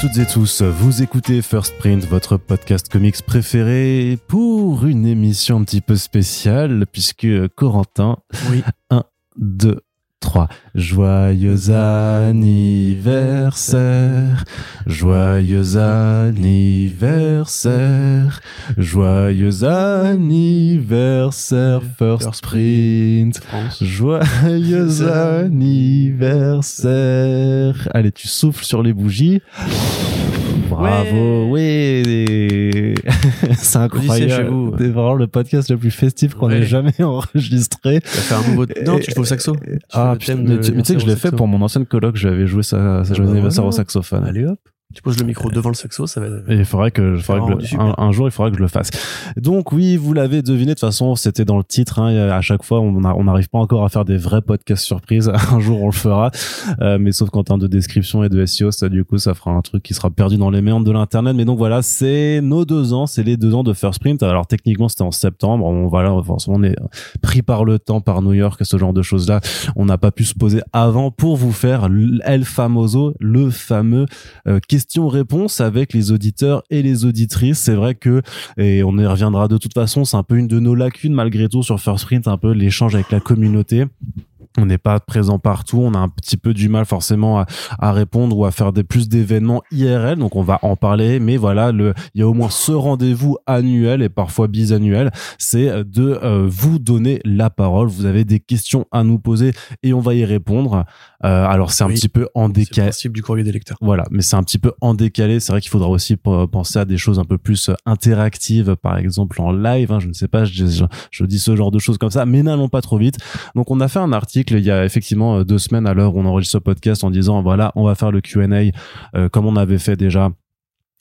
Toutes et tous, vous écoutez First Print, votre podcast comics préféré pour une émission un petit peu spéciale puisque Corentin, Oui. 1, 2, 3, joyeux anniversaire, joyeux anniversaire, joyeux anniversaire First First Print. France. Joyeux anniversaire. Allez, tu souffles sur les bougies. Bravo, oui. C'est Applaudissez chez incroyable. vous. C'est vraiment le podcast le plus festif qu'on ait jamais enregistré. Tu faire un nouveau. Non, tu fais au saxo. Tu Ah, putain, mais, tu, mais tu sais que je l'ai fait pour mon ancienne coloc. J'avais joué sa, sa Ah bah anniversaire voilà. au saxophone. saxo. Allez hop. Tu poses le micro devant le saxo, ça va. Et il faudrait que, il faudrait que le- un, un jour, il faudra que je le fasse. Donc oui, vous l'avez deviné. De toute façon, c'était dans le titre. Hein, à chaque fois, on n'arrive pas encore à faire des vrais podcasts surprises. Un jour, on le fera. Euh, mais sauf qu'en termes de description et de SEO, ça, du coup, ça fera un truc qui sera perdu dans les méandres de l'internet. Mais donc voilà, c'est nos deux ans. C'est les deux ans de First Print. Alors techniquement, c'était en septembre. On voilà, forcément, on est pris par le temps, par New York, ce genre de choses-là. On n'a pas pu se poser avant pour vous faire El Famoso, le fameux euh, question-réponse avec les auditeurs et les auditrices. C'est vrai que, et on y reviendra de toute façon, c'est un peu une de nos lacunes malgré tout sur First Print, un peu l'échange avec la communauté. On n'est pas présent partout, on a un petit peu du mal forcément à, à répondre ou à faire des plus d'événements IRL, donc on va en parler. Mais voilà, le, il y a au moins ce rendez-vous annuel et parfois bisannuel, c'est de euh, vous donner la parole. Vous avez des questions à nous poser et on va y répondre. Euh, alors c'est un Oui. petit peu en C'est le décalé. principe du courrier des lecteurs. Voilà, mais c'est un petit peu en décalé. C'est vrai qu'il faudra aussi penser à des choses un peu plus euh, interactives, par exemple en live. hein, je ne sais pas, je, je- je dis ce genre de choses comme ça, mais n'allons pas trop vite. Donc, on a fait un article il y a effectivement euh, deux semaines à l'heure où on enregistre ce podcast en disant voilà, on va faire le Q&A euh, comme on avait fait déjà.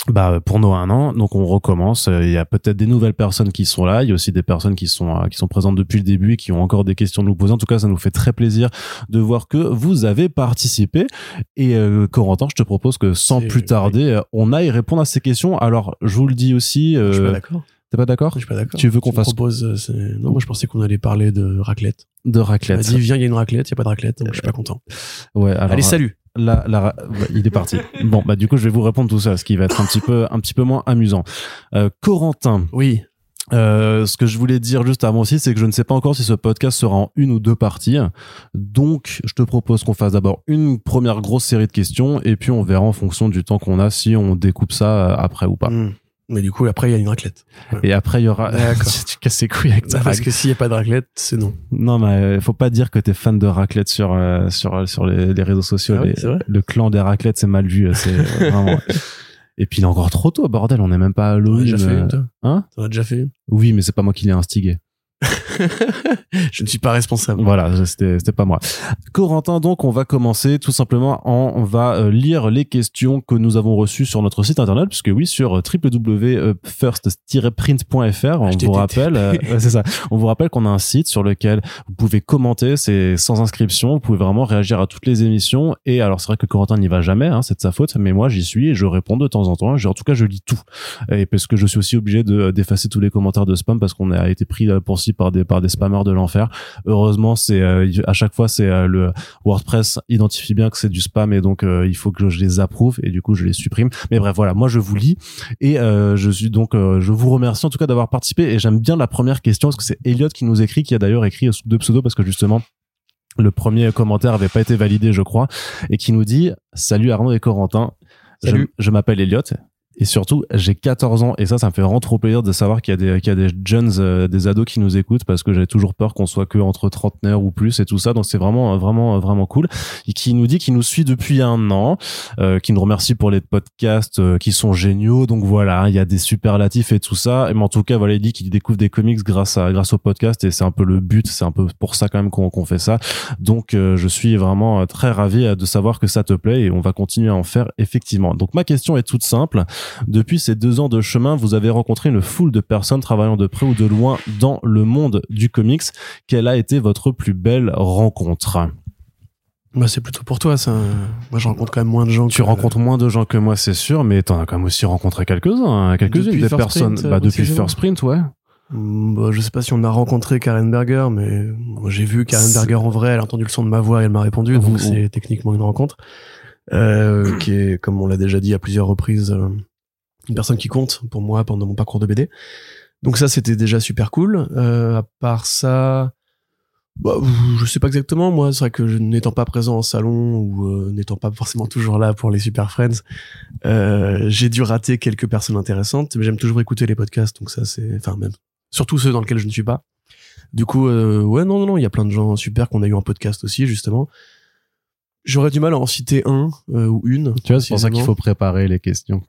Bah pour nos un an, donc on recommence. Euh, Il y a peut-être des nouvelles personnes qui sont là. Il y a aussi des personnes qui sont euh, qui sont présentes depuis le début et qui ont encore des questions à nous poser. En tout cas, ça nous fait très plaisir de voir que vous avez participé. Et euh, Corentin, je te propose que sans plus tarder, euh, on aille répondre à ces questions. Alors, je vous le dis aussi, Je suis pas euh, d'accord. T'es pas d'accord? Je suis pas d'accord. tu veux qu'on fasse- proposes, euh, Non, moi je pensais qu'on allait parler de raclette. De raclette. dit viens, il y a une raclette, il y a pas de raclette, donc je suis pas content. Ouais. Alors, Allez, salut. la, la, il est parti. bon, bah du coup, je vais vous répondre tout ça, ce qui va être un petit peu, un petit peu moins amusant. Euh, Corentin, Oui. Euh, ce que je voulais dire juste avant aussi, c'est que je ne sais pas encore si ce podcast sera en une ou deux parties. Donc, je te propose qu'on fasse d'abord une première grosse série de questions et puis on verra en fonction du temps qu'on a si on découpe ça euh, après ou pas. Hmm. Mais du coup, après, il y a une raclette. Et après, il y aura. Tu, casses les couilles avec ta Parce raclette. que s'il y a pas de raclette, c'est non. Non, mais euh, faut pas dire que t'es fan de raclette sur euh, sur sur les, les réseaux sociaux. Ah oui, Les- vrai le clan des raclettes, c'est mal vu. euh, C'est vraiment. Et puis il est encore trop tôt, bordel. On n'est même pas à T'en as Halloween. déjà fait une, toi Hein? T'en as déjà fait une Oui, mais c'est pas moi qui l'ai instigé. Je ne suis pas responsable. Voilà, c'était pas moi. Corentin, donc on va commencer tout simplement en on va euh, lire les questions que nous avons reçues sur notre site internet puisque oui sur euh, www.first-print.fr on HTTP. vous rappelle euh, c'est ça. On vous rappelle qu'on a un site sur lequel vous pouvez commenter, c'est sans inscription, vous pouvez vraiment réagir à toutes les émissions et alors c'est vrai que Corentin n'y va jamais hein, c'est de sa faute mais moi j'y suis et je réponds de temps en temps, en tout cas je lis tout. Et parce que je suis aussi obligé de d'effacer tous les commentaires de spam parce qu'on a été pris euh, pour par des par des spammers de l'enfer. Heureusement, c'est euh, à chaque fois c'est euh, le WordPress identifie bien que c'est du spam et donc euh, il faut que je les approuve et du coup je les supprime. Mais bref, voilà, moi je vous lis et euh, je suis donc euh, je vous remercie en tout cas d'avoir participé et j'aime bien la première question parce que c'est Elliot qui nous écrit qui a d'ailleurs écrit sous deux pseudos parce que justement le premier commentaire avait pas été validé, je crois, et qui nous dit Salut Arnaud et Corentin. Je, je m'appelle Elliot Et surtout, j'ai 14 ans et ça, ça me fait vraiment trop plaisir de savoir qu'il y a des, qu'il y a des jeunes, euh, des ados qui nous écoutent parce que j'avais toujours peur qu'on soit que entre trentenaires ou plus et tout ça. Donc c'est vraiment, vraiment, vraiment cool. Et qui nous dit qu'il nous suit depuis un an, euh, qui nous remercie pour les podcasts euh, qui sont géniaux. Donc voilà, il y a des superlatifs et tout ça. Mais en tout cas, voilà, il dit qu'il découvre des comics grâce à, grâce au podcast et c'est un peu le but. C'est un peu pour ça quand même qu'on qu'on fait ça. Donc euh, je suis vraiment euh, très ravi euh, de savoir que ça te plaît et on va continuer à en faire effectivement. Donc ma question est toute simple. Depuis ces deux ans de chemin, vous avez rencontré une foule de personnes travaillant de près ou de loin dans le monde du comics. Quelle a été votre plus belle rencontre? Bah, c'est plutôt pour toi, ça. Moi, je rencontre quand même moins de gens. Tu que- rencontres moins de gens que moi, c'est sûr, mais t'en as quand même aussi rencontré quelques-uns, hein, quelques-unes Depuis des First personnes. Print, euh, bah, depuis. First Print, ouais. Hmm, Bah, je sais pas si on a rencontré Karen Berger, mais j'ai vu Karen Berger en vrai, elle a entendu le son de ma voix et elle m'a répondu, donc c'est techniquement une rencontre. euh, qui est, comme on l'a déjà dit à plusieurs reprises, euh, une personne qui compte pour moi pendant mon parcours de BD. Donc ça, c'était déjà super cool. Euh, à part ça, bah, je sais pas exactement. Moi, c'est vrai que n'étant pas présent en salon ou euh, n'étant pas forcément toujours là pour les Super Friends, euh, j'ai dû rater quelques personnes intéressantes. Mais j'aime toujours écouter les podcasts, donc ça c'est, enfin même surtout ceux dans lesquels je ne suis pas. Du coup, euh, ouais, non, non, non, il y a plein de gens super qu'on a eu en podcast aussi, justement. J'aurais du mal à en citer un euh, ou une. Tu vois, c'est pour ça qu'il faut préparer les questions.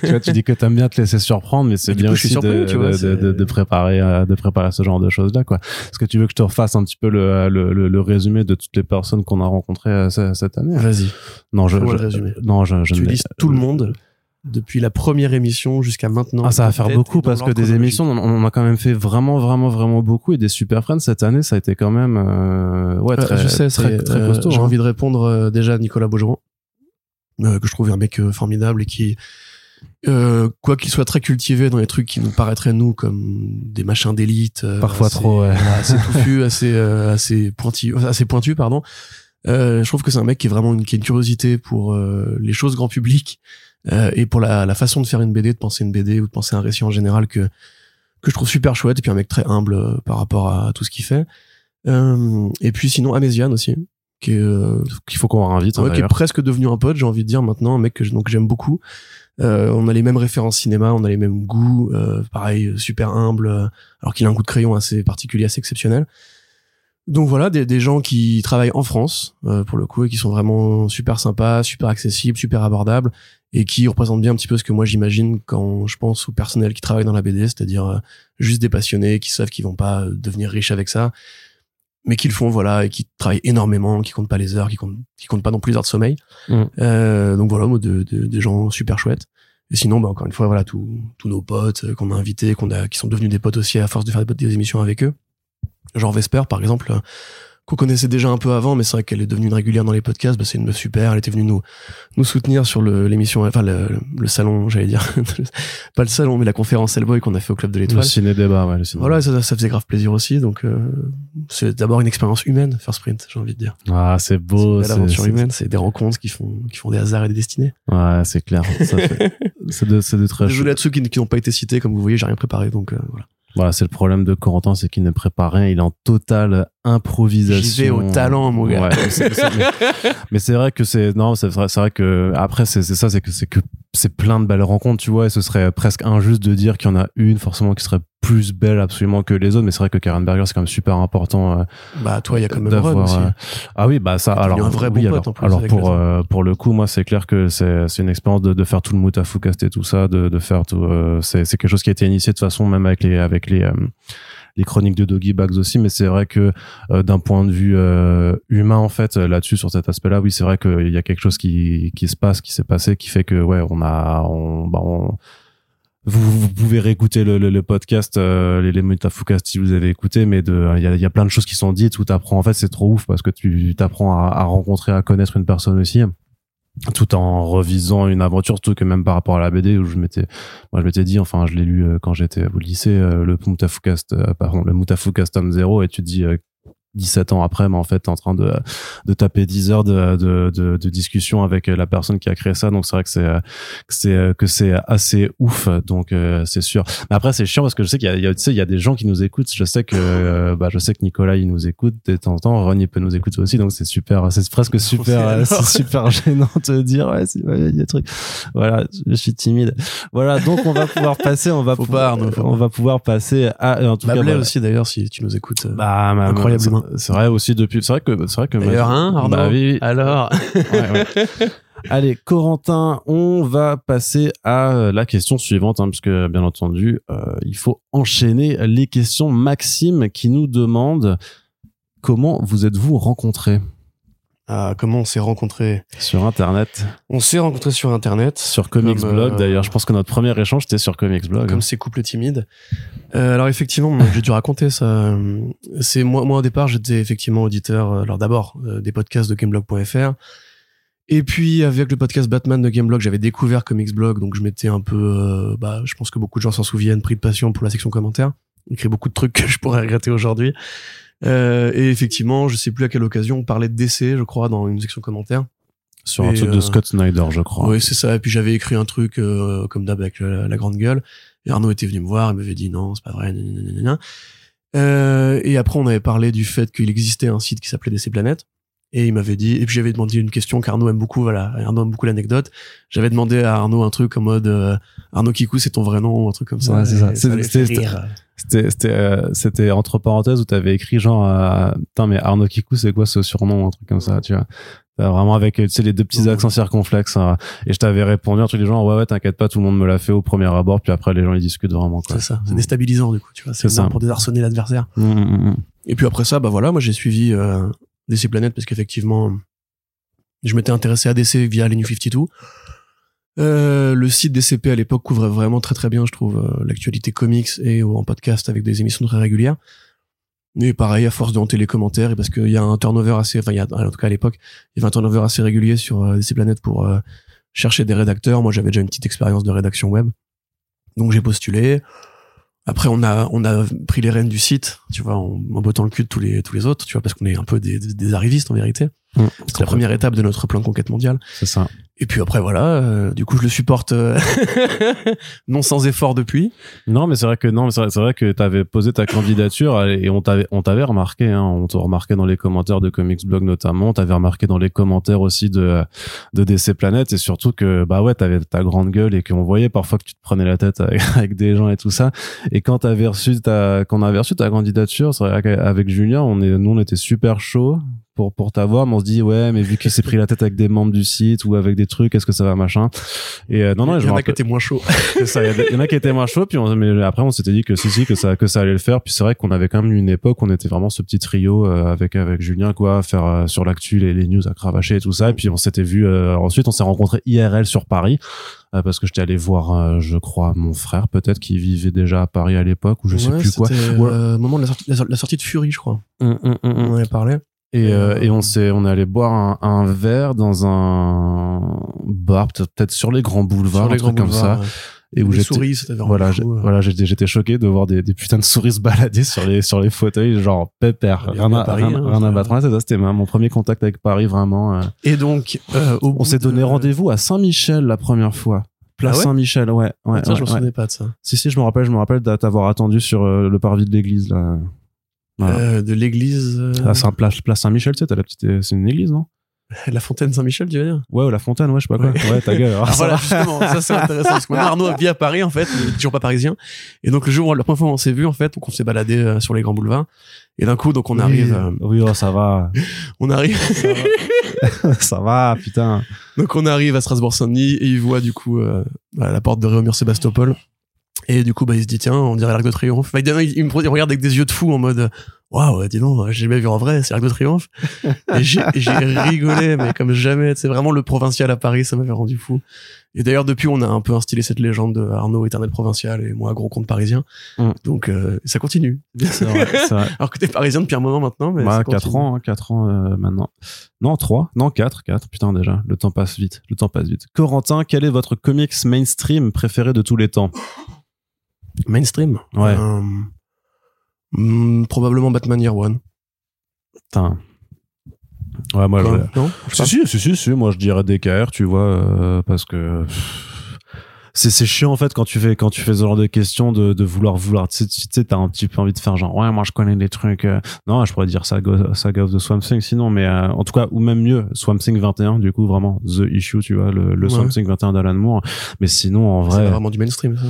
Tu vois, tu dis que t'aimes bien te laisser surprendre, mais c'est bien aussi de, tu vois, de, de, de, préparer, euh, de préparer ce genre de choses-là, quoi. Est-ce que tu veux que je te refasse un petit peu le, le, le, le résumé de toutes les personnes qu'on a rencontrées euh, cette année? Vas-y. Non, je, je, non, je, je tu listes tout le monde depuis la première émission jusqu'à maintenant. Ah, ça va faire beaucoup parce que des émissions, on, on, a quand même fait vraiment, vraiment, vraiment beaucoup et des super friends cette année, ça a été quand même, euh, ouais, très, je sais, très, très euh, costaud. J'ai hein. envie de répondre euh, déjà à Nicolas Beaugeron, euh, que je trouve un mec euh, formidable et qui, euh, quoi qu'il soit très cultivé dans les trucs qui nous paraîtraient nous comme des machins d'élite, euh, parfois assez, trop, ouais. assez touffu, assez, euh, assez pointu, assez pointu, pardon. Euh, je trouve que c'est un mec qui est vraiment une, qui a une curiosité pour euh, les choses grand public euh, et pour la, la, façon de faire une BD, de penser une BD ou de penser un récit en général que que je trouve super chouette et puis un mec très humble euh, par rapport à tout ce qu'il fait. Euh, et puis sinon Améziane aussi, qui est euh, qu'il faut qu'on réinvite, ouais, qui est presque devenu un pote, j'ai envie de dire maintenant, un mec que j'aime beaucoup. Euh, on a les mêmes références cinéma, on a les mêmes goûts, euh, pareil, super humble, euh, alors qu'il a un goût de crayon assez particulier, assez exceptionnel. Donc voilà, des, des gens qui travaillent en France, euh, pour le coup, et qui sont vraiment super sympas, super accessibles, super abordables, et qui représentent bien un petit peu ce que moi j'imagine quand je pense au personnel qui travaille dans la BD, c'est-à-dire euh, juste des passionnés qui savent qu'ils vont pas euh, devenir riches avec ça, mais qui le font, voilà, et qui travaillent énormément, qui comptent pas les heures, qui comptent, qui comptent pas non plus les heures de sommeil. Mm. Euh, donc voilà, de, de- des gens super chouettes. Et sinon, bah, encore une fois, voilà, tous tous nos potes euh, qu'on a invités, qu'on a, qui sont devenus des potes aussi à force de faire des, des émissions avec eux. Genre Vesper, par exemple, qu'on connaissait déjà un peu avant, mais c'est vrai qu'elle est devenue une régulière dans les podcasts. Bah, c'est une meuf super. Elle était venue nous nous soutenir sur le- l'émission, enfin le, le salon, j'allais dire, pas le salon, mais la conférence Hellboy qu'on a fait au club de Le l'étoile. ciné débat, ouais, le ciné Voilà, ça, ça faisait grave plaisir aussi. Donc, euh, c'est d'abord une expérience humaine, faire sprint, j'ai envie de dire. Ah, c'est beau. c'est- humaine, c'est des rencontres qui font, qui font des hasards et des destinées. Ouais, c'est clair. Ça fait- c'est de, c'est de très Désolé à ceux qui, qui n'ont pas été cités, comme vous voyez, j'ai rien préparé, donc euh, voilà. Voilà, c'est le problème de Corentin, c'est qu'il ne prépare rien, il est en totale improvisation. J'y vais au talent, mon gars. Ouais, mais c'est- vrai que c'est non, c'est vrai, vrai que après c'est c'est ça, c'est que c'est que c'est plein de belles rencontres, tu vois, et ce serait presque injuste de dire qu'il y en a une forcément qui serait plus belle absolument que les autres, mais c'est vrai que Karen Berger c'est quand même super important euh, Bah, toi, il y a quand même Ron aussi. euh, ah oui bah ça alors un vrai oui, bon alors, pote, en plus, alors pour euh, pour le coup moi c'est clair que c'est c'est une expérience de, de faire tout le Moutafoukast et tout ça de de faire tout euh, c'est c'est quelque chose qui a été initié de toute façon même avec les avec les euh, les chroniques de Doggy Bags aussi mais c'est vrai que euh, d'un point de vue euh, humain en fait euh, là-dessus sur cet aspect-là oui c'est vrai qu'il y a quelque chose qui qui se passe qui s'est passé qui fait que ouais on a on, bah, on vous, vous pouvez réécouter le, le, podcast euh, les, les Moutafoukast si vous avez écouté mais il y a, y a plein de choses qui sont dites où t'apprends. En fait c'est trop ouf parce que tu t'apprends à, à rencontrer à connaître une personne aussi tout en revisant une aventure surtout que même par rapport à la BD où je m'étais moi je m'étais dit enfin je l'ai lu euh, quand j'étais au lycée euh, le Moutafoukast euh, pardon le Moutafoukast tome 0 et tu dis 17 ans après, mais en fait, en train de, de taper 10 heures de, de, de, de discussion avec la personne qui a créé ça. Donc, c'est vrai que c'est, euh, que c'est, euh, que c'est assez ouf. Donc, euh, c'est sûr. Mais après, c'est chiant parce que je sais qu'il y a, il y a, tu sais, il y a des gens qui nous écoutent. Je sais que, euh, bah, je sais que Nicolas, il nous écoute de temps en temps. Ron, il peut nous écouter aussi. Donc, c'est super, c'est presque super, euh, c'est super gênant de te dire, ouais, c'est- ouais, il y a des trucs. Voilà, je suis timide. Voilà. Donc, on va pouvoir passer, on va pouvoir, pas, faut on va pouvoir passer à, en tout cas, Mablé voilà. aussi, d'ailleurs, si tu nous écoutes. euh, Bah, ma- Incroyablement. C'est- vrai aussi depuis. C'est vrai que c'est vrai que. D'ailleurs, hein, Arnaud Bah oui, oui. Alors Ouais, ouais. Allez, Corentin, on va passer à la question suivante, hein, puisque bien entendu, euh, il faut enchaîner les questions. Maxime qui nous demande comment vous êtes-vous rencontrés? Ah, comment on s'est rencontrés sur Internet, On s'est rencontrés sur Internet. sur Comics Comme, Blog. euh, D'ailleurs, je pense que notre premier échange c'était sur Comics Blog. Comme ces couples timides. Euh, alors effectivement, j'ai dû raconter ça. C'est moi, moi au départ, j'étais effectivement auditeur. euh, Alors d'abord euh, des podcasts de gameblog.fr. Et puis avec le podcast Batman de Gameblog, j'avais découvert Comics Blog, donc je m'étais un peu, euh, bah, je pense que beaucoup de gens s'en souviennent, pris de passion pour la section commentaires. Écrit beaucoup de trucs que je pourrais regretter aujourd'hui. Euh, et effectivement, je sais plus à quelle occasion, on parlait de DC, je crois, dans une section commentaires. Sur un truc de euh, Scott Snyder, je crois. Oui, c'est ça. Et puis j'avais écrit un truc euh, comme d'hab avec la, la grande gueule. Et Arnaud était venu me voir, il m'avait dit non, c'est pas vrai. nanana. Euh, et après, on avait parlé du fait qu'il existait un site qui s'appelait DC Planète. Et il m'avait dit, et puis j'avais demandé une question qu'Arnaud aime beaucoup, voilà, Arnaud aime beaucoup l'anecdote. J'avais demandé à Arnaud un truc en mode euh, Arnaud Kikou, c'est ton vrai nom, ou un truc comme ça. Ouais, c'est ça. C'était-. C'était, c'était, euh, c'était entre parenthèses où t'avais écrit genre, euh, putain, mais Arnaud Kikou, c'est quoi ce surnom, un truc comme ça, tu vois. T'as Vraiment avec, tu sais, les deux petits accents circonflexes. hein. et je t'avais répondu un truc du genre, ouais, ouais, t'inquiète pas, tout le monde me l'a fait au premier abord, puis après, les gens, ils discutent vraiment, quoi. C'est ça. C'est Mm. déstabilisant, du coup, tu vois. C'est C'est ça. Pour désarçonner l'adversaire. Mm, mm. Et puis après ça, bah voilà, moi j'ai suivi euh, DC Planet parce qu'effectivement, je m'étais intéressé à DC via les New 52. Euh, le site DCP à l'époque couvrait vraiment très très bien, je trouve, euh, l'actualité comics et en podcast avec des émissions très régulières. Et pareil, à force de hanter les commentaires, et parce qu'il y a un turnover assez, enfin, il y a, en tout cas à l'époque, il y avait un turnover assez régulier sur euh, DC Planet pour euh, chercher des rédacteurs. Moi, j'avais déjà une petite expérience de rédaction web. Donc j'ai postulé. Après, on a, on a pris les rênes du site, tu vois, en, en bottant le cul de tous les, tous les autres, tu vois, parce qu'on est un peu des, des, des arrivistes en vérité. Mm. C'est la première étape de notre plan de conquête mondiale. C'est ça. Et puis après, voilà, euh, du coup, je le supporte euh, non sans effort depuis. Non, mais c'est vrai que non, c'est vrai, que t'avais posé ta candidature et on t'avait, on t'avait remarqué, hein, on te remarquait dans les commentaires de Comics Blog notamment, on t'avait remarqué dans les commentaires aussi de de DC Planet et surtout que bah ouais, t'avais ta grande gueule et qu'on voyait parfois que tu te prenais la tête avec, avec des gens et tout ça. Et quand t'avais reçu ta, quand on avait reçu ta candidature, c'est vrai qu'avec Julien, on est, nous on était super chaud pour pour t'avoir, mais on se dit ouais, mais vu qu'il s'est pris la tête avec des membres du site ou avec des trucs, est-ce que ça va machin? Et euh, non non, il je y en a qui étaient moins chauds. c'est ça. Il y, en a qui étaient moins chauds, puis on, mais après on s'était dit que si si que ça que ça allait le faire. Puis c'est vrai qu'on avait quand même eu une époque, où on était vraiment ce petit trio euh, avec avec Julien quoi, faire euh, sur l'actu les, les news à cravacher et tout ça. Et puis on s'était vu. euh, ensuite on s'est rencontrés IRL sur Paris euh, parce que j'étais allé voir, euh, je crois, mon frère peut-être qui vivait déjà à Paris à l'époque ou je sais plus quoi. Ouais. euh, au moment de la sortie, la, la sortie de Fury, je crois. Hum, hum, hum. On en avait parlé. Et, euh, Euh, et on s'est, on est allé boire un, un verre dans un bar, peut-être sur les grands boulevards, sur les un grands truc comme ça. boulevards, ouais. Et où j'étais, ça voilà, voilà, j'étais, j'étais choqué de voir des, des putains de souris se balader sur les, sur les fauteuils, genre pépère. Rien à, Paris, rien, hein, rien à ça- battre. Ouais, ça, c'était mon premier contact avec Paris, vraiment. euh. Et donc, euh, On s'est donné de- rendez-vous à Saint-Michel la première fois. Place Ah ouais Saint-Michel, ouais. ouais, ouais, je me souvenais pas de ça. Si, si, je me rappelle, je me rappelle d'a- t'avoir attendu sur euh, le parvis de l'église, là. Voilà. Euh, de l'église, euh, À Saint- place, place Saint-Michel, tu sais, t'as la petite, euh, c'est une église, non? la fontaine Saint-Michel, tu veux dire? Ouais, ou la fontaine, ouais, je sais pas quoi. Ouais. Ouais, ta gueule. alors, Ah, ça voilà, justement, ça c'est intéressant parce que maintenant Arnaud vit à Paris en fait, il est toujours pas parisien. Et donc le jour, où- la première fois où on s'est vu en fait, donc on s'est baladé euh, sur les grands boulevards. Et d'un coup, donc on Oui. arrive, euh, Oui, oh, ça va. on arrive, ça va, putain. donc on arrive à Strasbourg-Saint-Denis et il voit du coup euh, à la porte de Réaumur Sébastopol. Et du coup, bah il se dit tiens, on dirait l'Arc de Triomphe. Bah, il, il me il me regarde avec des yeux de fou en mode waouh, dis donc, j'ai jamais vu en vrai, c'est l'Arc de Triomphe. Et j'ai rigolé, mais comme jamais. C'est vraiment le provincial à Paris, ça m'avait rendu fou. Et d'ailleurs, depuis, on a un peu instillé cette légende de Arnaud éternel provincial et moi gros compte parisien. Mm. Donc ça ça continue. Vrai, vrai. Alors que t'es parisien depuis un moment maintenant, mais Bah, ça 4 continue. ans, hein, 4 ans euh, maintenant. Non, 3. Non, 4, 4. Putain, déjà. Le temps passe vite. Le temps passe vite. Corentin, quel est votre comics mainstream préféré de tous les temps? Mainstream. Ouais. Euh, hmm, probablement Batman Year One. Putain. Ouais, moi, je... Non Je Si, si, si, si, si, moi je dirais DKR, tu vois, euh, parce que c'est c'est chiant en fait quand tu fais quand tu fais ce genre de questions de, de vouloir vouloir tu sais t'as un petit peu envie de faire genre ouais moi je connais des trucs euh. non je pourrais dire Saga, Saga of the Swamp Thing sinon mais euh, en tout cas ou même mieux Swamp Thing 21 du coup vraiment The Issue tu vois le, le Ouais. Swamp Thing 21 d'Alan Moore mais sinon en C'est vrai pas vraiment du mainstream, ça.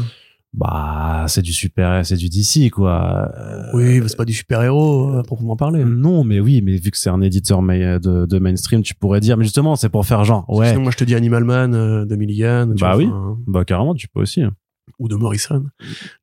Bah c'est du super c'est du DC quoi Euh, Oui, mais c'est pas du super-héros, euh, à proprement parler. non mais oui mais vu que c'est un éditeur mais de, de mainstream tu pourrais dire mais justement c'est pour faire genre ouais Sinon, moi, je te dis Animal Man euh, de Milligan. Bah vois, oui. enfin, bah carrément tu peux aussi Ou de Morrison.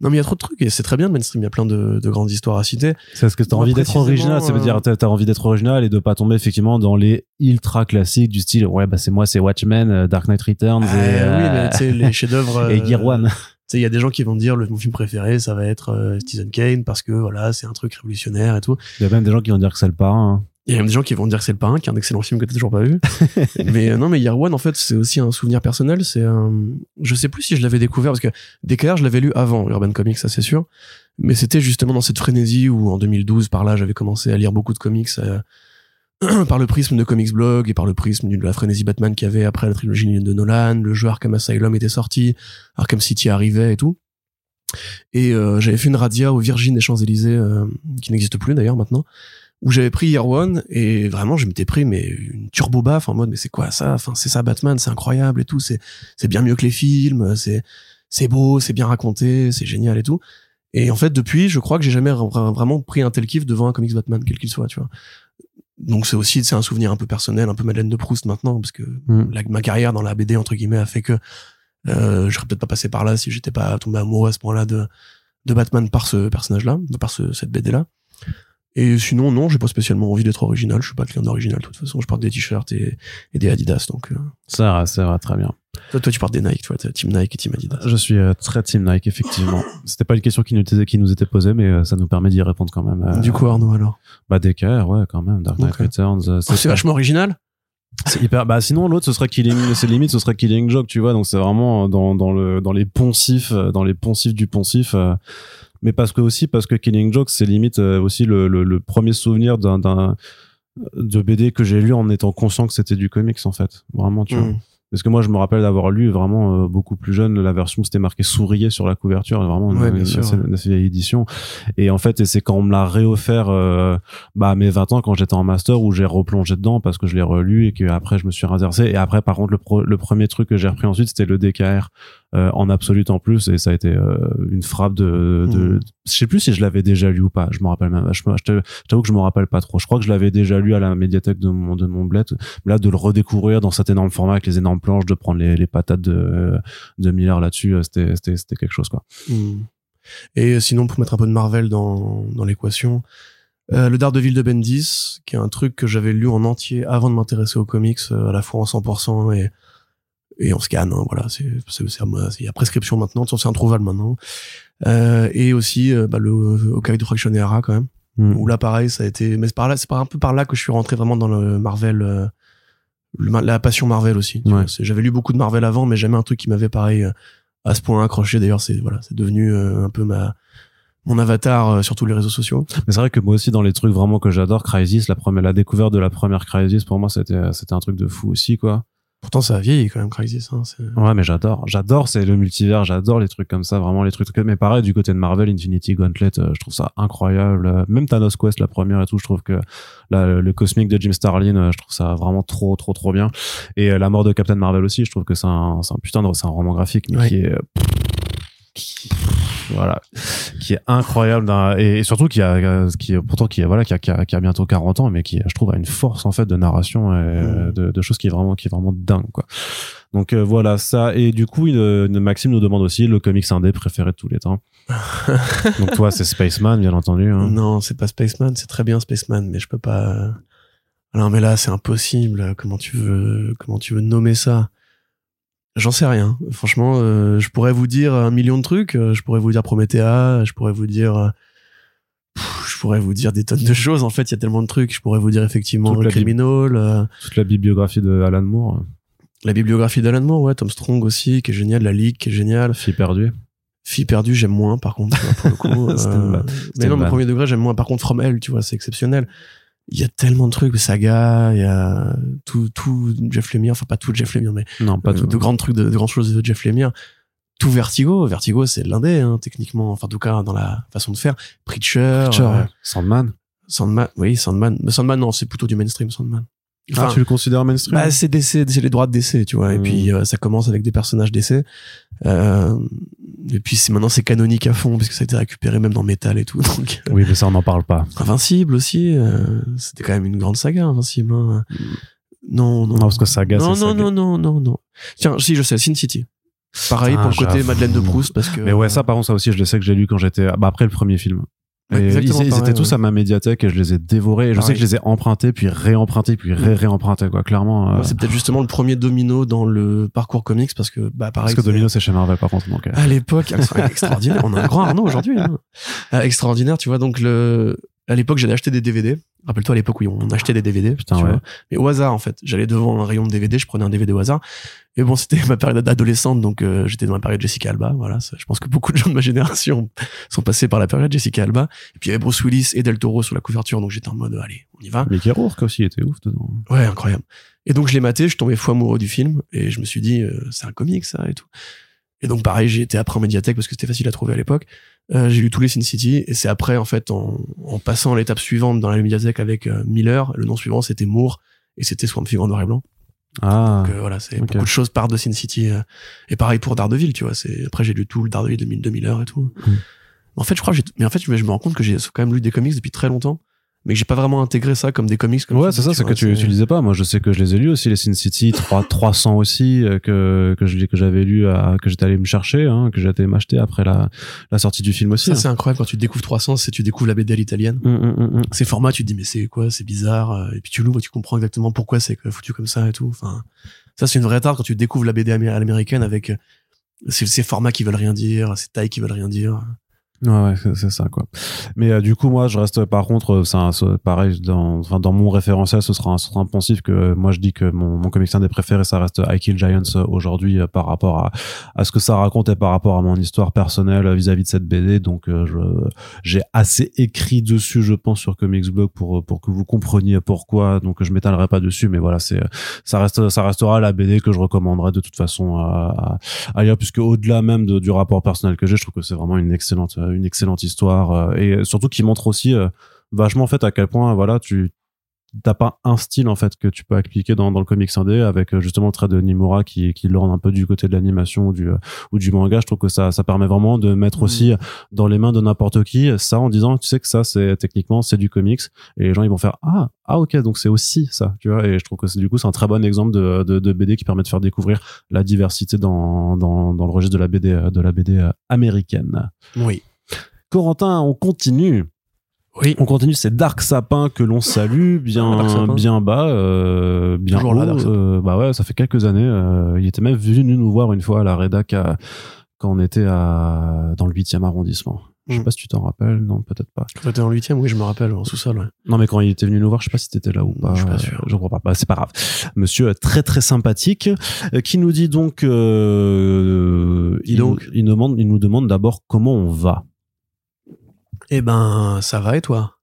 Non, mais il y a trop de trucs et c'est très bien le mainstream. Il y a plein de, de grandes histoires à citer. C'est parce que t'as envie d'être original, ça veut euh, dire t'as envie d'être original et de pas tomber effectivement dans les ultra classiques du style ouais bah c'est moi c'est Watchmen, euh, Dark Knight Returns Ah, et, oui, euh, mais tu sais, les chefs-d'œuvre. et euh, Gear One. Tu sais, il y a des gens qui vont dire le mon film préféré, ça va être euh, Citizen Kane parce que voilà, c'est un truc révolutionnaire et tout. Il y a même des gens qui vont dire que c'est le parrain. hein. Il y a même des gens qui vont dire que c'est le parrain, qui est un excellent film que t'as toujours pas vu. mais euh, non, mais Year One, en fait, c'est aussi un souvenir personnel. C'est un, je sais plus si je l'avais découvert parce que DKR, je l'avais lu avant Urban Comics, ça c'est sûr. Mais c'était justement dans cette frénésie où en 2012, par là, j'avais commencé à lire beaucoup de comics, euh, par le prisme de Comics Blog et par le prisme de la frénésie Batman qu'il y avait après la trilogie de Nolan, le jeu Arkham Asylum était sorti, Arkham City arrivait et tout. Et euh, j'avais fait une radia au Virgin des Champs-Élysées, euh, qui n'existe plus d'ailleurs maintenant, où j'avais pris Year One et vraiment je m'étais pris mais une turbo baffe en mode mais c'est quoi ça? Enfin c'est ça Batman, c'est incroyable et tout, c'est c'est bien mieux que les films, c'est c'est beau, c'est bien raconté, c'est génial et tout. Et en fait depuis, je crois que j'ai jamais vraiment pris un tel kiff devant un comics Batman quel qu'il soit, tu vois. Donc c'est aussi c'est un souvenir un peu personnel, un peu Madeleine de Proust maintenant parce que Mm. la- ma carrière dans la BD entre guillemets a fait que euh, je serais peut-être pas passé par là si j'étais pas tombé amoureux à ce point-là de de Batman par ce personnage-là, par ce, cette BD-là. Et sinon, non, j'ai pas spécialement envie d'être original. Je suis pas client d'original, de toute façon. Je porte des t-shirts et, et des Adidas. Donc, euh, Ça va, ça va très bien. Toi, toi, tu portes des Nike, toi, team Nike et team Adidas. Je suis euh, très team Nike, effectivement. C'était pas une question qui nous était, qui nous était posée, mais euh, ça nous permet d'y répondre quand même. euh, Du coup, Arnaud, alors? Bah, DKR, ouais, quand même. Dark Knight. Returns. Oh, c'est vachement original. C'est hyper. Bah sinon l'autre ce serait Killing, c'est limite ce serait Killing Joke, tu vois. Donc c'est vraiment dans dans le dans les poncifs, dans les poncifs du poncif. mais parce que aussi parce que Killing Joke c'est limite aussi le, le, le premier souvenir d'un de BD que j'ai lu en étant conscient que c'était du comics en fait. Vraiment, tu vois. Parce que moi je me rappelle d'avoir lu vraiment euh, beaucoup plus jeune la version où c'était marqué sourier sur la couverture, vraiment une, Ouais, bien une sûr. assez, une assez vieille édition. Et en fait, et c'est quand on me l'a réoffert euh, bah, à mes 20 ans quand j'étais en master où j'ai replongé dedans parce que je l'ai relu et que après je me suis intéressé. Et après, par contre, le, pro- le premier truc que j'ai repris ensuite, c'était le DKR euh, en absolute en plus et ça a été euh, une frappe de, de Mhm. je sais plus si je l'avais déjà lu ou pas. Je me rappelle même. Je, je t'avoue que je me rappelle pas trop. Je crois que je l'avais déjà lu à la médiathèque de mon de mon bled. Là, de le redécouvrir dans cet énorme format avec les énormes planches, de prendre les, les patates de de Miller là-dessus, euh, c'était c'était c'était quelque chose quoi. Mm. Et sinon, pour mettre un peu de Marvel dans, dans l'équation, euh, le Daredevil de Bendis, qui est un truc que j'avais lu en entier avant de m'intéresser aux comics, euh, à la fois en 100% et, et en scan. hein, voilà, c'est il y a prescription maintenant, c'est introuvable maintenant. Euh, et aussi euh, bah, le de Fraction Era quand même. Mm. Où là, pareil, ça a été. Mais c'est par là, c'est par un peu par là que je suis rentré vraiment dans le Marvel, euh, le la passion Marvel aussi. Ouais. J'avais lu beaucoup de Marvel avant, mais jamais un truc qui m'avait pareil euh, à ce point accroché. D'ailleurs, c'est voilà, c'est devenu euh, un peu ma mon avatar euh, sur tous les réseaux sociaux. Mais c'est vrai que moi aussi dans les trucs vraiment que j'adore, Crisis, la première, la découverte de la première Crisis pour moi c'était c'était un truc de fou aussi quoi. Pourtant, ça a vieilli quand même, Crisis. Hein, Ouais, mais j'adore, j'adore, c'est le multivers, j'adore les trucs comme ça, vraiment les trucs. Mais pareil, du côté de Marvel, Infinity Gauntlet, euh, je trouve ça incroyable. Même Thanos Quest, la première et tout, je trouve que là, le, cosmique de Jim Starlin, euh, je trouve ça vraiment trop, trop, trop bien. Et euh, la mort de Captain Marvel aussi, je trouve que c'est un, c'est un putain de, c'est un roman graphique, mais Ouais. qui est, voilà, qui est incroyable et, et surtout qui a, euh, qui pourtant qui a, voilà, qui a, qui a, qui a bientôt 40 ans, mais qui, je trouve, a une force en fait de narration et euh, de, de choses qui est vraiment, qui est vraiment dingue, quoi. Donc euh, voilà ça et du coup une, une Maxime nous demande aussi le comics indé préféré de tous les temps. Donc toi c'est Spaceman bien entendu. Hein. Non, c'est pas Spaceman. C'est très bien Spaceman, mais je peux pas. Non, mais là, c'est impossible. Comment tu veux, comment tu veux nommer ça? J'en sais rien. Franchement, euh, je pourrais vous dire un million de trucs. Euh, Je pourrais vous dire Promethea. Je pourrais vous dire. euh, pff, Je pourrais vous dire des tonnes de choses. En fait, il y a tellement de trucs. Je pourrais vous dire effectivement Toute la Criminal, euh, Toute la bibliographie de Alan Moore, la bibliographie d'Alan Moore, ouais, Tom Strong aussi, qui est génial, la Ligue, qui est géniale. Fille perdue. Fille perdue, j'aime moins, par contre, pour le coup. Mais non, premier degré, j'aime moins. Par contre, From Hell, tu vois, c'est exceptionnel. Il y a tellement de trucs, Saga, il y a tout, tout Jeff Lemire, enfin pas tout Jeff Lemire, mais Non pas euh, tout. de grands trucs, de, de grandes choses de Jeff Lemire. Tout Vertigo, Vertigo, c'est l'indé, hein, techniquement, enfin en tout cas dans la façon de faire. Preacher, Preacher, euh. Sandman. Sandman, oui, Sandman. Mais Sandman, non, c'est plutôt du mainstream, Sandman. Ah, tu le considères mainstream? Bah, c'est DC, c'est les droits de DC, tu vois. Et Mm. puis euh, ça commence avec des personnages DC. Euh, et puis c'est maintenant c'est canonique à fond parce que ça a été récupéré même dans Metal et tout. Donc euh, Oui mais ça on n'en parle pas. Invincible aussi, euh, c'était quand même une grande saga Invincible. hein. Non, non. Non parce que Saga non, non, Saga. non, non, non, non. Tiens, si je sais, Sin City. Pareil Ah, pour le côté. Madeleine de Proust parce que. Mais ouais ça par contre ça aussi je le sais que j'ai lu quand j'étais bah après le premier film. Ouais, ils, étaient tous ouais. à ma médiathèque et je les ai dévorés. Et je sais que je les ai empruntés, puis réempruntés, puis ré-réempruntés, quoi. Clairement. euh, C'est peut-être justement le premier domino dans le parcours comics parce que bah pareil. parce que Domino, c'est chez Marvel, par contre. Donc, euh, à l'époque extra- extraordinaire on a un grand Arnaud aujourd'hui hein. Euh, extraordinaire tu vois donc le à l'époque j'allais acheter des DVD Rappelle-toi à l'époque où on achetait des DVD. Putain, tu ouais. vois. Mais au hasard, en fait. J'allais devant un rayon de DVD, je prenais un DVD au hasard. Et bon, c'était ma période adolescente, donc euh, j'étais dans la période Jessica Alba. Voilà, ça, je pense que beaucoup de gens de ma génération sont passés par la période Jessica Alba. Et puis il y avait Bruce Willis et Del Toro sur la couverture, donc j'étais en mode, allez, on y va. Mickey Rourke aussi était ouf dedans. Ouais, incroyable. Et donc je l'ai maté, je tombé fou amoureux du film, et je me suis dit, euh, c'est un comique ça et tout. Et donc pareil, j'ai été après en médiathèque parce que c'était facile à trouver à l'époque. Euh, j'ai lu tous les Sin City, et c'est après en fait en, en passant à l'étape suivante dans la médiathèque avec euh, Miller, le nom suivant c'était Moore, et c'était Swamp Thing en noir et blanc. Ah. Donc euh, voilà, c'est beaucoup de choses partent de Sin City. euh, et pareil pour Daredevil, tu vois. C'est après j'ai lu tout le Daredevil 2000, 2000 heures et tout. Mm. En fait, je crois que mais en fait, je me rends compte que j'ai quand même lu des comics depuis très longtemps, mais que j'ai pas vraiment intégré ça comme des comics. Comme Ouais, tu c'est ça, c'est que tu utilisais pas. Moi, je sais que je les ai lus aussi, les Sin City, 3, 300 aussi, euh, que, que je- que j'avais lu, à, que j'étais allé me chercher, hein, que été m'acheter après la, la sortie du film aussi. Ça, hein. c'est incroyable quand tu découvres 300, c'est tu découvres la BD à l'italienne. Hum, hum, hum. Ces formats, tu te dis mais c'est quoi, c'est bizarre, euh, et puis tu l'ouvres, tu comprends exactement pourquoi c'est foutu comme ça et tout. Enfin, ça c'est une vraie tare quand tu découvres la BD à l'américaine avec euh, ces, ces formats qui veulent rien dire, ces tailles qui veulent rien dire. Ouais, c'est- ça, quoi. Mais euh, du coup, moi, je reste, par contre, euh, c'est pareil, dans, enfin, dans mon référentiel, ce sera un, sera un poncif que euh, moi, je dis que mon, mon comic des préférés, ça reste I Kill Giants euh, aujourd'hui par rapport à, à ce que ça raconte et par rapport à mon histoire personnelle vis-à-vis de cette BD. Donc, euh, je, j'ai assez écrit dessus, je pense, sur Comics Blog pour, pour que vous compreniez pourquoi. Donc, je m'étalerai pas dessus, mais voilà, c'est, ça reste, ça restera la BD que je recommanderais de toute façon à, à, à lire, puisque au-delà même du rapport personnel que j'ai, je trouve que c'est vraiment une excellente, une excellente histoire euh, et surtout qui montre aussi euh, vachement en fait à quel point voilà tu t'as pas un style en fait que tu peux appliquer dans, dans le comics indé avec euh, justement le trait de Nimura qui qui l'orne un peu du côté de l'animation ou du ou du manga je trouve que ça ça permet vraiment de mettre Mhm. aussi dans les mains de n'importe qui ça en disant tu sais que ça c'est techniquement c'est du comics et les gens ils vont faire ah ah ok donc c'est aussi ça tu vois et je trouve que c'est du coup c'est un très bon exemple de, de, de BD qui permet de faire découvrir la diversité dans, dans, dans le registre de la BD de la BD américaine Oui. Corentin on continue Oui. on continue, c'est Dark Sapin que l'on salue bien, bien bas, euh, bien Toujours haut. là, euh, bah ouais, ça fait quelques années. euh, il était même venu nous voir une fois à la rédac à- quand on était à, dans le 8e arrondissement. Je sais Mm. pas si tu t'en rappelles, non, peut-être pas. Quand t'étais en huitième, oui, je me rappelle, en sous-sol. ouais. Non, mais quand il était venu nous voir, je sais pas si t'étais là ou pas. Je suis pas sûr. Je crois pas. Bah, c'est pas grave. Monsieur très très sympathique, qui nous dit donc, euh, il, donc. il, nous demande, il nous demande d'abord comment on va. Eh ben, ça va et toi?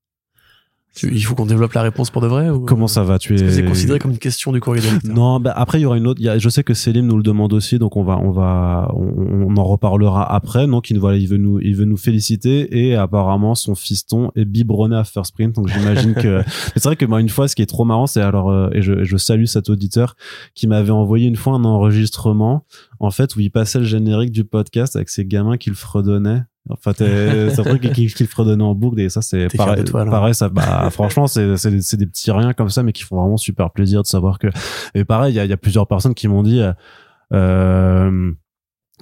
Il faut qu'on développe la réponse pour de vrai ou... Comment ça va? Tu es c'est considéré comme une question du courrier Non, bah après il y aura une autre. je sais que Célim nous le demande aussi, donc on va, on va, on, on en reparlera après. Donc il voilà, il veut nous, il veut nous féliciter et apparemment son fiston est biberonné à First Print. Donc j'imagine que. C'est vrai que moi une fois, ce qui est trop marrant, c'est alors euh, et je, je salue cet auditeur qui m'avait envoyé une fois un enregistrement en fait où il passait le générique du podcast avec ses gamins qui le fredonnaient. Enfin, c'est un truc qui, qui le fredonnait en boucle et ça c'est pareil. toi, pareil, ça, bah, franchement, c'est c'est des- des petits riens comme ça, mais qui font vraiment super plaisir de savoir que. Et pareil, il y a, y a plusieurs personnes qui m'ont dit. euh,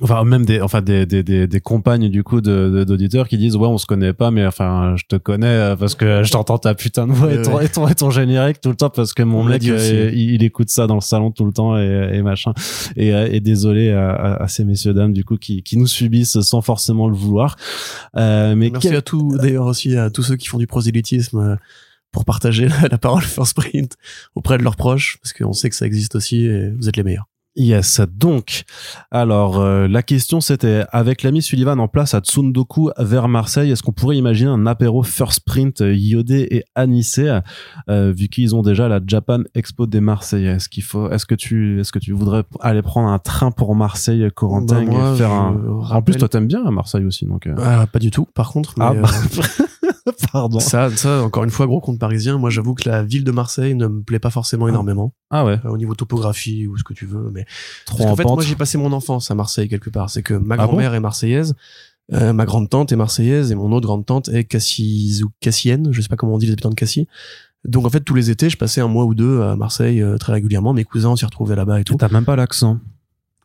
Enfin, même des, enfin, des, des, des, des compagnes, du coup, de, de- d'auditeurs qui disent, ouais, on se connaît pas, mais enfin, je te connais euh, parce que je t'entends ta putain de voix et ton, et ton, et ton générique tout le temps parce que mon On mec, euh, il, il écoute ça dans le salon tout le temps et, et machin. Et, euh, et désolé à, à, à ces messieurs dames, du coup, qui, qui nous subissent sans forcément le vouloir. Euh, mais Merci quel- à tous, d'ailleurs aussi à tous ceux qui font du prosélytisme pour partager la, la parole First Print auprès de leurs proches, parce qu'on sait que ça existe aussi et vous êtes les meilleurs. Yes, donc, alors euh, la question c'était avec l'ami Sullivan en place à Tsundoku vers Marseille, est-ce qu'on pourrait imaginer un apéro first print euh, iodé et anisé euh, vu qu'ils ont déjà la Japan Expo des Marseillais? Est-ce qu'il faut, est-ce que tu, est-ce que tu voudrais aller prendre un train pour Marseille, Corentin, Bah, et faire un. En plus, toi t'aimes bien à Marseille aussi, donc. euh, Ah, pas du tout, par contre. Mais, Ah, bah, euh, pardon. ça, ça, encore une fois, gros compte parisien. Moi, j'avoue que la ville de Marseille ne me plaît pas forcément énormément Ah ouais, euh, au niveau topographie ou ce que tu veux. Mais trop Parce en fait, pente. moi, j'ai passé mon enfance à Marseille quelque part. C'est que ma Ah bon grand-mère est marseillaise, euh, ma grande-tante est marseillaise et mon autre grande-tante est Cassis ou Cassienne. Je sais pas comment on dit les habitants de Cassis. Donc en fait, tous les étés, je passais un mois ou deux à Marseille euh, très régulièrement. Mes cousins s'y retrouvaient là-bas et tout. T'as même pas l'accent.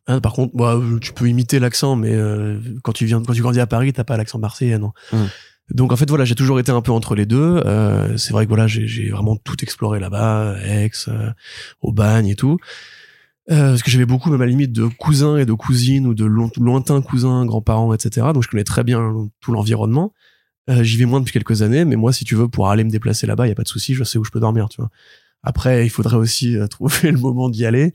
Ah, par contre, bah, euh, tu peux imiter l'accent, mais euh, quand tu viens, quand tu grandis à Paris, t'as pas l'accent marseillais, non. Mm. Donc en fait, voilà, j'ai toujours été un peu entre les deux. Euh, c'est vrai que voilà, j'ai vraiment tout exploré là-bas, Aix, euh, au et tout. Euh, parce que j'avais beaucoup, même à la limite, de cousins et de cousines ou de lo- lointains cousins, grands-parents, etc. Donc je connais très bien tout l'environnement. Euh, J'y vais moins depuis quelques années, mais moi, si tu veux, pour aller me déplacer là-bas, il y a pas de souci, je sais où je peux dormir, tu vois. Après, il faudrait aussi euh, trouver le moment d'y aller.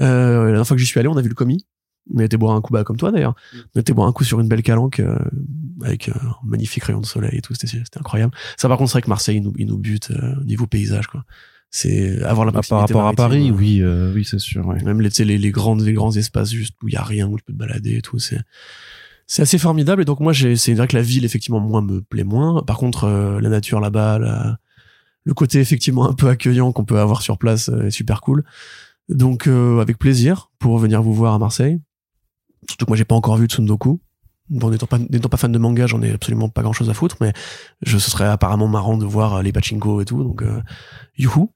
Euh, la dernière fois que j'y suis allé, on a vu le commis. On a été boire un coup, bah, comme toi d'ailleurs. On a été boire un coup sur une belle calanque euh, avec euh, un magnifique rayon de soleil et tout. C'était c'était incroyable. Ça, par contre, c'est vrai que Marseille, il nous, il nous bute euh, au niveau paysage, quoi. C'est avoir la Ah, par proximité rapport à Paris, maritime, oui, euh, oui, c'est sûr. ouais. même les, tu sais, les, les grandes les grands espaces juste où il y a rien où tu peux te balader et tout c'est c'est assez formidable et donc moi j'ai c'est vrai que la ville effectivement moi me plaît moins par contre euh, la nature là-bas la- le côté effectivement un peu accueillant qu'on peut avoir sur place euh, est super cool donc euh, avec plaisir pour venir vous voir à Marseille surtout que moi j'ai pas encore vu Tsundoku Bon, n'étant pas, n'étant pas fan de manga, j'en ai absolument pas grand chose à foutre, mais je, ce serait apparemment marrant de voir euh, les pachinko et tout, donc, euh, youhou.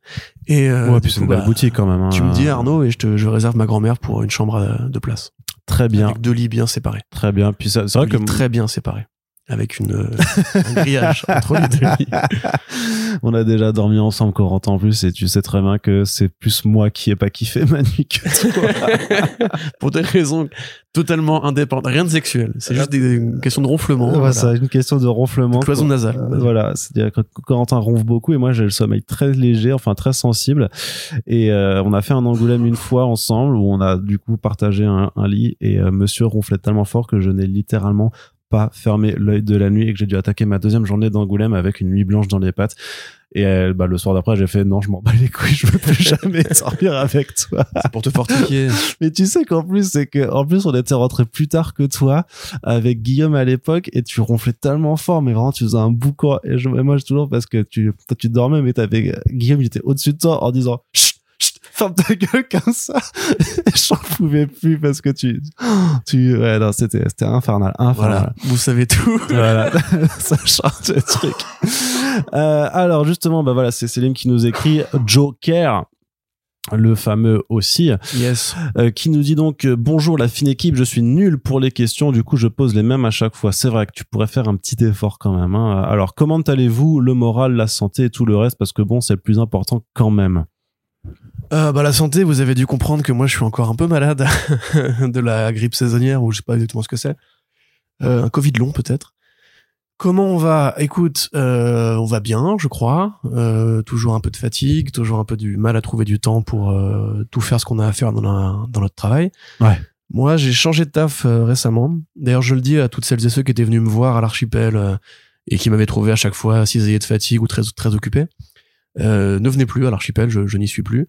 Et, euh, ouais, puis c'est une belle bah, boutique quand même. hein. tu me dis Arnaud et je te je réserve ma grand-mère pour une chambre euh, de place Très bien, avec deux lits bien séparés. très bien. Puis ça- c'est vrai Deux que lits très bien séparés avec une euh, un grillage entre les deux lits. on a déjà dormi ensemble Corentin en plus et tu sais très bien que c'est plus moi qui ai pas kiffé ma nuit que toi. pour des raisons totalement indépendantes, rien de sexuel, c'est juste des, une question de ronflement, Ouais, voilà. c'est une question de ronflement. De cloison nasale. Euh, voilà, c'est-à-dire que Corentin ronfle beaucoup et moi j'ai le sommeil très léger, enfin très sensible. Et euh, on a fait un Angoulême une fois ensemble où on a du coup partagé un, un lit et euh, Monsieur ronflait tellement fort que je n'ai littéralement pas fermé l'œil de la nuit et que j'ai dû attaquer ma deuxième journée d'Angoulême avec une nuit blanche dans les pattes. Et euh, bah, le soir d'après, j'ai fait non, je m'en bats les couilles, je veux plus jamais dormir avec toi. C'est pour te fortifier. Mais tu sais qu'en plus, c'est que, en plus, on était rentré plus tard que toi, avec Guillaume à l'époque, et tu ronflais tellement fort, mais vraiment, tu faisais un boucan. Et, je, et moi, je toujours, parce que tu, toi, tu dormais, mais t'avais, Guillaume, il était au-dessus de toi en disant, chut, ferme ta gueule comme ça. J'en pouvais plus parce que tu, tu, ouais, non, c'était, c'était infernal, infernal. Voilà, vous savez tout. Voilà, ça change le truc. Euh, alors justement, bah voilà, c'est Céline qui nous écrit Joker. Le fameux aussi, Yes. euh, qui nous dit donc euh, bonjour la fine équipe, je suis nul pour les questions, du coup je pose les mêmes à chaque fois. C'est vrai que tu pourrais faire un petit effort quand même. Hein. Alors comment allez-vous, le moral, la santé et tout le reste, parce que bon c'est le plus important quand même. Euh, bah la santé, vous avez dû comprendre que moi je suis encore un peu malade de la grippe saisonnière ou je sais pas exactement ce que c'est. Euh, un Covid long peut-être. Comment on va? Écoute, euh, on va bien, je crois. Toujours un peu de fatigue, toujours un peu du mal à trouver du temps pour tout faire ce qu'on a à faire dans, la- dans notre travail. Ouais. Moi, j'ai changé de taf récemment. D'ailleurs, je le dis à toutes celles et ceux qui étaient venus me voir à l'archipel et qui m'avaient trouvé à chaque fois cisaillé de fatigue ou très très occupé. Euh, ne venez plus à l'archipel, je, je n'y suis plus.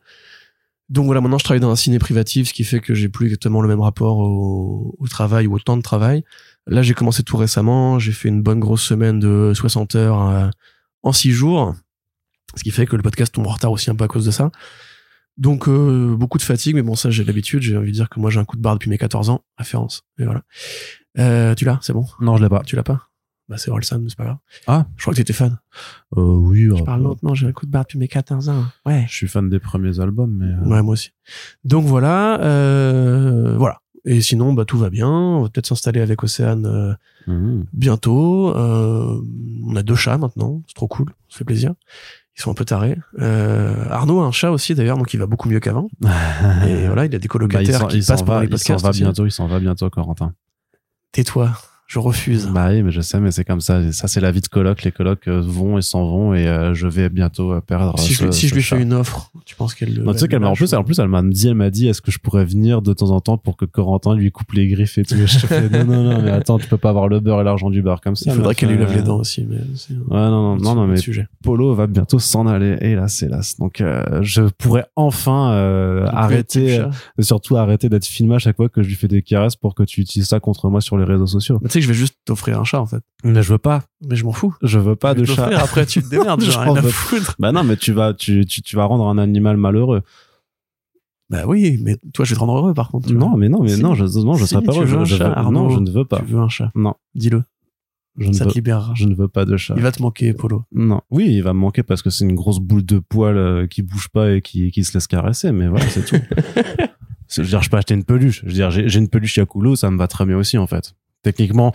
Donc voilà, maintenant je travaille dans un ciné privatif, ce qui fait que j'ai plus exactement le même rapport au, au travail ou au temps de travail. Là, j'ai commencé tout récemment, j'ai fait une bonne grosse semaine de 60 heures euh, en 6 jours, ce qui fait que le podcast tombe en retard aussi un peu à cause de ça. Donc euh, beaucoup de fatigue, mais bon ça j'ai l'habitude, j'ai envie de dire que moi j'ai un coup de barre depuis mes 14 ans, référence. Et voilà. Euh, tu l'as, c'est bon? Non je l'ai pas. Tu l'as pas? Bah c'est Orelsan, mais c'est pas grave. Ah. Je crois que t'étais fan. Euh, oui. Je parle lentement, j'ai un coup de barre depuis mes 14 ans. Ouais. Je suis fan des premiers albums, mais. euh, Ouais, moi aussi. Donc voilà, euh, voilà. Et sinon, bah tout va bien. On va peut-être s'installer avec Océane euh, mhm. bientôt. Euh, on a deux chats maintenant, c'est trop cool, ça fait plaisir. Ils sont un peu tarés. Euh, Arnaud a un chat aussi d'ailleurs, donc il va beaucoup mieux qu'avant. Et voilà, il a des Bah, il colocataires qui il s'en passent les il s'en va bientôt, il s'en va bientôt, Corentin. Tais-toi, je refuse. Bah oui, mais je sais, mais c'est comme ça. Ça, c'est la vie de coloc. Les colocs euh, vont et s'en vont et euh, je vais bientôt euh, perdre. si ce- je, si je lui chat. fais une offre, tu penses qu'elle le. Non, tu sais elle qu'elle en plus, en plus, elle m'a dit, elle m'a dit, est-ce que je pourrais venir de temps en temps pour que Corentin lui coupe les griffes et tout? Je te fais, non, non, non, mais attends, tu peux pas avoir le beurre et l'argent du beurre comme ça. Il faudrait qu'elle lui lave Euh, les dents aussi, mais Ouais, non, non, non, non, mais sujet. Polo va bientôt s'en aller. Hélas, hélas. Donc, euh, je pourrais enfin euh, arrêter, euh, surtout arrêter d'être filmé à chaque fois que je lui fais des caresses pour que tu utilises ça contre moi sur les réseaux sociaux. Mais je vais juste t'offrir un chat en fait. Mais je veux pas. Mais je m'en fous. Je veux pas Je de chat. Après, tu te démerdes. J'en rien à veux- foutre. Bah non, mais tu vas, tu, tu, tu vas rendre un animal malheureux. Bah oui, mais toi, je vais te rendre heureux par contre. vois. Non, mais non, mais Si. non, je, non, je Si, serais pas heureux. un Je, chat, veux- Arnaud. non, je ne veux pas. Tu veux un chat Non, Dis-le. je ne Ça veux, te libérera. je ne veux pas de chat. Il va te manquer, Polo. Non. Oui, il va me manquer parce que c'est une grosse boule de poils euh, qui bouge pas et qui, qui se laisse caresser, mais voilà, c'est tout. Je veux dire, je peux acheter une peluche. Je veux dire, j'ai j'ai une peluche Yakulo, ça me va très bien aussi, en fait. Techniquement,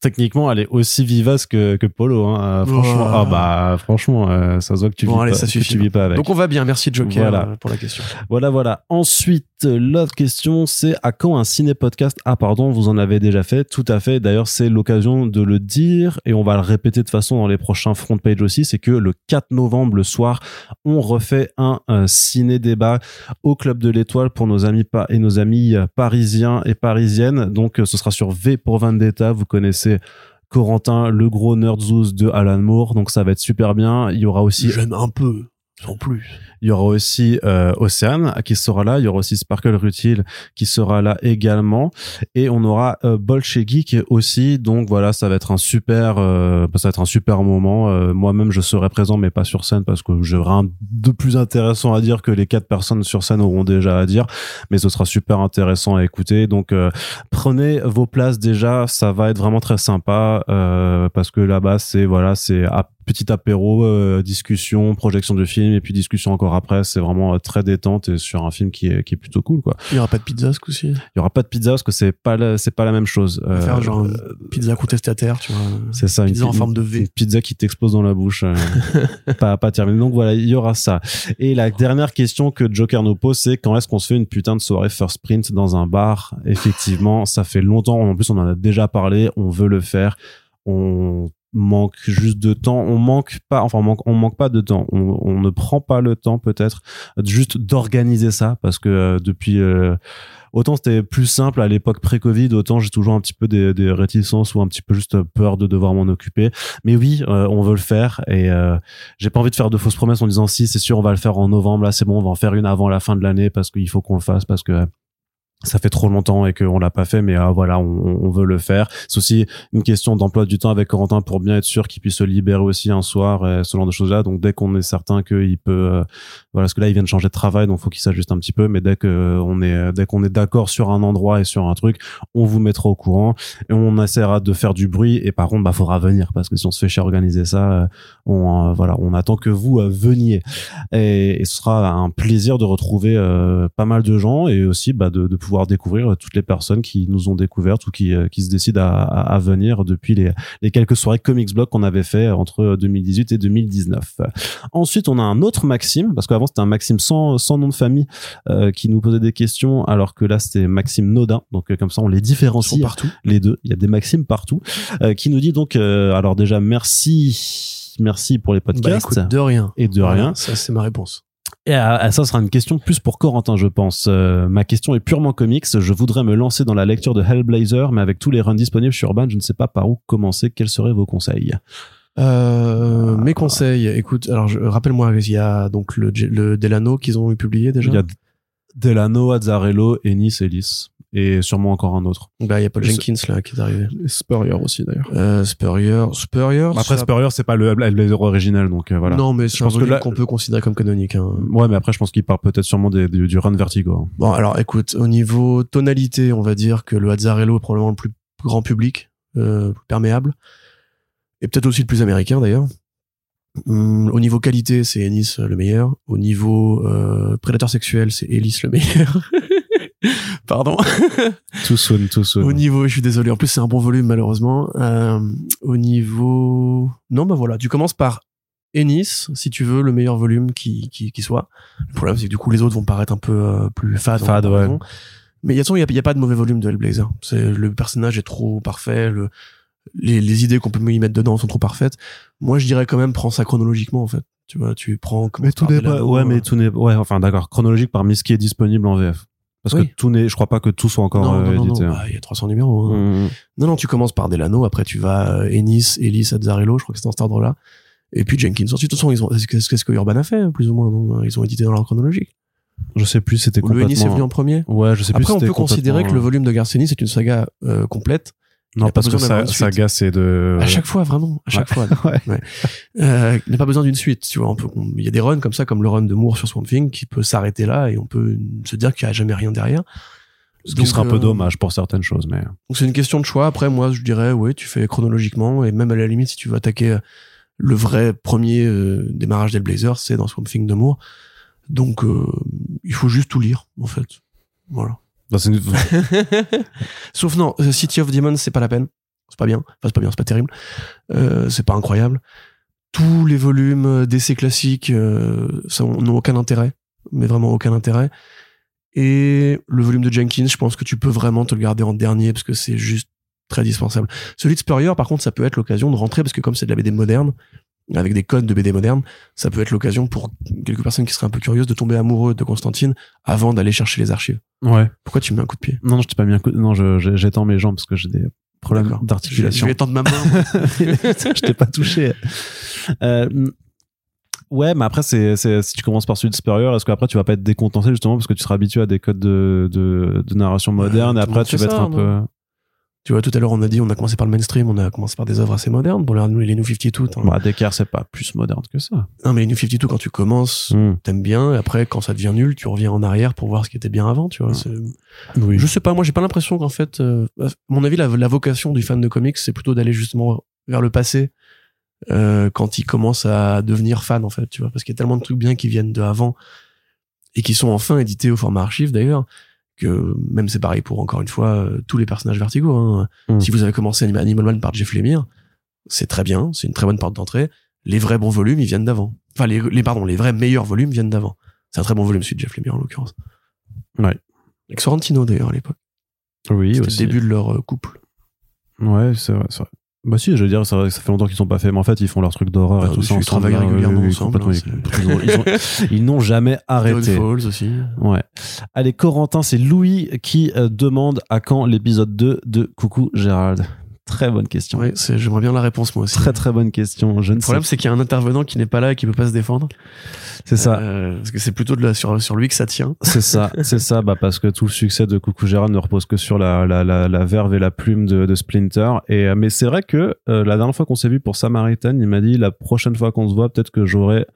techniquement, elle est aussi vivace que, que Polo. Hein. Euh, franchement, Oh. ah bah franchement, euh, ça se voit que tu Bon, vis allez, pas, ça suffit. tu vis pas avec. Donc on va bien, merci Joker Voilà. euh, pour la question. Voilà, voilà. Ensuite, l'autre question, c'est à quand un ciné-podcast Ah, pardon, vous en avez déjà fait? Tout à fait. D'ailleurs, c'est l'occasion de le dire et on va le répéter de façon dans les prochains front page aussi. C'est que le 4 novembre, le soir, on refait un, euh, ciné-débat au Club de l'Étoile pour nos amis et nos amis parisiens et parisiennes. Donc, ce sera sur V pour Vendetta. Vous connaissez Corentin, le gros nerdzouz de Alan Moore. Donc, ça va être super bien. Il y aura aussi J'aime un peu, sans plus. il y aura aussi euh, Océane qui sera là. Il y aura aussi Sparkle Rutil qui sera là également. Et on aura euh, Geek aussi. Donc voilà, ça va être un super, euh, ça va être un super moment. Euh, Moi-même, je serai présent, mais pas sur scène parce que j'aurai rien de plus intéressant à dire que les quatre personnes sur scène auront déjà à dire. Mais ce sera super intéressant à écouter. Donc euh, prenez vos places déjà. Ça va être vraiment très sympa euh, parce que là-bas, c'est voilà, c'est à petit apéro, euh, discussion, projection de film et puis discussion encore après. C'est vraiment euh, très détente et sur un film qui est, qui est plutôt cool, quoi. Il y aura pas de pizza ce coup-ci? Il y aura pas de pizza parce que c'est pas c'est pas la même chose. Va faire Euh, genre une euh, pizza contestataire, tu vois. c'est ça, une pizza en pi- forme de V. Une pizza qui t'explose dans la bouche. euh, pas, pas terminé. Donc voilà, il y aura ça. Et la dernière question que Joker nous pose, c'est quand est-ce qu'on se fait une putain de soirée first print dans un bar? Effectivement, ça fait longtemps. En plus, on en a déjà parlé. On veut le faire. On manque juste de temps. On manque pas, enfin, on manque, on manque pas de temps. On, on ne prend pas le temps, peut-être, juste d'organiser ça parce que euh, depuis, euh, autant c'était plus simple à l'époque pré-Covid, autant j'ai toujours un petit peu des, des réticences ou un petit peu juste peur de devoir m'en occuper. Mais oui, euh, on veut le faire et euh, j'ai pas envie de faire de fausses promesses en disant si c'est sûr on va le faire en novembre. Là c'est bon, on va en faire une avant la fin de l'année parce qu'il faut qu'on le fasse parce que ça fait trop longtemps et qu'on l'a pas fait, mais euh, voilà, on, on veut le faire. C'est aussi une question d'emploi du temps avec Corentin pour bien être sûr qu'il puisse se libérer aussi un soir, et ce genre de choses-là. Donc dès qu'on est certain qu'il peut, euh, voilà, parce que là il vient de changer de travail, donc faut qu'il s'ajuste un petit peu. Mais dès que euh, est, dès qu'on est d'accord sur un endroit et sur un truc, on vous mettra au courant et on essaiera de faire du bruit. Et par contre, bah faudra venir parce que si on se fait chier à organiser ça, euh, on, euh, voilà, on attend que vous euh, veniez. Et, et ce sera un plaisir de retrouver euh, pas mal de gens et aussi bah, de, de pouvoir découvrir toutes les personnes qui nous ont découvertes ou qui, euh, qui se décident à, à, à venir depuis les, les quelques soirées Comics Blog qu'on avait fait entre 2018 et 2019. Ensuite, on a un autre Maxime, parce qu'avant c'était un Maxime sans, sans nom de famille euh, qui nous posait des questions, alors que là c'était Maxime Nodin. Donc euh, comme ça, on les différencie partout. les deux. Il y a des Maximes partout. Euh, qui nous dit donc, euh, alors déjà merci, merci pour les Bah, podcasts. écoute, de rien. et de rien. Ça, c'est ma réponse. Et euh, ça sera une question plus pour Corentin, je pense. Euh, ma question est purement comics. Je voudrais me lancer dans la lecture de Hellblazer, mais avec tous les runs disponibles sur Urban, je ne sais pas par où commencer. Quels seraient vos conseils Euh, mes conseils, écoute, alors je- rappelle-moi, il y a donc le, le Delano qu'ils ont publié déjà? Il y a Delano, Azzarello, Ennis, Ellis, et sûrement encore un autre. Bah, il y a Paul Jenkins là qui est arrivé. Spurrier aussi d'ailleurs. Euh, Spurrier, Spurrier. Après, ça- Spurrier, c'est pas le Hellblazer original, donc euh, voilà. Non, mais c'est Je un qu'on peut considérer comme canonique. Hein. Ouais, mais après, je pense qu'il part peut-être sûrement des- du, du run Vertigo. hein. Bon, alors écoute, au niveau tonalité, on va dire que le Azzarello est probablement le plus grand public, euh, plus perméable, et peut-être aussi le plus américain d'ailleurs. Hum, au niveau qualité, c'est Ennis euh, le meilleur. Au niveau euh, prédateur sexuel, c'est Ellis le meilleur. Pardon. Too soon, too soon. Au niveau, je suis désolé. En plus, c'est un bon volume malheureusement. Euh, au niveau, non, bah voilà, tu commences par Ennis, si tu veux le meilleur volume qui qui, qui soit. Le problème, c'est que du coup, les autres vont paraître un peu euh, plus fades. en Fade, ouais. Mais de toute façon, il n'y a, il y a pas de mauvais volume de Hellblazer. C'est le personnage est trop parfait. Le, les, les idées qu'on peut y mettre dedans sont trop parfaites. Moi, je dirais quand même, prends ça chronologiquement en fait. Tu vois, tu prends. Mais tout n'est pas, ouais, mais tout n'est, ouais, enfin, d'accord, chronologique parmi ce qui est disponible en VF. Parce Oui. que tout n'est, je crois pas que tout soit encore non, euh, non, non, édité. non, bah, il y a 300 numéros. hein. Mmh. Non, non, tu commences par Delano, après tu vas euh, Ennis, Ellis, Azzarello, je crois que c'est dans cet ordre-là. Et puis Jenkins. Ensuite, de toute façon, ils ont, qu'est-ce que Urban a fait, plus ou moins, non Ils ont édité dans l'ordre chronologique. Je sais plus, c'était Ou le Ennis est complètement. venu en premier. Ouais, je sais plus. Après, on peut considérer que le complètement- volume de Garcenis c'est une saga euh, complète. Non, parce que sa, saga, c'est de. À chaque fois, vraiment, à chaque fois. Ouais. Euh, il n'a pas besoin d'une suite, tu vois. on peut- on- Il y a des runs comme ça, comme le run de Moore sur Swamp Thing, qui peut s'arrêter là et on peut se dire qu'il n'y a jamais rien derrière. Ce Donc, qui sera un euh, peu dommage pour certaines choses, mais. Donc c'est une question de choix. Après, moi, je dirais, oui, tu fais chronologiquement et même à la limite, si tu veux attaquer euh, le vrai premier euh, démarrage des Blazers, c'est dans Swamp Thing de Moore. Donc, euh, il faut juste tout lire, en fait. Voilà. Sauf non, euh, City of Demons, c'est pas la peine. C'est pas bien. Enfin, c'est pas bien, c'est pas terrible. Euh, c'est pas incroyable. Tous les volumes euh, d'essais classiques, euh, n'ont aucun intérêt. Mais vraiment aucun intérêt. Et le volume de Jenkins, je pense que tu peux vraiment te le garder en dernier parce que c'est juste très dispensable. Celui de Spurrier, par contre, ça peut être l'occasion de rentrer parce que comme c'est de la BD moderne, avec des codes de BD moderne, ça peut être l'occasion pour quelques personnes qui seraient un peu curieuses de tomber amoureux de Constantine avant d'aller chercher les archives. ouais. Pourquoi tu me mets un coup de pied? Non, non, je t'ai pas mis un coup. Non, je- je- j'étends mes jambes parce que j'ai des problèmes D'accord. Je d'articulation. vais tendre ma main. je t'ai pas touché. Euh, ouais, mais après, c'est, c'est, si tu commences par celui de Spurrier, est-ce qu'après tu vas pas être décontenancé justement parce que tu seras habitué à des codes de, de, de narration moderne et après tu vas être un peu. Tu vois, tout à l'heure, on a dit, on a commencé par le mainstream, on a commencé par des œuvres assez modernes. Bon, là, nous, les New 52, attends. Bah, Descartes, c'est pas plus moderne que ça. Non, mais les New 52, quand tu commences, Hmm. t'aimes bien, et après, quand ça devient nul, tu reviens en arrière pour voir ce qui était bien avant, tu vois. c'est- Oui. Je sais pas, moi, j'ai pas l'impression qu'en fait, euh, à mon avis, la, la vocation du fan de comics, c'est plutôt d'aller justement vers le passé, euh, quand il commence à devenir fan, en fait, tu vois. Parce qu'il y a tellement de trucs bien qui viennent de avant, et qui sont enfin édités au format archive, d'ailleurs, que même c'est pareil pour, encore une fois, euh, tous les personnages verticaux, hein. Hmm. Si vous avez commencé Anim- Animal Man par Jeff Lemire, c'est très bien, c'est une très bonne porte d'entrée. Les vrais bons volumes, ils viennent d'avant. Enfin, les, les, pardon, les vrais meilleurs volumes viennent d'avant. C'est un très bon volume, celui de Jeff Lemire, en l'occurrence. Ouais. Avec Sorrentino, d'ailleurs, à l'époque. Oui, C'était le aussi. début de leur euh, couple. Ouais, c'est vrai, c'est vrai. Bah si, je veux dire, ça fait longtemps qu'ils sont pas faits, mais en fait, ils font leurs trucs d'horreur Ah, et tout ils ça ensemble. travaillent là, oui, régulièrement ensemble, hein, Ils- ils ont- ils ont- Ils n'ont jamais arrêté. Falls aussi. Ouais. Allez, Corentin, c'est Louis qui euh, demande à quand l'épisode 2 de Coucou Gérald. Très bonne question. C'est- j'aimerais bien la réponse, moi aussi. Très très bonne question. Je ne Le problème, c'est qu'il y a un intervenant qui n'est pas là et qui peut pas se défendre. C'est ça. Euh, parce que c'est plutôt de la, sur, sur lui que ça tient. C'est ça, c'est ça, bah parce que tout le succès de Coucou Gérald ne repose que sur la, la, la, la verve et la plume de, de Splinter. Et euh, mais c'est vrai que euh, la dernière fois qu'on s'est vu pour Samaritan, il m'a dit la prochaine fois qu'on se voit, peut-être que j'aurai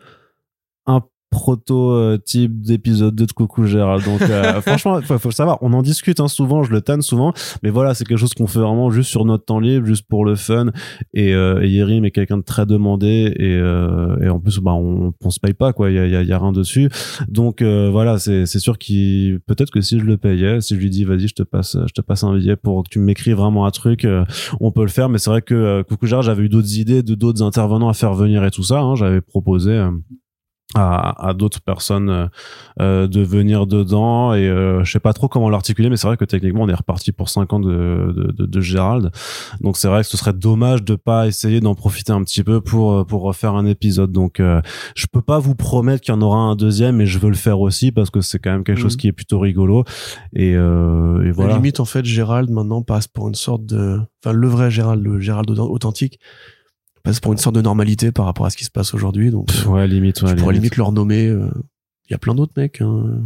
un prototype d'épisode 2 de Coucou Gérald. Donc euh, franchement, faut, faut savoir, on en discute hein, souvent, je le tanne souvent, mais voilà, c'est quelque chose qu'on fait vraiment juste sur notre temps libre, juste pour le fun. Et, euh, et Yerim est quelqu'un de très demandé et, euh, et en plus, bah on, on se paye pas quoi, il y a, y, a, y a rien dessus. Donc euh, voilà, c'est sûr qu'il peut-être que si je le payais, si je lui dis vas-y, je te passe je te passe un billet pour que tu m'écrives vraiment un truc, euh, on peut le faire. Mais c'est vrai que euh, coucou Gérard, j'avais eu d'autres idées de d'autres intervenants à faire venir et tout ça. Hein, j'avais proposé. À, à d'autres personnes euh, euh, de venir dedans et euh, je sais pas trop comment l'articuler mais c'est vrai que techniquement on est reparti pour 5 ans de, de, de, de Gérald. Donc c'est vrai que ce serait dommage de pas essayer d'en profiter un petit peu pour euh, pour refaire un épisode. Donc euh, je peux pas vous promettre qu'il y en aura un deuxième mais je veux le faire aussi parce que c'est quand même quelque chose Mhm. qui est plutôt rigolo. Et, euh, et À la voilà. limite, en fait, Gérald, maintenant, passe pour une sorte de... Enfin, le vrai Gérald, le Gérald au- authentique, passe pour une sorte de normalité par rapport à ce qui se passe aujourd'hui. Donc, Pff, euh, ouais limite ouais, pourrais limite. limite leur nommer... euh, Il y a plein d'autres mecs, hein,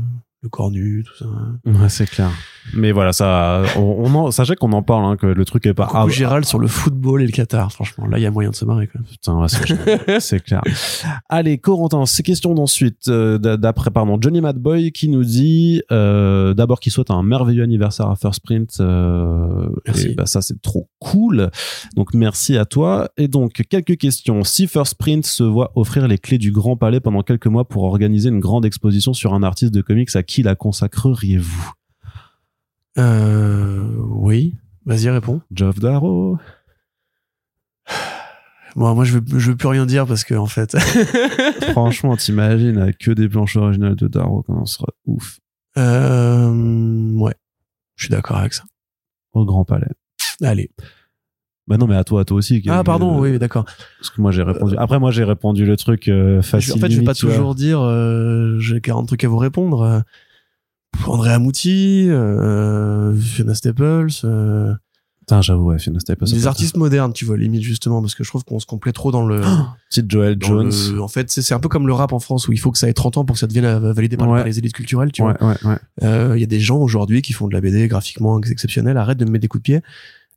le cornu, tout ça. ouais c'est clair mais voilà ça on, on en sachez qu'on en parle hein, que le truc est pas Coucou ah, Gérald sur le football et le Qatar, franchement. Là, il y a moyen de se marrer, même. Putain, ouais, c'est c'est clair. Allez, Corentin, ces questions d'ensuite, euh, d'après, pardon, Johnny Madboy qui nous dit euh, d'abord qu'il souhaite un merveilleux anniversaire à First Print. Euh, Merci. et bah, ça, c'est trop cool. Donc, merci à toi. Et donc, quelques questions. Si First Print se voit offrir les clés du Grand Palais pendant quelques mois pour organiser une grande exposition sur un artiste de comics, à qui la consacreriez-vous Euh, oui. Vas-y, réponds. Geoff Darrow Bon, moi, je veux, je veux plus rien dire parce que, en fait, Franchement, t'imagines, avec que des planches originales de Darrow, quand on sera ouf euh, ouais. Je suis d'accord avec ça. au Grand Palais. Allez. Bah non, mais à toi, à toi aussi. Ah, pardon, Euh, oui, d'accord. Parce que moi j'ai répondu. Après moi j'ai répondu le truc euh, facile. en fait, je vais limite, pas toujours dire euh, j'ai 40 trucs à vous répondre. André Amouti, euh, Fiona Staples, euh, Putain, j'avoue, ouais, Fiona Staples. des artistes modernes, tu vois, limite justement, parce que je trouve qu'on se complète trop dans le. Petite Joel Jones. le- en fait, c'est un peu comme le rap en France où il faut que ça ait 30 ans pour que ça devienne euh, validé par, Ouais. les élites culturelles, tu Ouais, vois. ouais, ouais. Euh, Il y a des gens aujourd'hui qui font de la BD graphiquement exceptionnelle. Arrête de me mettre des coups de pied.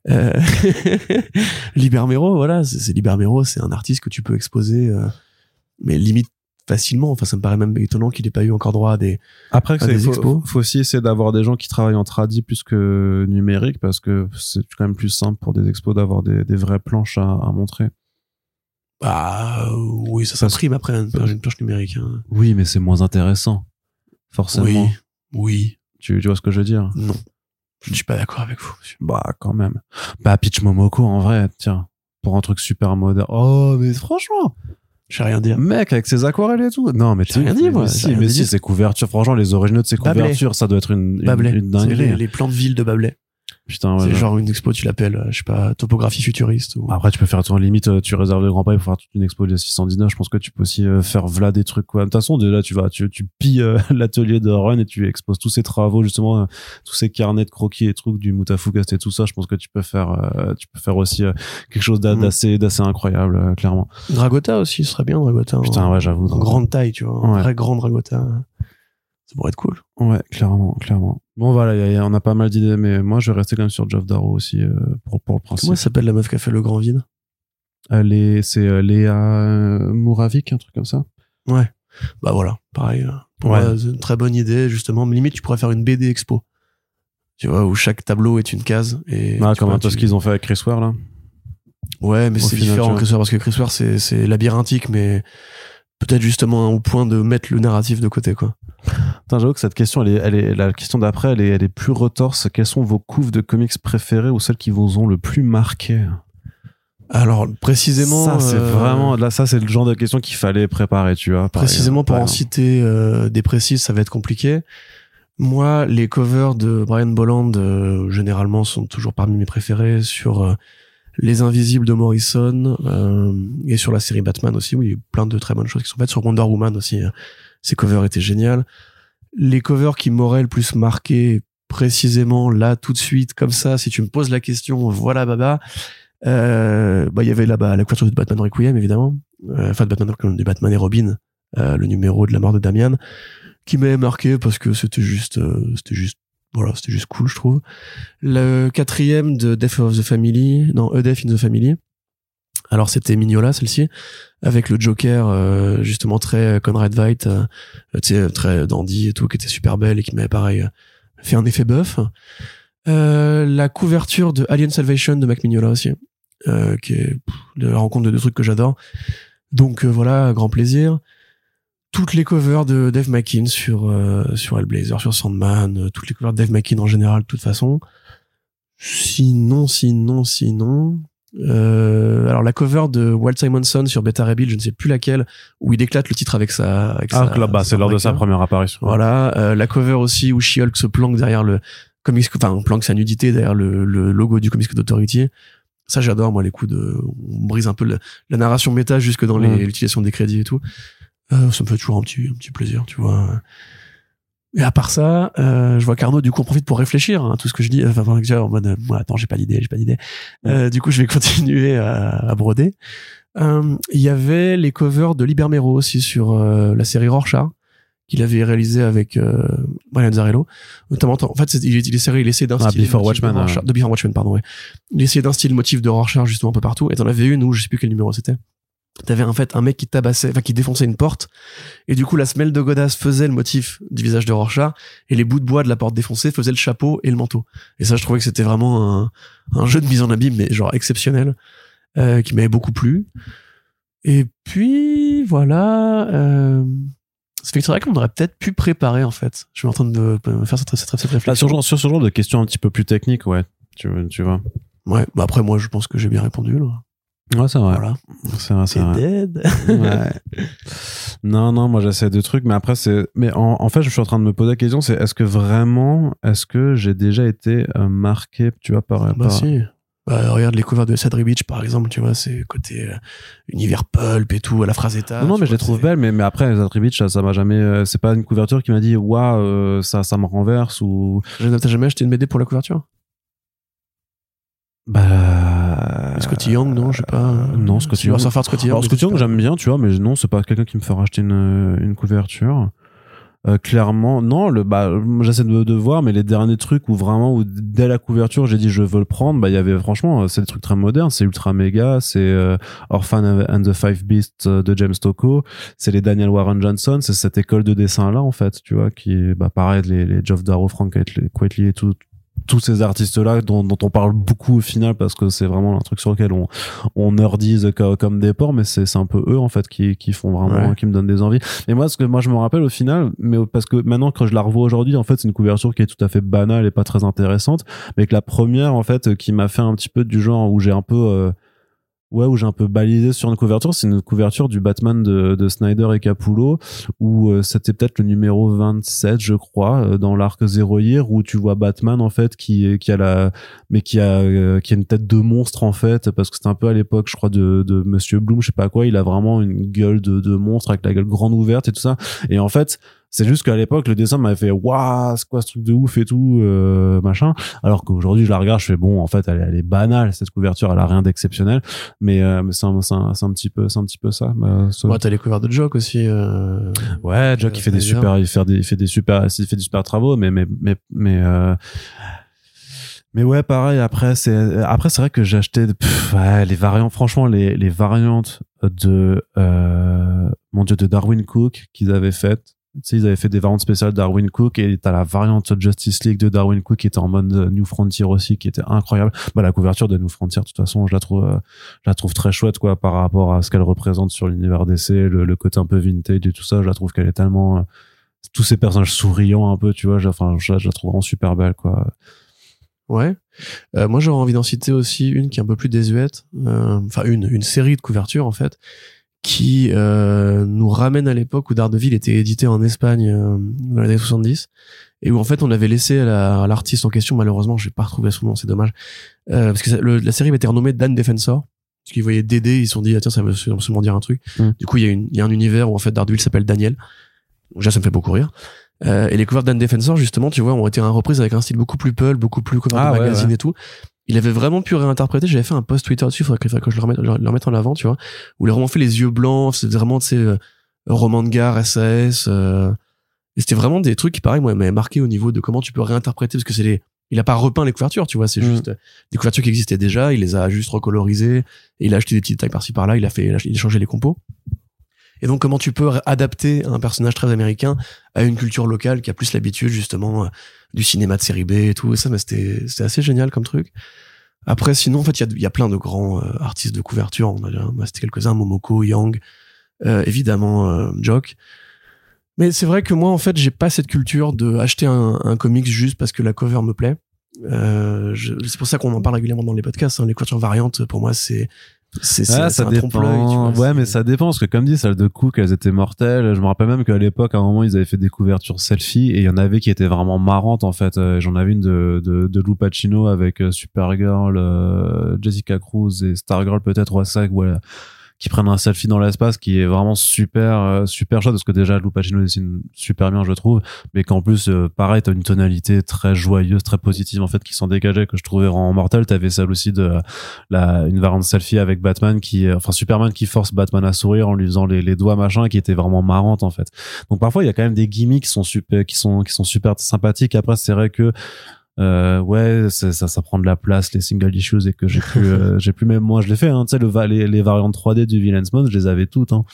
Euh... Liber Mero, voilà, c'est c'est Liber Mero, c'est un artiste que tu peux exposer, euh, mais limite facilement. Enfin, ça me paraît même étonnant qu'il ait pas eu encore droit à des. Après, À des faut, expos. faut aussi essayer d'avoir des gens qui travaillent en tradi plus que numérique parce que c'est quand même plus simple pour des expos d'avoir des, des vraies planches à, à montrer. Bah oui, ça s'imprime après une, planche- une planche numérique. hein. Oui, mais c'est moins intéressant. Forcément. Oui, oui. Tu, tu vois ce que je veux dire? Non. Je ne suis pas d'accord avec vous, monsieur. Bah, quand même. Bah, Peach Momoko, en vrai, tiens, pour un truc super moderne. Oh, mais franchement, Je vais rien dire. mec, avec ses aquarelles et tout. Non, mais J'ai rien dit, mais moi, si, j'ai rien mais si, ses couvertures, franchement, les originaux de ses Bablé. couvertures, ça doit être une, une, une dinguerie. les, les plans de ville de. Putain, ouais. c'est ouais. genre une expo, tu l'appelles, euh, je sais pas, topographie futuriste. Ou... Après, tu peux faire ton limite, euh, tu réserves le Grand Palais pour faire toute une expo de 619. Je pense que tu peux aussi euh, faire v'là des trucs, quoi. De toute façon, de là, tu vas, tu, tu pilles euh, l'atelier de Run et tu exposes tous ces travaux, justement, euh, tous ces carnets de croquis et trucs du Mutafukast et tout ça. Je pense que tu peux faire, euh, tu peux faire aussi quelque chose Mhm. d'assez, d'assez incroyable, clairement. Dragota aussi, ce serait bien, Dragota. en- Putain, ouais, j'avoue. En grande taille, tu vois. Un Ouais. vrai grand Dragota. Ça pourrait être cool. Ouais, clairement, clairement. Bon, voilà, y a- y a- on a pas mal d'idées, mais moi, je vais rester quand même sur Geoff Darrow aussi, euh, pour, pour le principe. Comment s'appelle la meuf qui a fait le grand vide? Est- c'est euh, Léa euh, Mouravik, un truc comme ça. Ouais. Bah voilà, pareil. euh, Pour Ouais. moi, c'est une très bonne idée, justement. Mais limite, tu pourrais faire une BD expo. Tu vois, où chaque tableau est une case. Et Ah, comme un peu tu- ce qu'ils ont fait avec Chris Ware, là. Ouais, mais c'est différent. Chris Ware, parce que Chris Ware, c'est, c'est labyrinthique, mais peut-être justement au point de mettre le narratif de côté, quoi. Putain, j'avoue que cette question, elle est, elle est, la question d'après, elle est, elle est plus retorse. Quelles sont vos couves de comics préférées ou celles qui vous ont le plus marqué? Alors, précisément. Ça, c'est euh, vraiment, là, ça, c'est le genre de question qu'il fallait préparer, tu vois. Précisément exemple. pour en exemple. citer euh, des précises, ça va être compliqué. Moi, les covers de Brian Bolland, euh, généralement, sont toujours parmi mes préférés sur euh, Les Invisibles de Morrison euh, et sur la série Batman aussi, où il y a eu plein de très bonnes choses qui sont faites. Sur Wonder Woman aussi, euh, ces covers étaient géniaux. Les covers qui m'auraient le plus marqué, précisément là, tout de suite, comme ça, si tu me poses la question, voilà, baba. Euh, bah, il y avait là-bas la couverture de Batman Requiem, évidemment. Euh, enfin, de Batman, de Batman et Robin, euh, le numéro de la mort de Damian, qui m'avait marqué parce que c'était juste, euh, c'était juste, voilà, c'était juste cool, je trouve. Le quatrième de Death of the Family, non, A Death in the Family. Alors c'était Mignola celle-ci, avec le Joker euh, justement très Conrad Veidt, euh, tu sais très dandy et tout, qui était super belle et qui m'avait pareil euh, fait un effet bœuf. Euh, la couverture de Alien Salvation de Mac Mignola aussi, euh, qui est pff, la rencontre de deux trucs que j'adore. Donc euh, voilà, grand plaisir. Toutes les covers de Dave McKean sur euh, sur Hellblazer, sur Sandman, euh, toutes les covers de Dave McKean en général, de toute façon. Sinon, sinon, sinon. Euh, alors la cover de Walt Simonson sur Beta Bill, je ne sais plus laquelle, où il éclate le titre avec sa. Avec Ah, sa- là, bah, c'est lors de sa breaker. première apparition. Voilà, euh, la cover aussi où She-Hulk se planque derrière le comics, enfin planque sa nudité derrière le, le logo du Comics d'Authority. Ça j'adore moi les coups de, on brise un peu le- la narration méta jusque dans les- Mm. l'utilisation des crédits et tout. Euh, ça me fait toujours un petit un petit plaisir, tu vois. Et à part ça, euh, je vois qu'Arnaud du coup en profite pour réfléchir hein, tout ce que je dis. Enfin, que j'ai en mode, euh, moi, attends, j'ai pas d'idée, j'ai pas d'idée. Euh, du coup, je vais continuer à, à broder. Euh, Il y avait les covers de Libermero aussi sur euh, la série Rorschach qu'il avait réalisé avec euh, Brian Zarello. Notamment, en fait, il, il, essayait- il essayait d'instiller Ah, Before le motif de Watchmen, Rorschach- euh. de Before Watchmen, pardon, ouais. Il essayait d'instiller le motif de Rorschach justement un peu partout. Et t'en avais une où je sais plus quel numéro c'était. T'avais en fait un mec qui tabassait, enfin qui défonçait une porte, et du coup la semelle de Godas faisait le motif du visage de Rorschach, et les bouts de bois de la porte défoncée faisaient le chapeau et le manteau. Et ça, je trouvais que c'était vraiment un, un jeu de mise en abîme, mais genre exceptionnel, euh, qui m'avait beaucoup plu. Et puis voilà. Euh... C'est vrai qu'on aurait peut-être pu préparer en fait. Je suis en train de me faire cette, cette, cette Là, réflexion. sur, genre- sur ce genre de questions un petit peu plus techniques, ouais. Tu, tu vois. Ouais. Bah après moi je pense que j'ai bien répondu là. Ouais, c'est vrai. Voilà. C'est vrai, c'est vrai. dead. Ouais. non, non, moi j'essaie de trucs, mais après c'est. Mais en, en fait, je suis en train de me poser la question, c'est est-ce que vraiment, est-ce que j'ai déjà été euh, marqué, tu vois, par. Bah par- si. Bah, regarde les covers de Sadri Beach par exemple, tu vois, c'est côté euh, univers pulp et tout, à la phrase état. Non, non, mais je les trouve belles, mais, mais après, les attributs, ça, m'a jamais. euh, c'est pas une couverture qui m'a dit, waouh, ça, ça me renverse ou. T'as jamais acheté une BD pour la couverture? Bah. Scotty Young, non, je sais pas. Euh, non, Scotty Young. Scotty Young. Alors, Scotty Young, j'aime bien, tu vois, mais non, c'est pas quelqu'un qui me fera acheter une, une couverture. Euh, clairement, non, le, bah, j'essaie de, de voir, mais les derniers trucs où vraiment, où dès la couverture, j'ai dit je veux le prendre, bah, il y avait franchement, euh, c'est des trucs très modernes, c'est ultra méga, c'est euh, Orphan and the Five Beasts euh, de James Tocco, c'est les Daniel Warren Johnson, c'est cette école de dessin là, en fait, tu vois, qui bah, pareil, les, les Geoff Darrow, Frank Quitely et tout, tous ces artistes-là dont, dont on parle beaucoup au final parce que c'est vraiment un truc sur lequel on, on nerdise comme, comme des porcs, mais c'est, c'est un peu eux, en fait, qui, qui font vraiment, Ouais. qui me donnent des envies. Et moi, ce que moi, je me rappelle au final, mais parce que maintenant, quand je la revois aujourd'hui, en fait, c'est une couverture qui est tout à fait banale et pas très intéressante, mais que la première, en fait, qui m'a fait un petit peu du genre où j'ai un peu, euh, ouais, où j'ai un peu balisé sur une couverture, c'est une couverture du Batman de, de Snyder et Capullo, où euh, c'était peut-être le numéro 27, je crois, euh, dans l'arc Zero Year, où tu vois Batman, en fait, qui, qui a la, mais qui a, euh, qui a une tête de monstre, en fait, parce que c'était un peu à l'époque, je crois, de, de Monsieur Bloom, je sais pas quoi, il a vraiment une gueule de, de monstre avec la gueule grande ouverte et tout ça. Et en fait, c'est juste qu'à l'époque, le dessin m'avait fait, waouh, c'est quoi ce truc de ouf et tout, euh, machin. Alors qu'aujourd'hui, je la regarde, je fais, bon, en fait, elle, est- elle est banale, cette couverture, elle a rien d'exceptionnel. Mais, euh, mais c'est un, c'est un, c'est un petit peu, c'est un petit peu ça. Bah, Ouais, t'as les couverts de Joke aussi. euh, Ouais, Jack, il fait des super, il fait des, il fait des super, il fait des super travaux, mais, mais, mais, mais, euh, mais ouais, pareil. Après, c'est, après, c'est vrai que j'ai acheté, pff, ouais, les variantes, franchement, les, les variantes de, euh, mon dieu, de Darwin Cook qu'ils avaient faites. Tu sais, ils avaient fait des variantes spéciales Darwin Cook et t'as la variante Justice League de Darwin Cook qui était en mode euh, New Frontier aussi, qui était incroyable. Bah, la couverture de New Frontier, de toute façon, je la trouve, euh, je la trouve très chouette, quoi, par rapport à ce qu'elle représente sur l'univers DC, le, côté un peu vintage et tout ça. Je la trouve qu'elle est tellement, euh, tous ces personnages souriants un peu, tu vois, enfin, je, je la trouve vraiment super belle, quoi. Ouais. Moi, j'aurais envie d'en citer aussi une qui est un peu plus désuète. Enfin, une, une série de couvertures, en fait, qui euh, nous ramène à l'époque où Daredevil était édité en Espagne euh, dans les années 70 et où, en fait, on avait laissé à la- à l'artiste en question, malheureusement, j'ai pas retrouvé son nom, c'est dommage, euh, parce que ça- le- la série était renommée Dan Defensor. Parce qu'ils voyaient Dédé, ils se sont dit, ah, tiens, ça veut absolument dire un truc. Mm. Du coup, il y, a une- y a un univers où, en fait, Daredevil s'appelle Daniel. Déjà, ça me fait beaucoup rire. Euh, et les couverts Dan Defensor, justement, tu vois, ont été reprises avec un style beaucoup plus pulp, beaucoup plus cover Ah, de ouais, magazine ouais. et tout. Il avait vraiment pu réinterpréter. J'avais fait un post Twitter dessus, il faudrait que, faudrait que je le remette, le remette en avant, tu vois. Où il a vraiment fait les yeux blancs, c'était vraiment, tu sais, euh, roman de gare, SAS. euh, et c'était vraiment des trucs qui, pareil, moi, m'avaient marqué au niveau de comment tu peux réinterpréter, parce que c'est les, il a pas repeint les couvertures, tu vois, c'est Mm. juste euh, des couvertures qui existaient déjà, il les a juste recolorisées, et il a acheté des petits détails par-ci par-là, il a fait, il a changé les compos. Et donc, comment tu peux adapter un personnage très américain à une culture locale qui a plus l'habitude, justement, euh, du cinéma de série B et tout. Et ça, mais c'était, c'était assez génial comme truc. Après, sinon, en fait, il y a, plein de grands euh, artistes de couverture. On a, c'était quelques-uns, Momoko, Yang, euh, évidemment, euh, Jock. Mais c'est vrai que moi, en fait, j'ai pas cette culture de acheter un, un comics juste parce que la cover me plaît. Euh, c'est pour ça qu'on en parle régulièrement dans les podcasts. hein. Les couvertures variantes, pour moi, c'est c'est Ah, ça un trompe-l'œil. tu dépend. vois, Ouais, mais ça dépend parce que comme dit, celles de Cook, elles étaient mortelles. Je me rappelle même qu'à l'époque, à un moment, ils avaient fait des couvertures selfie et il y en avait qui étaient vraiment marrantes en fait. Euh, J'en avais une de de, de Lou Pacino avec euh, Supergirl, euh, Jessica Cruz et Stargirl peut-être ouais, ça, ouais, qui prennent un selfie dans l'espace qui est vraiment super euh, super chouette parce que déjà Lou Pacino dessine super bien je trouve. Mais qu'en plus euh, pareil t'as une tonalité très joyeuse très positive en fait qui s'en dégageait que je trouvais vraiment mortelle. T'avais celle aussi de la une variante selfie avec Batman qui euh, enfin Superman qui force Batman à sourire en lui faisant les, les doigts machin qui était vraiment marrante en fait. Donc parfois il y a quand même des gimmicks qui sont super qui sont qui sont super sympathiques. Après c'est vrai que euh, ouais ça ça prend de la place les single issues et que j'ai plus euh, j'ai plus même moi je l'ai fait hein, tu sais le les, les variantes 3D du Villain's Mode je les avais toutes hein.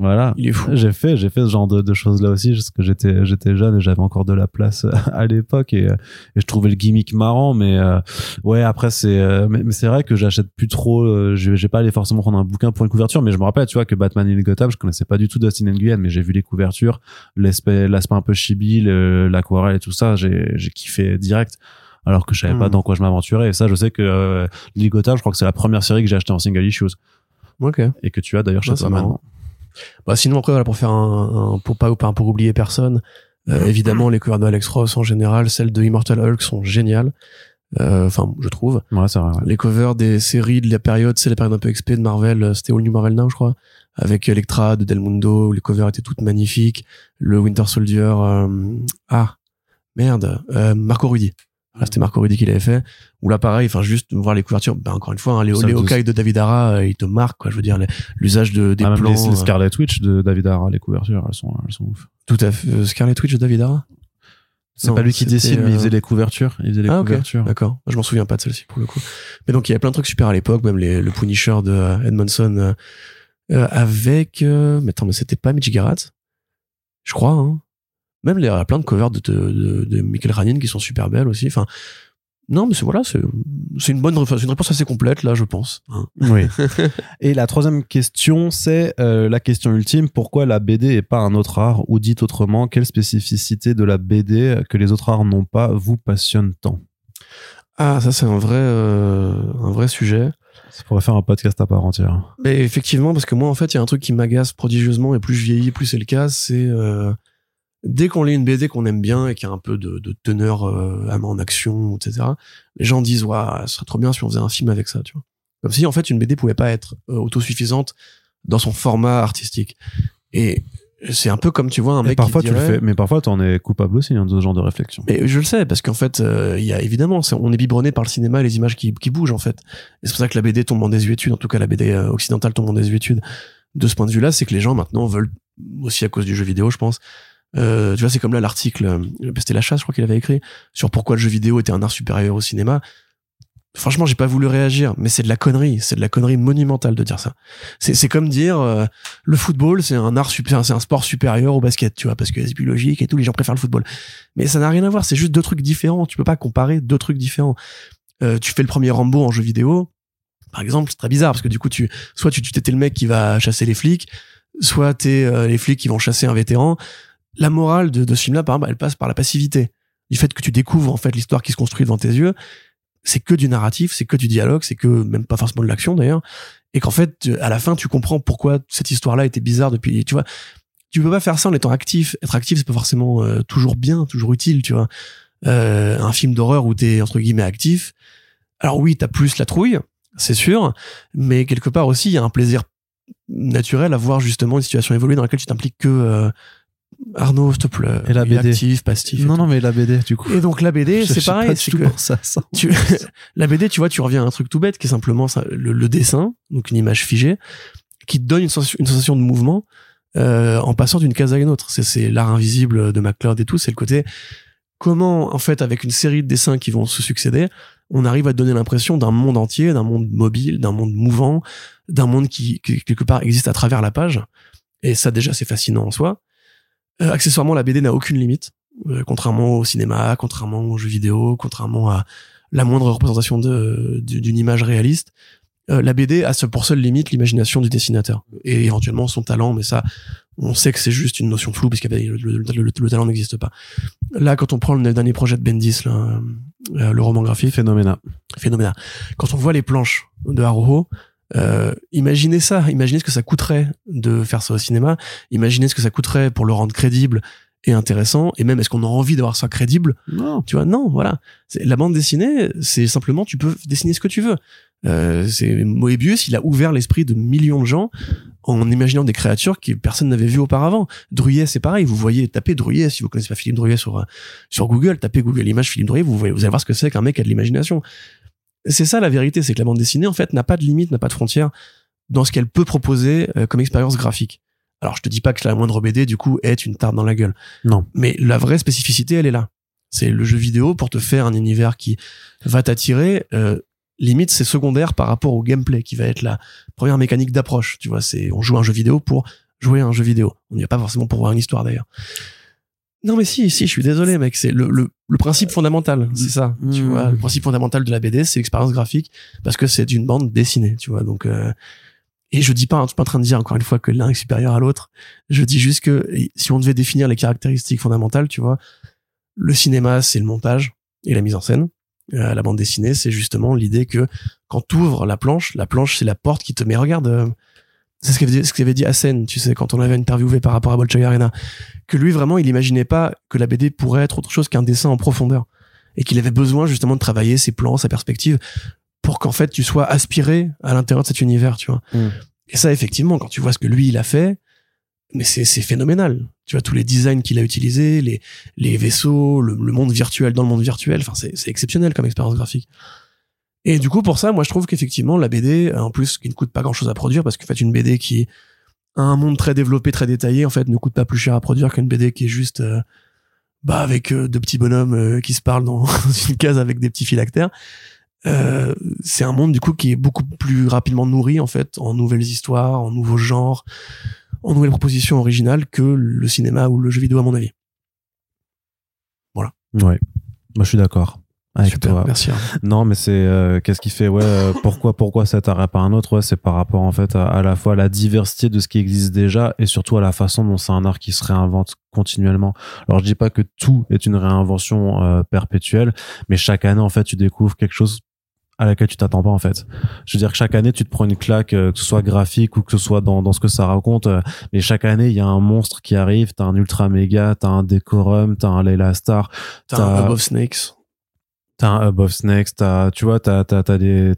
Voilà Il est fou. j'ai fait j'ai fait ce genre de, de choses là aussi parce que j'étais j'étais jeune et j'avais encore de la place à l'époque et, euh, et je trouvais le gimmick marrant mais euh, ouais après c'est euh, mais, mais c'est vrai que j'achète plus trop euh, je j'ai pas allé forcément prendre un bouquin pour une couverture mais je me rappelle tu vois que Batman et Gotham je connaissais pas du tout Dustin Nguyen mais j'ai vu les couvertures l'aspect l'aspect un peu chibi le- l'aquarelle et tout ça j'ai j'ai kiffé direct alors que je savais pas Hmm. dans quoi je m'aventurais et ça je sais que euh, Gotham je crois que c'est la première série que j'ai acheté en single issues Ok. et que tu as d'ailleurs chez toi maintenant Bah, sinon après voilà pour faire un, un- pour pas pas pour oublier personne. euh, évidemment les covers d'Alex Ross en général, celles de Immortal Hulk sont géniales. Euh, Enfin je trouve. ouais c'est vrai ouais. Les covers des séries de la période, c'est la période un peu XP de Marvel, euh, c'était All New Marvel Now je crois, avec Electra de Del Mundo, où les covers étaient toutes magnifiques. Le Winter Soldier, euh, ah merde, euh, Marco Rudy. Voilà, c'était Marco Rudy qui l'avait fait. Ou là pareil, enfin juste voir les couvertures. Ben encore une fois, hein, les, les Hawkeye de David Ara, euh, ils te marquent quoi. Je veux dire l'usage de des Ah, plans. les, les euh, Scarlet Witch de David Ara, les couvertures, elles sont, elles sont ouf. Tout à fait. Euh, Scarlet Witch de David Ara C'est pas lui qui dessine, mais il euh, faisait les couvertures. Il faisait les Ah, couvertures. D'accord. Je m'en souviens pas de celle-ci pour le coup. Mais donc il y avait plein de trucs super à l'époque, même les, le Punisher de Edmondson euh, euh, avec. euh, mais attends, mais c'était pas Mitch Garrett Je crois. Hein. Même il y a plein de covers de, de, de Michael Ranin qui sont super belles aussi. Enfin, non, mais c'est voilà, c'est une bonne c'est une réponse assez complète là, je pense. hein. Oui. Et la troisième question, c'est euh, la question ultime pourquoi la BD et pas un autre art? Ou dit autrement, quelle spécificité de la BD que les autres arts n'ont pas vous passionne tant? Ah, ça c'est un vrai euh, un vrai sujet. Ça pourrait faire un podcast à part entière. Mais effectivement, parce que moi, en fait, il y a un truc qui m'agace prodigieusement, et plus je vieillis, plus c'est le cas, c'est euh, dès qu'on lit une BD qu'on aime bien et qui a un peu de, de teneur euh, en action, etc. Les gens disent, waouh, ce serait trop bien si on faisait un film avec ça, tu vois. Comme si, en fait, une BD pouvait pas être euh, autosuffisante dans son format artistique. Et c'est un peu comme, tu vois, un Et mec parfois qui tu le fais, mais parfois t'en es coupable aussi hein, de ce genre de réflexion. mais je le sais, parce qu'en fait, euh, il y a évidemment, on est biberonné par le cinéma et les images qui, qui bougent, en fait. Et c'est pour ça que la BD tombe en désuétude, en tout cas la BD euh, occidentale tombe en désuétude. De ce point de vue-là, c'est que les gens maintenant veulent, aussi à cause du jeu vidéo, je pense, euh, tu vois, c'est comme là l'article, euh, c'était la chasse, je crois qu'il avait écrit, sur pourquoi le jeu vidéo était un art supérieur au cinéma. Franchement, j'ai pas voulu réagir, mais c'est de la connerie, c'est de la connerie monumentale de dire ça. C'est, comme dire euh, le football, c'est un art super, c'est un sport supérieur au basket, tu vois, parce que c'est plus logique et tout, les gens préfèrent le football. Mais ça n'a rien à voir, c'est juste deux trucs différents. Tu peux pas comparer deux trucs différents. Euh, tu fais le premier Rambo en jeu vidéo, par exemple, c'est très bizarre parce que du coup, tu soit tu t'étais le mec qui va chasser les flics, soit t'es euh, les flics qui vont chasser un vétéran. La morale de, de ce film-là, par exemple, elle passe par la passivité, du fait que tu découvres en fait l'histoire qui se construit devant tes yeux. C'est que du narratif, c'est que du dialogue, c'est que même pas forcément de l'action d'ailleurs, et qu'en fait, à la fin, tu comprends pourquoi cette histoire-là était bizarre depuis. Tu vois, tu peux pas faire ça en étant actif. Être actif, c'est pas forcément euh, toujours bien, toujours utile, tu vois. Euh, un film d'horreur où t'es entre guillemets actif. Alors oui, t'as plus la trouille, c'est sûr, mais quelque part aussi, il y a un plaisir naturel à voir justement une situation évoluer dans laquelle tu t'impliques que euh, Arnaud, s'il te plaît. Et la BD. actif, passif. et Non, non, mais la BD, du coup. Et donc la BD, c'est pareil, c'est que ça. tu, la BD, tu vois, tu reviens à un truc tout bête qui est simplement ça, le, le dessin, donc une image figée, qui te donne une sensation, une sensation de mouvement euh, en passant d'une case à une autre. C'est, l'art invisible de McCloud et tout. C'est le côté comment, en fait, avec une série de dessins qui vont se succéder, on arrive à te donner l'impression d'un monde entier, d'un monde mobile, d'un monde mouvant, d'un monde qui, qui, quelque part existe à travers la page. Et ça, déjà, c'est fascinant en soi. Euh, accessoirement, la BD n'a aucune limite, euh, contrairement au cinéma, contrairement aux jeux vidéo, contrairement à la moindre représentation de- du- d'une image réaliste. Euh, la BD a ce- pour seule limite l'imagination du dessinateur et éventuellement son talent, mais ça, on sait que c'est juste une notion floue puisque le, le- le- le talent n'existe pas. Là, quand on prend le dernier projet de Bendis, là, euh, le roman graphique, Phénoménal. phénoménal. Quand on voit les planches de Haruho, euh, imaginez ça, imaginez ce que ça coûterait de faire ça au cinéma, imaginez ce que ça coûterait pour le rendre crédible et intéressant, et même est-ce qu'on a envie d'avoir ça crédible? Non. tu vois, non, voilà. La bande dessinée, c'est simplement, tu peux dessiner ce que tu veux. Euh, c'est Moebius, il a ouvert l'esprit de millions de gens en imaginant des créatures que personne n'avait vues auparavant. Druyet, c'est pareil. Vous voyez, tapez Druyet, si vous connaissez pas Philippe Druyet sur, euh, sur Google, tapez Google Images Philippe Druyet, vous, voyez, vous allez voir ce que c'est qu'un mec qui a de l'imagination. C'est ça la vérité, c'est que la bande dessinée, en fait, n'a pas de limite, n'a pas de frontières dans ce qu'elle peut proposer euh, comme expérience graphique. Alors, je te dis pas que la moindre BD, du coup, est une tarte dans la gueule. Non. Mais la vraie spécificité, elle est là. C'est le jeu vidéo pour te faire un univers qui va t'attirer. Euh, limite, c'est secondaire par rapport au gameplay, qui va être la première mécanique d'approche. Tu vois, c'est on joue un jeu vidéo pour jouer à un jeu vidéo. On n'y va pas forcément pour voir une histoire d'ailleurs. Non mais si, si, je suis désolé mec, c'est le, le, le principe fondamental, c'est ça. Tu Mm. vois, le principe fondamental de la BD, c'est l'expérience graphique parce que c'est une bande dessinée, tu vois. Donc euh, et je dis pas, je suis pas en train de dire encore une fois que l'un est supérieur à l'autre. Je dis juste que si on devait définir les caractéristiques fondamentales, tu vois, le cinéma, c'est le montage et la mise en scène. Euh, la bande dessinée, c'est justement l'idée que quand tu ouvres la planche, la planche, c'est la porte qui te met, regarde, euh, c'est ce qu'avait dit, ce qu'avait dit Hassen, tu sais, quand on l'avait interviewé par rapport à Bolshoi Arena, que lui, vraiment, il imaginait pas que la BD pourrait être autre chose qu'un dessin en profondeur. Et qu'il avait besoin, justement, de travailler ses plans, sa perspective, pour qu'en fait, tu sois aspiré à l'intérieur de cet univers, tu vois. Mm. Et ça, effectivement, quand tu vois ce que lui, il a fait, mais c'est, c'est phénoménal. Tu vois, tous les designs qu'il a utilisés, les, les vaisseaux, le, le monde virtuel dans le monde virtuel, enfin, c'est, c'est exceptionnel comme expérience graphique. Et du coup, pour ça, moi, je trouve qu'effectivement, la BD, en plus, qui ne coûte pas grand chose à produire, parce qu'en fait, une BD qui a un monde très développé, très détaillé, en fait, ne coûte pas plus cher à produire qu'une BD qui est juste, euh, bah, avec euh, deux petits bonhommes euh, qui se parlent dans une case avec des petits phylactères. Euh, c'est un monde, du coup, qui est beaucoup plus rapidement nourri, en fait, en nouvelles histoires, en nouveaux genres, en nouvelles propositions originales que le cinéma ou le jeu vidéo, à mon avis. Ouais, moi je suis d'accord. Avec Super, toi. merci. Non, mais c'est euh, qu'est-ce qui fait ouais euh, pourquoi pourquoi cet arrêt pas un autre? Ouais c'est par rapport en fait à, à la fois à la diversité de ce qui existe déjà et surtout à la façon dont c'est un art qui se réinvente continuellement. Alors je dis pas que tout est une réinvention euh, perpétuelle, mais chaque année en fait tu découvres quelque chose à laquelle tu t'attends pas en fait. Je veux dire que chaque année tu te prends une claque euh, que ce soit graphique ou que ce soit dans, dans ce que ça raconte euh, mais chaque année il y a un monstre qui arrive, t'as un ultra méga, t'as un décorum, t'as un Layla Star, T'as T'as- un Above Snakes. T'as un Above Snakes, t'as, tu vois, t'as, t'as, t'as des,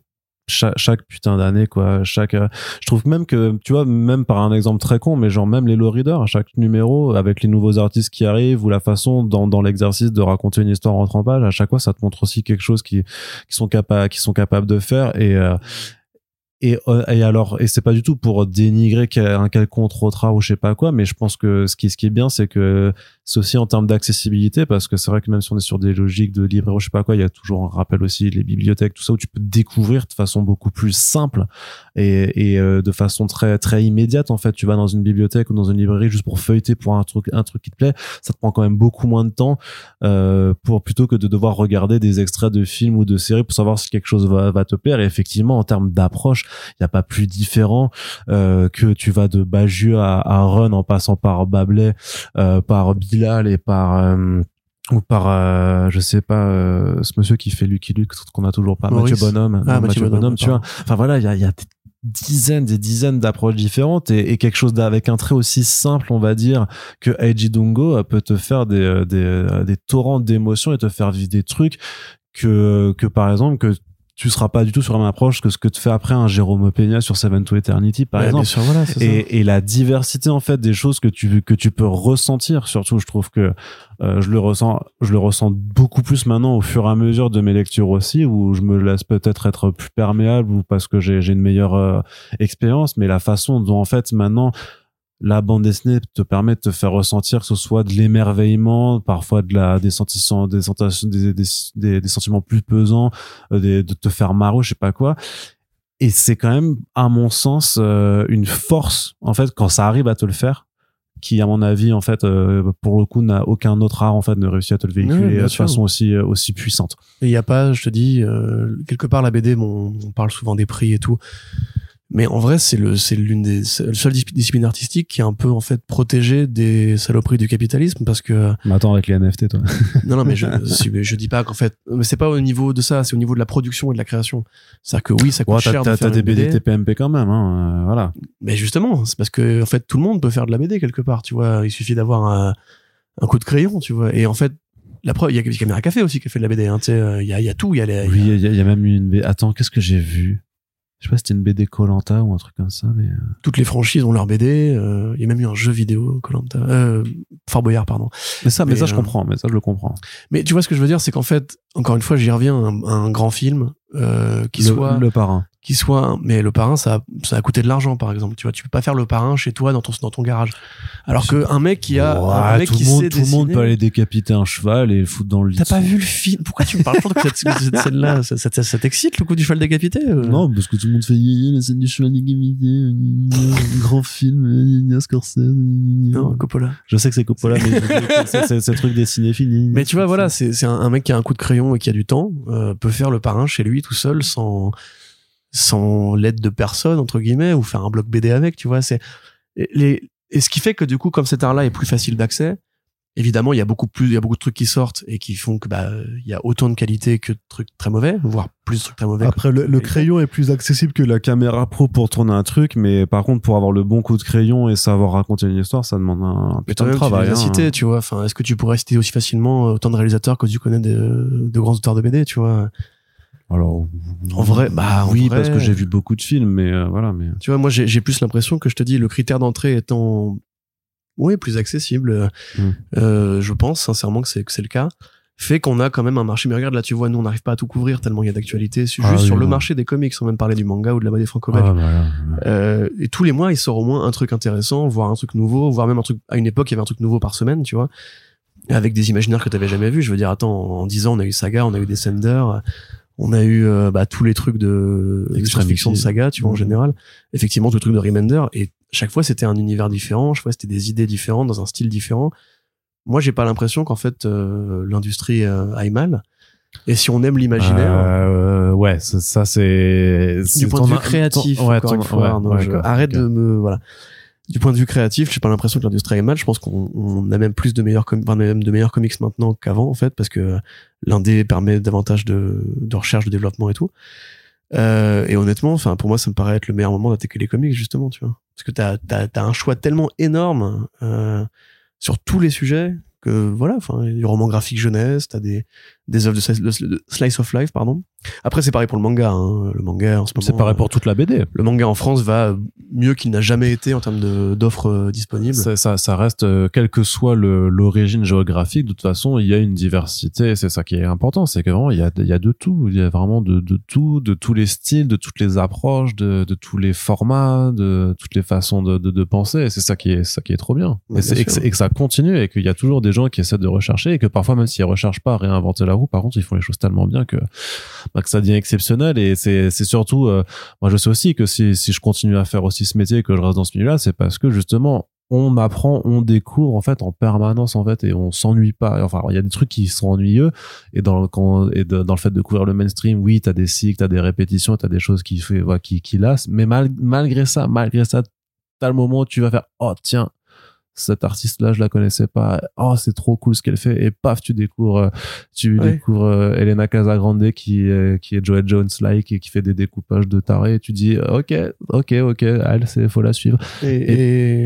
chaque, chaque putain d'année, quoi, chaque, euh, je trouve même que, tu vois, même par un exemple très con, mais genre même les low readers, à chaque numéro, avec les nouveaux artistes qui arrivent, ou la façon dans, dans l'exercice de raconter une histoire en 30 pages, à chaque fois, ça te montre aussi quelque chose qui, qui sont capables, qui sont capables de faire, et, euh, et, euh, et alors, et c'est pas du tout pour dénigrer un quelconque autre ou je sais pas quoi, mais je pense que ce qui, ce qui est bien, c'est que c'est aussi en termes d'accessibilité, parce que c'est vrai que même si on est sur des logiques de librairie, je sais pas quoi, il y a toujours un rappel aussi les bibliothèques, tout ça, où tu peux découvrir de façon beaucoup plus simple et, et euh, de façon très très immédiate. En fait, tu vas dans une bibliothèque ou dans une librairie juste pour feuilleter pour un truc un truc qui te plaît, ça te prend quand même beaucoup moins de temps euh, pour plutôt que de devoir regarder des extraits de films ou de séries pour savoir si quelque chose va, va te plaire. Et effectivement, en termes d'approche, il n'y a pas plus différent euh, que tu vas de Bagieux à, à Run en passant par Babelais, euh, par Bilal et par euh, ou par euh, je sais pas euh, ce monsieur qui fait Lucky Luke qu'on a toujours pas Maurice. Mathieu Bonhomme Ah, Non, Mathieu Bonhomme, tu vois enfin voilà il y a, il y a dizaines des dizaines d'approches différentes et, et quelque chose avec un trait aussi simple on va dire que Eiji Dungo euh, peut te faire des euh, des, euh, des torrents d'émotions et te faire vivre des trucs que que par exemple que tu seras pas du tout sur la même approche que ce que te fait après un Jérôme Peña sur Seven to Eternity par Ouais, exemple. sûr, voilà, et, et la diversité en fait des choses que tu que tu peux ressentir surtout je trouve que euh, je le ressens je le ressens beaucoup plus maintenant au fur et à mesure de mes lectures aussi où je me laisse peut-être être plus perméable ou parce que j'ai j'ai une meilleure euh, expérience mais la façon dont en fait maintenant la bande dessinée te permet de te faire ressentir que ce soit de l'émerveillement, parfois de la, des sentiments, des, sensations- des, des, des, des sentiments plus pesants, euh, de te faire marrer, je sais pas quoi. Et c'est quand même, à mon sens, euh, une force, en fait, quand ça arrive à te le faire, qui, à mon avis, en fait, euh, pour le coup, n'a aucun autre art, en fait, ne réussit à te le véhiculer de sûr. façon aussi, aussi puissante. Et il y a pas, je te dis, euh, quelque part la BD, bon, on parle souvent des prix et tout, mais en vrai c'est le, c'est l'une des c'est le seule dis- discipline artistique qui est un peu en fait protégée des saloperies du capitalisme parce que Mais attends, avec les NFT, toi. non non mais je je dis pas qu'en fait mais c'est pas au niveau de ça c'est au niveau de la production et de la création c'est à dire que oui ça coûte Ouais, cher t'as, de des BD TPMP quand même, hein, euh, voilà. mais justement c'est parce que en fait tout le monde peut faire de la BD quelque part tu vois il suffit d'avoir un, un coup de crayon tu vois et en fait la preuve il y a Caméra Café aussi qui fait de la BD hein, euh, il y a, y a tout il y a les Oui, il y, a- y a même une. Attends, qu'est-ce que j'ai vu? Je sais pas si c'était une BD Colanta ou un truc comme ça, mais. euh, toutes les franchises ont leur BD. euh, Il y a même eu un jeu vidéo, Colanta, euh, Fort Boyard, pardon. Mais ça, mais, Mais, ça, je euh, comprends. Mais ça, je le comprends. Mais tu vois ce que je veux dire, c'est qu'en fait, encore une fois, j'y reviens, un, un grand film euh, qui le, soit, le parrain. qui soit, mais le parrain, ça, a- ça a coûté de l'argent, par exemple. Tu vois, tu peux pas faire le parrain chez toi dans ton dans ton garage. Alors que un mec qui a, Ouais, un mec tout, qui le monde, sait tout le monde peut aller décapiter un cheval et le foutre dans le lit. T'as pas vu le film? Pourquoi tu me parles de cette, cette scène-là? Ça, ça- ça- ça t'excite le coup du cheval décapité euh? Non, parce que tout le monde fait la scène du cheval décapité, un grand film, gna, Scorsese. Non, Coppola. Je sais que c'est Coppola, mais c'est- truc des cinéphiles. Mais tu vois, voilà, c'est c'est un, un mec qui a un coup de crayon et qui a du temps, euh, peut faire le parrain chez lui tout seul sans sans l'aide de personne entre guillemets ou faire un bloc BD avec, tu vois. C'est et les et ce qui fait que du coup, comme cet art-là est plus facile d'accès, évidemment, il y a beaucoup plus, il y a beaucoup de trucs qui sortent et qui font que bah il y a autant de qualité que de trucs très mauvais, voire plus de trucs très mauvais. Après, le, crayon est plus accessible que la caméra pro pour tourner un truc, mais par contre, pour avoir le bon coup de crayon et savoir raconter une histoire, ça demande un, un putain de tu travail. as hein. cités, tu vois. Enfin, est-ce que tu pourrais citer aussi facilement autant de réalisateurs que tu connais de, de grands auteurs de BD, tu vois? Alors, En vrai, bah, oui, vrai- parce que j'ai vu beaucoup de films, mais euh, voilà, mais. Tu vois, moi, j'ai plus l'impression que je te dis, le critère d'entrée étant, oui, plus accessible, euh, je pense sincèrement que c'est que c'est le cas, fait qu'on a quand même un marché. Mais regarde, là, tu vois, nous, on n'arrive pas à tout couvrir tellement il y a d'actualité. Ah juste oui, sur le marché des comics, sans même parler du manga ou de la BD franco-belge. Ah. Euh, et tous les mois, il sort au moins un truc intéressant, voire un truc nouveau, voire même un truc. À une époque, il y avait un truc nouveau par semaine, tu vois, avec des imaginaires que tu jamais vu. Je veux dire, attends, en 10 ans, on a eu Saga, on a eu Descender, on a eu euh, bah, tous les trucs de, science-fiction de Saga, tu vois, en général. Effectivement, tout le truc de Remender. Et chaque fois, c'était un univers différent. Chaque fois, c'était des idées différentes dans un style différent. moi j'ai pas l'impression qu'en fait euh, l'industrie euh, aille mal. Et si on aime l'imaginaire, Euh, ouais, ça, ça, c'est du point ton- de vue ton- créatif, ouais, encore ton- fois, ouais, ouais, je- arrête de me voilà. Du point de vue créatif, j'ai pas l'impression que l'industrie aille mal. Je pense qu'on on a même plus de meilleurs, enfin, même de meilleurs comics maintenant qu'avant en fait, parce que l'indé permet davantage de, recherche, de développement et tout. Euh, et honnêtement, enfin pour moi, ça me paraît être le meilleur moment d'attaquer les comics justement, tu vois, parce que t'as t'as un choix tellement énorme euh, sur tous les sujets que voilà, enfin du roman graphique jeunesse, t'as des des œuvres de slice, de slice of life, pardon. Après c'est pareil pour le manga, hein. le manga en ce moment. C'est pareil pour toute la BD. le manga en France va mieux qu'il n'a jamais été en termes d'offres euh, disponibles. Ça, ça, ça reste, euh, quelle que soit l'origine géographique, de toute façon, il y a une diversité. C'est ça qui est important, c'est que vraiment, il y a, il y a de tout. Il y a vraiment de, de tout, de tous les styles, de toutes les approches, de, de tous les formats, de toutes les façons de, de, de penser. C'est ça qui est, ça qui est trop bien. Ouais, et, c'est- bien et que, et que ça continue et qu'il y a toujours des gens qui essaient de rechercher et que parfois, même s'ils recherchent pas à réinventer la roue, par contre, ils font les choses tellement bien que, bah, ça devient exceptionnel. Et c'est, surtout, euh, moi, je sais aussi que si, je continue à faire aussi ce métier que je reste dans ce milieu-là, c'est parce que justement, on apprend, on découvre en fait en permanence en fait et on s'ennuie pas. Enfin, il y a des trucs qui sont ennuyeux et dans le, fait de couvrir le mainstream, oui, t'as des cycles, t'as des répétitions, t'as des choses qui fait, qui, qui lassent. Mais mal, malgré ça, malgré ça, t'as le moment où tu vas faire, oh tiens, cette artiste-là, je la connaissais pas. Oh, c'est trop cool ce qu'elle fait. Et paf, tu découvres, euh, tu Ouais. découvres euh, Elena Casagrande qui, euh, qui est Joey Jones-like et qui fait des découpages de taré. Et tu dis, ok, ok, ok, elle, c'est, faut la suivre. Et,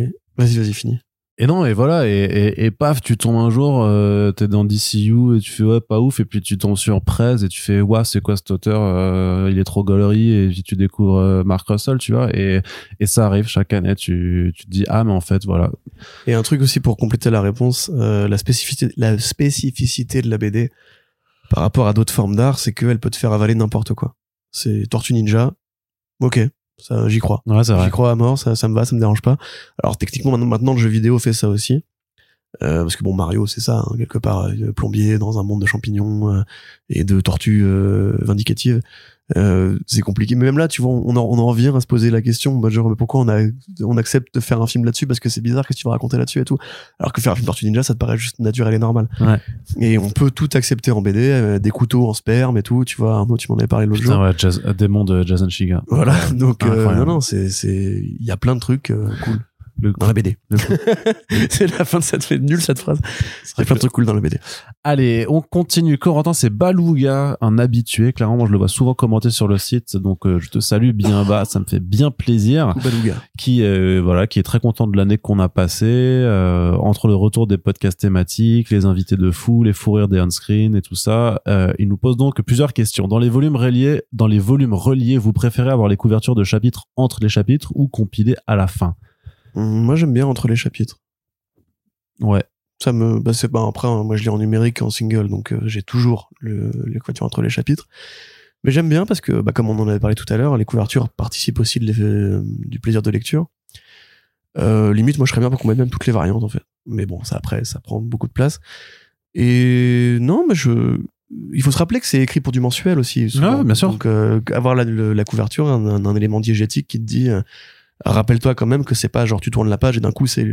et- vas-y, vas-y, fini. Et non, et voilà, et, paf, tu tombes un jour, euh, t'es dans DCU et tu fais ouais, pas ouf, et puis tu tombes sur Prez et tu fais ouais, c'est quoi cet auteur, euh, il est trop gaulerie, et puis tu découvres euh, Mark Russell, tu vois, et, et ça arrive chaque année, tu, tu te dis ah, mais en fait, voilà. Et un truc aussi pour compléter la réponse, euh, la spécificité, la spécificité de la BD par rapport à d'autres formes d'art, c'est qu'elle peut te faire avaler n'importe quoi. C'est Tortue Ninja. Ok. Ça, j'y crois. Ouais, J'y crois à mort, ça, ça me va, ça me dérange pas. Alors techniquement, maintenant, maintenant le jeu vidéo fait ça aussi. Euh, parce que bon, Mario, c'est ça, hein, quelque part, euh, plombier dans un monde de champignons euh, et de tortues euh, vindicatives. Euh, c'est compliqué. Mais même là, tu vois, on en, on en revient à se poser la question, bah, genre, mais pourquoi on, a, on accepte de faire un film là-dessus? Parce que c'est bizarre, qu'est-ce que tu vas raconter là-dessus et tout. Alors que faire un film Tortue Ninja, ça te paraît juste naturel et normal. Ouais. Et on peut tout accepter en BD, euh, des couteaux en sperme et tout, tu vois, Arnaud, tu m'en avais parlé l'autre jour. Ouais, Jazz, euh, démon de Jason Shiga. Voilà, donc euh, non non, c'est c'est il y a plein de trucs euh, cool Le- dans la BD. c'est la fin de cette fait nulle cette phrase. Il y a plein de trucs cool dans la BD. Allez, on continue. Corentin, c'est Balouga, un habitué. Clairement, moi, je le vois souvent commenter sur le site, donc euh, je te salue bien bas. Ça me fait bien plaisir. Balouga. qui euh, voilà qui est très content de l'année qu'on a passée euh, entre le retour des podcasts thématiques les invités de fou les fous rires des on-screen et tout ça il nous pose donc plusieurs questions dans les volumes reliés dans les volumes reliés vous préférez avoir les couvertures de chapitres entre les chapitres ou compilées à la fin? Moi j'aime bien entre les chapitres. ouais Ça me bah c'est pas après hein, moi je lis en numérique en single donc euh, j'ai toujours le, les couvertures entre les chapitres. Mais j'aime bien parce que bah, comme on en avait parlé tout à l'heure, les couvertures participent aussi de l'effet- du plaisir de lecture. Euh, limite moi je serais bien pour qu'on mette même toutes les variantes en fait. Mais bon, ça après ça prend beaucoup de place. Et non, mais je il faut se rappeler que c'est écrit pour du mensuel aussi. souvent. Ouais, bien sûr. Donc euh, avoir la, le- la couverture, un, un- un élément diégétique qui te dit, euh, rappelle-toi quand même que c'est pas genre tu tournes la page et d'un coup c'est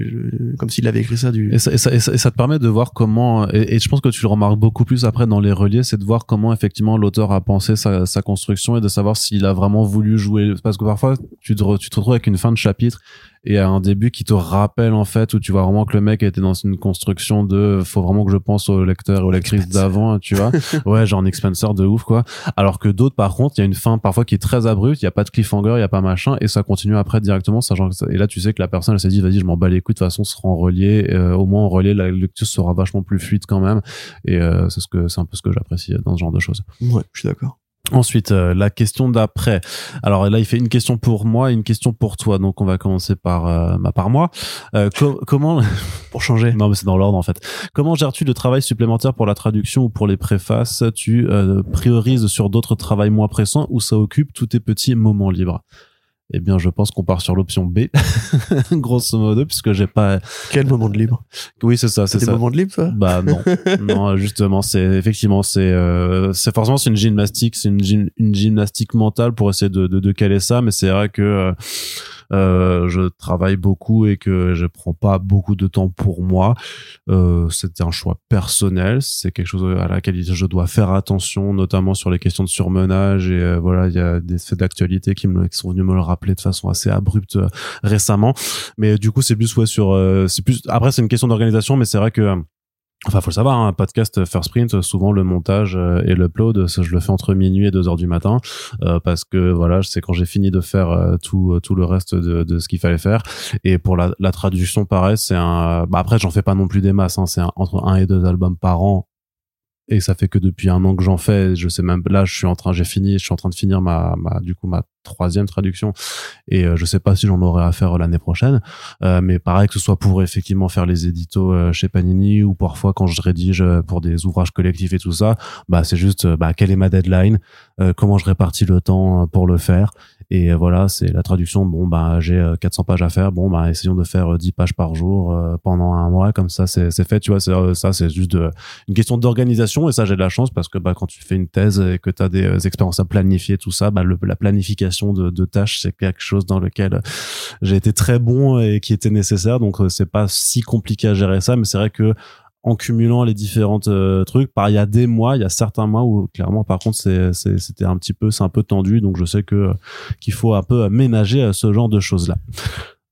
comme s'il avait écrit ça du. et ça, te permet de voir comment et, je pense que tu le remarques beaucoup plus après dans les reliés c'est de voir comment effectivement l'auteur a pensé sa, sa construction et de savoir s'il a vraiment voulu jouer parce que parfois tu te retrouves avec une fin de chapitre et un début qui te rappelle en fait où tu vois vraiment que le mec était dans une construction de faut vraiment que je pense au lecteur et aux lectrices d'avant tu vois. Ouais genre Spencer de ouf quoi. Alors que d'autres par contre il y a une fin parfois qui est très abrupte il y a pas de cliffhanger il y a pas machin et ça continue après directement ça- et là tu sais que la personne elle s'est dit vas-y je m'en bats les couilles de toute façon ce sera en relié euh, au moins en relié la lecture sera vachement plus fluide quand même. Et euh, c'est ce que c'est un peu ce que j'apprécie dans ce genre de choses. Ouais, je suis d'accord. Ensuite, euh, la question d'après. Alors là, il fait une question pour moi et une question pour toi. Donc, on va commencer par euh, bah, par moi. Euh, co- comment Pour changer. Non, mais c'est dans l'ordre en fait. Comment gères-tu le travail supplémentaire pour la traduction ou pour les préfaces? Tu euh, priorises sur d'autres travails moins pressants ou ça occupe tous tes petits moments libres? Eh bien, je pense qu'on part sur l'option B, grosso modo, puisque j'ai pas. Quel moment de libre Oui, c'est ça, c'est ça. moments de libre, toi Bah non, non justement c'est effectivement c'est euh, c'est forcément c'est une gymnastique, c'est une, gym- une gymnastique mentale pour essayer de, de, de caler ça, mais c'est vrai que euh, euh, je travaille beaucoup et que je prends pas beaucoup de temps pour moi, euh, c'était un choix personnel. C'est quelque chose à laquelle je dois faire attention, notamment sur les questions de surmenage. Et euh, voilà, il y a des faits d'actualité qui, me, qui sont venus me le rappeler de façon assez abrupte euh, récemment. Mais du coup, c'est plus ouais sur, euh, c'est plus. Après, c'est une question d'organisation, mais c'est vrai que Enfin, faut le savoir, hein, un podcast First Print, souvent le montage euh, et l'upload, je le fais entre minuit et 2 heures du matin, euh, parce que voilà, c'est quand j'ai fini de faire euh, tout tout le reste de, de ce qu'il fallait faire. Et pour la, la traduction, pareil, c'est un. Bah après, j'en fais pas non plus des masses, hein, c'est entre un et deux albums par an et ça fait que depuis un an que j'en fais je sais même là je suis en train j'ai fini je suis en train de finir ma, ma du coup ma troisième traduction. Et euh, je sais pas si j'en aurai à faire l'année prochaine. Euh, mais pareil que ce soit pour effectivement faire les éditos euh, chez Panini ou parfois quand je rédige euh, pour des ouvrages collectifs et tout ça bah c'est juste euh, bah quelle est ma deadline euh, comment je répartis le temps pour le faire. Et euh, voilà c'est la traduction. Bon bah j'ai euh, 400 pages à faire. Bon bah essayons de faire euh, 10 pages par jour euh, pendant un mois. Comme ça c'est fait. Tu vois euh, ça c'est juste une question d'organisation. Et ça j'ai de la chance parce que bah quand tu fais une thèse et que tu as des euh, expériences à planifier tout ça bah la planification de, tâches c'est quelque chose dans lequel j'ai été très bon et qui était nécessaire. Donc euh, c'est pas si compliqué à gérer ça mais c'est vrai que en cumulant les différentes euh, trucs par il y a des mois il y a certains mois où clairement par contre c'était un petit peu c'est un peu tendu. Donc je sais que euh, qu'il faut un peu ménager euh, ce genre de choses là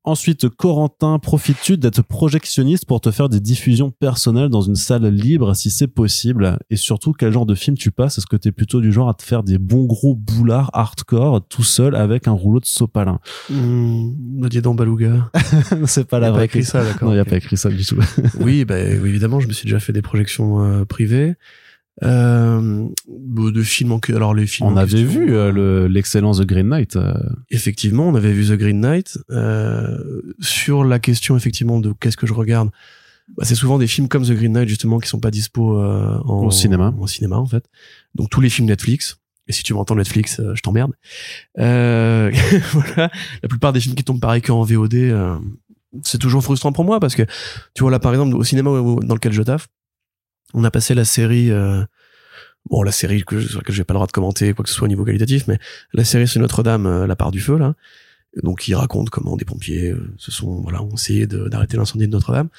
Ensuite, Corentin, profites-tu d'être projectionniste pour te faire des diffusions personnelles dans une salle libre si c'est possible? Et surtout, quel genre de film tu passes? Est-ce que tu es plutôt du genre à te faire des bons gros boulards hardcore tout seul avec un rouleau de sopalin? Mmh, dis donc, Balouga. C'est pas Il y la a pas vraie écrit ça, d'accord. Non, il n'y a pas écrit ça du tout. oui, bah, évidemment, je me suis déjà fait des projections euh, privées. Euh, bon, de films en que alors les films On avait question, vu euh, le- l'excellence de Green Knight. euh, effectivement on avait vu The Green Knight euh, sur la question effectivement de qu'est-ce que je regarde bah, c'est souvent des films comme The Green Knight justement qui sont pas dispo euh, en, Au cinéma. en cinéma en fait donc tous les films Netflix et si tu m'entends Netflix euh, je t'emmerde euh, voilà la plupart des films qui tombent pareil qu'en VOD euh, c'est toujours frustrant pour moi parce que tu vois là par exemple au cinéma dans lequel je taffe on a passé la série euh, bon la série que, sur laquelle pas le droit de commenter quoi que ce soit au niveau qualitatif mais la série sur Notre-Dame euh, la part du feu là. Donc il raconte comment des pompiers euh, se sont voilà ont essayé d'arrêter l'incendie de Notre-Dame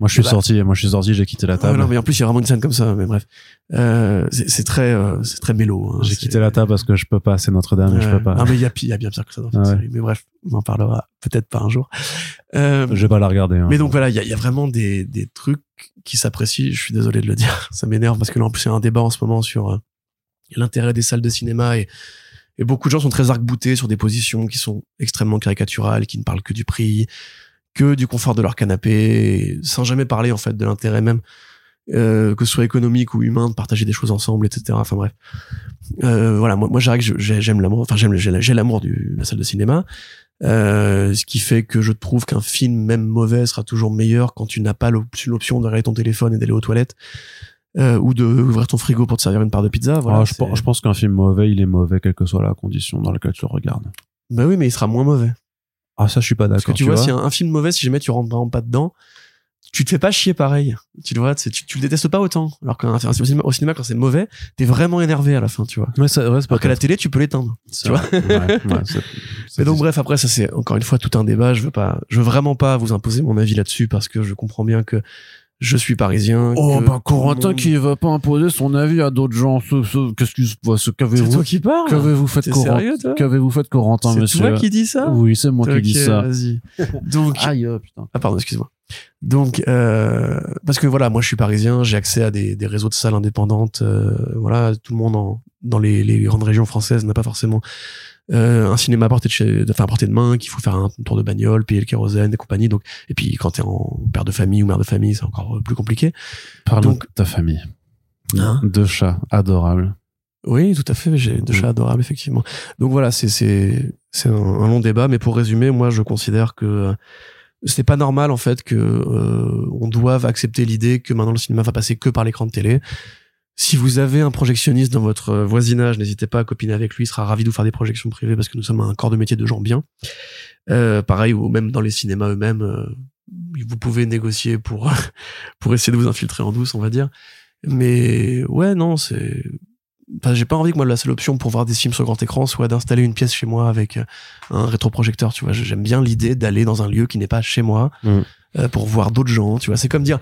Moi, je suis Bah. sorti. Moi, je suis sorti. J'ai quitté la ah, table. non mais en plus il y a vraiment une scène comme ça mais bref euh, c'est très euh, c'est très mélo hein, J'ai quitté la table parce que je peux pas. C'est Notre-Dame. et Je Ouais. peux pas. non mais il y a y a bien pire que ça dans cette Ah ouais. série mais bref on en parlera peut-être pas un jour euh, Je vais pas la regarder. hein. Mais donc voilà, il y a, y a vraiment des, des trucs qui s'apprécient. Je suis désolé de le dire, ça m'énerve parce que là en plus il y a un débat en ce moment sur euh, l'intérêt des salles de cinéma et, et beaucoup de gens sont très arc-boutés sur des positions qui sont extrêmement caricaturales, qui ne parlent que du prix, que du confort de leur canapé, sans jamais parler en fait de l'intérêt même euh, que ce soit économique ou humain de partager des choses ensemble, etc. Enfin bref, euh, voilà, moi, moi j'aime l'amour, enfin j'aime, j'ai l'amour de la salle de cinéma. Euh, ce qui fait que je trouve qu'un film, même mauvais, sera toujours meilleur quand tu n'as pas l'op- l'option de regarder ton téléphone et d'aller aux toilettes euh, ou de ouvrir ton frigo pour te servir une part de pizza. Voilà, Ah, je, pense, je pense qu'un film mauvais, il est mauvais quelle que soit la condition dans laquelle tu le regardes. Bah oui, mais il sera moins mauvais. Ah, ça, je suis pas Parce d'accord. que tu, vois, si un, un film mauvais, si jamais tu rentres vraiment pas dedans, tu te fais pas chier pareil. Tu le vois, tu, tu le détestes pas autant. Alors qu'un au cinéma, au cinéma, quand c'est mauvais, t'es vraiment énervé à la fin, tu vois. Ouais, c'est ouais, Alors qu'à la télé, tu peux l'éteindre. tu vois. ouais, ouais, donc bref, après ça c'est encore une fois tout un débat. Je veux pas, je veux vraiment pas vous imposer mon avis là-dessus parce que je comprends bien que je suis parisien. Oh, que bah, tout Corentin qui va pas imposer son avis à d'autres gens. Ce, ce, qu'est-ce que, ce C'est qu'avez-vous, toi qui parles. qu'avez-vous fait, Corentin? sérieux toi Qu'avez-vous fait, Corentin, C'est monsieur? toi qui dis ça Oui, c'est moi qui dis ça. Vas-y. Donc Aïe, oh, putain. ah pardon, excuse-moi. Donc euh, parce que voilà, moi je suis parisien, j'ai accès à des, des réseaux de salles indépendantes. euh, voilà, tout le monde en, dans les, les grandes régions françaises n'a pas forcément euh, un cinéma à portée de chez, enfin à portée de main, qu'il faut faire un tour de bagnole, payer le kérosène et compagnie. Donc et puis quand t'es en père de famille ou mère de famille, c'est encore euh, plus compliqué. Parle Donc- de ta famille. Hein Deux chats adorables. Oui, tout à fait. J'ai deux chats adorables, effectivement. Donc voilà, c'est c'est c'est un, un long débat, mais pour résumer, moi je considère que euh, c'est pas normal en fait que euh, on doive accepter l'idée que maintenant le cinéma va passer que par l'écran de télé. Si vous avez un projectionniste dans votre voisinage, n'hésitez pas à copiner avec lui, il sera ravi de vous faire des projections privées parce que nous sommes un corps de métier de gens bien. Euh, pareil, ou même dans les cinémas eux-mêmes, euh, vous pouvez négocier pour pour essayer de vous infiltrer en douce, on va dire. Mais ouais, non, c'est enfin, j'ai pas envie que moi la seule option pour voir des films sur grand écran soit d'installer une pièce chez moi avec euh, un rétroprojecteur. Tu vois, j'aime bien l'idée d'aller dans un lieu qui n'est pas chez moi Mm. euh, pour voir d'autres gens. Tu vois, c'est comme dire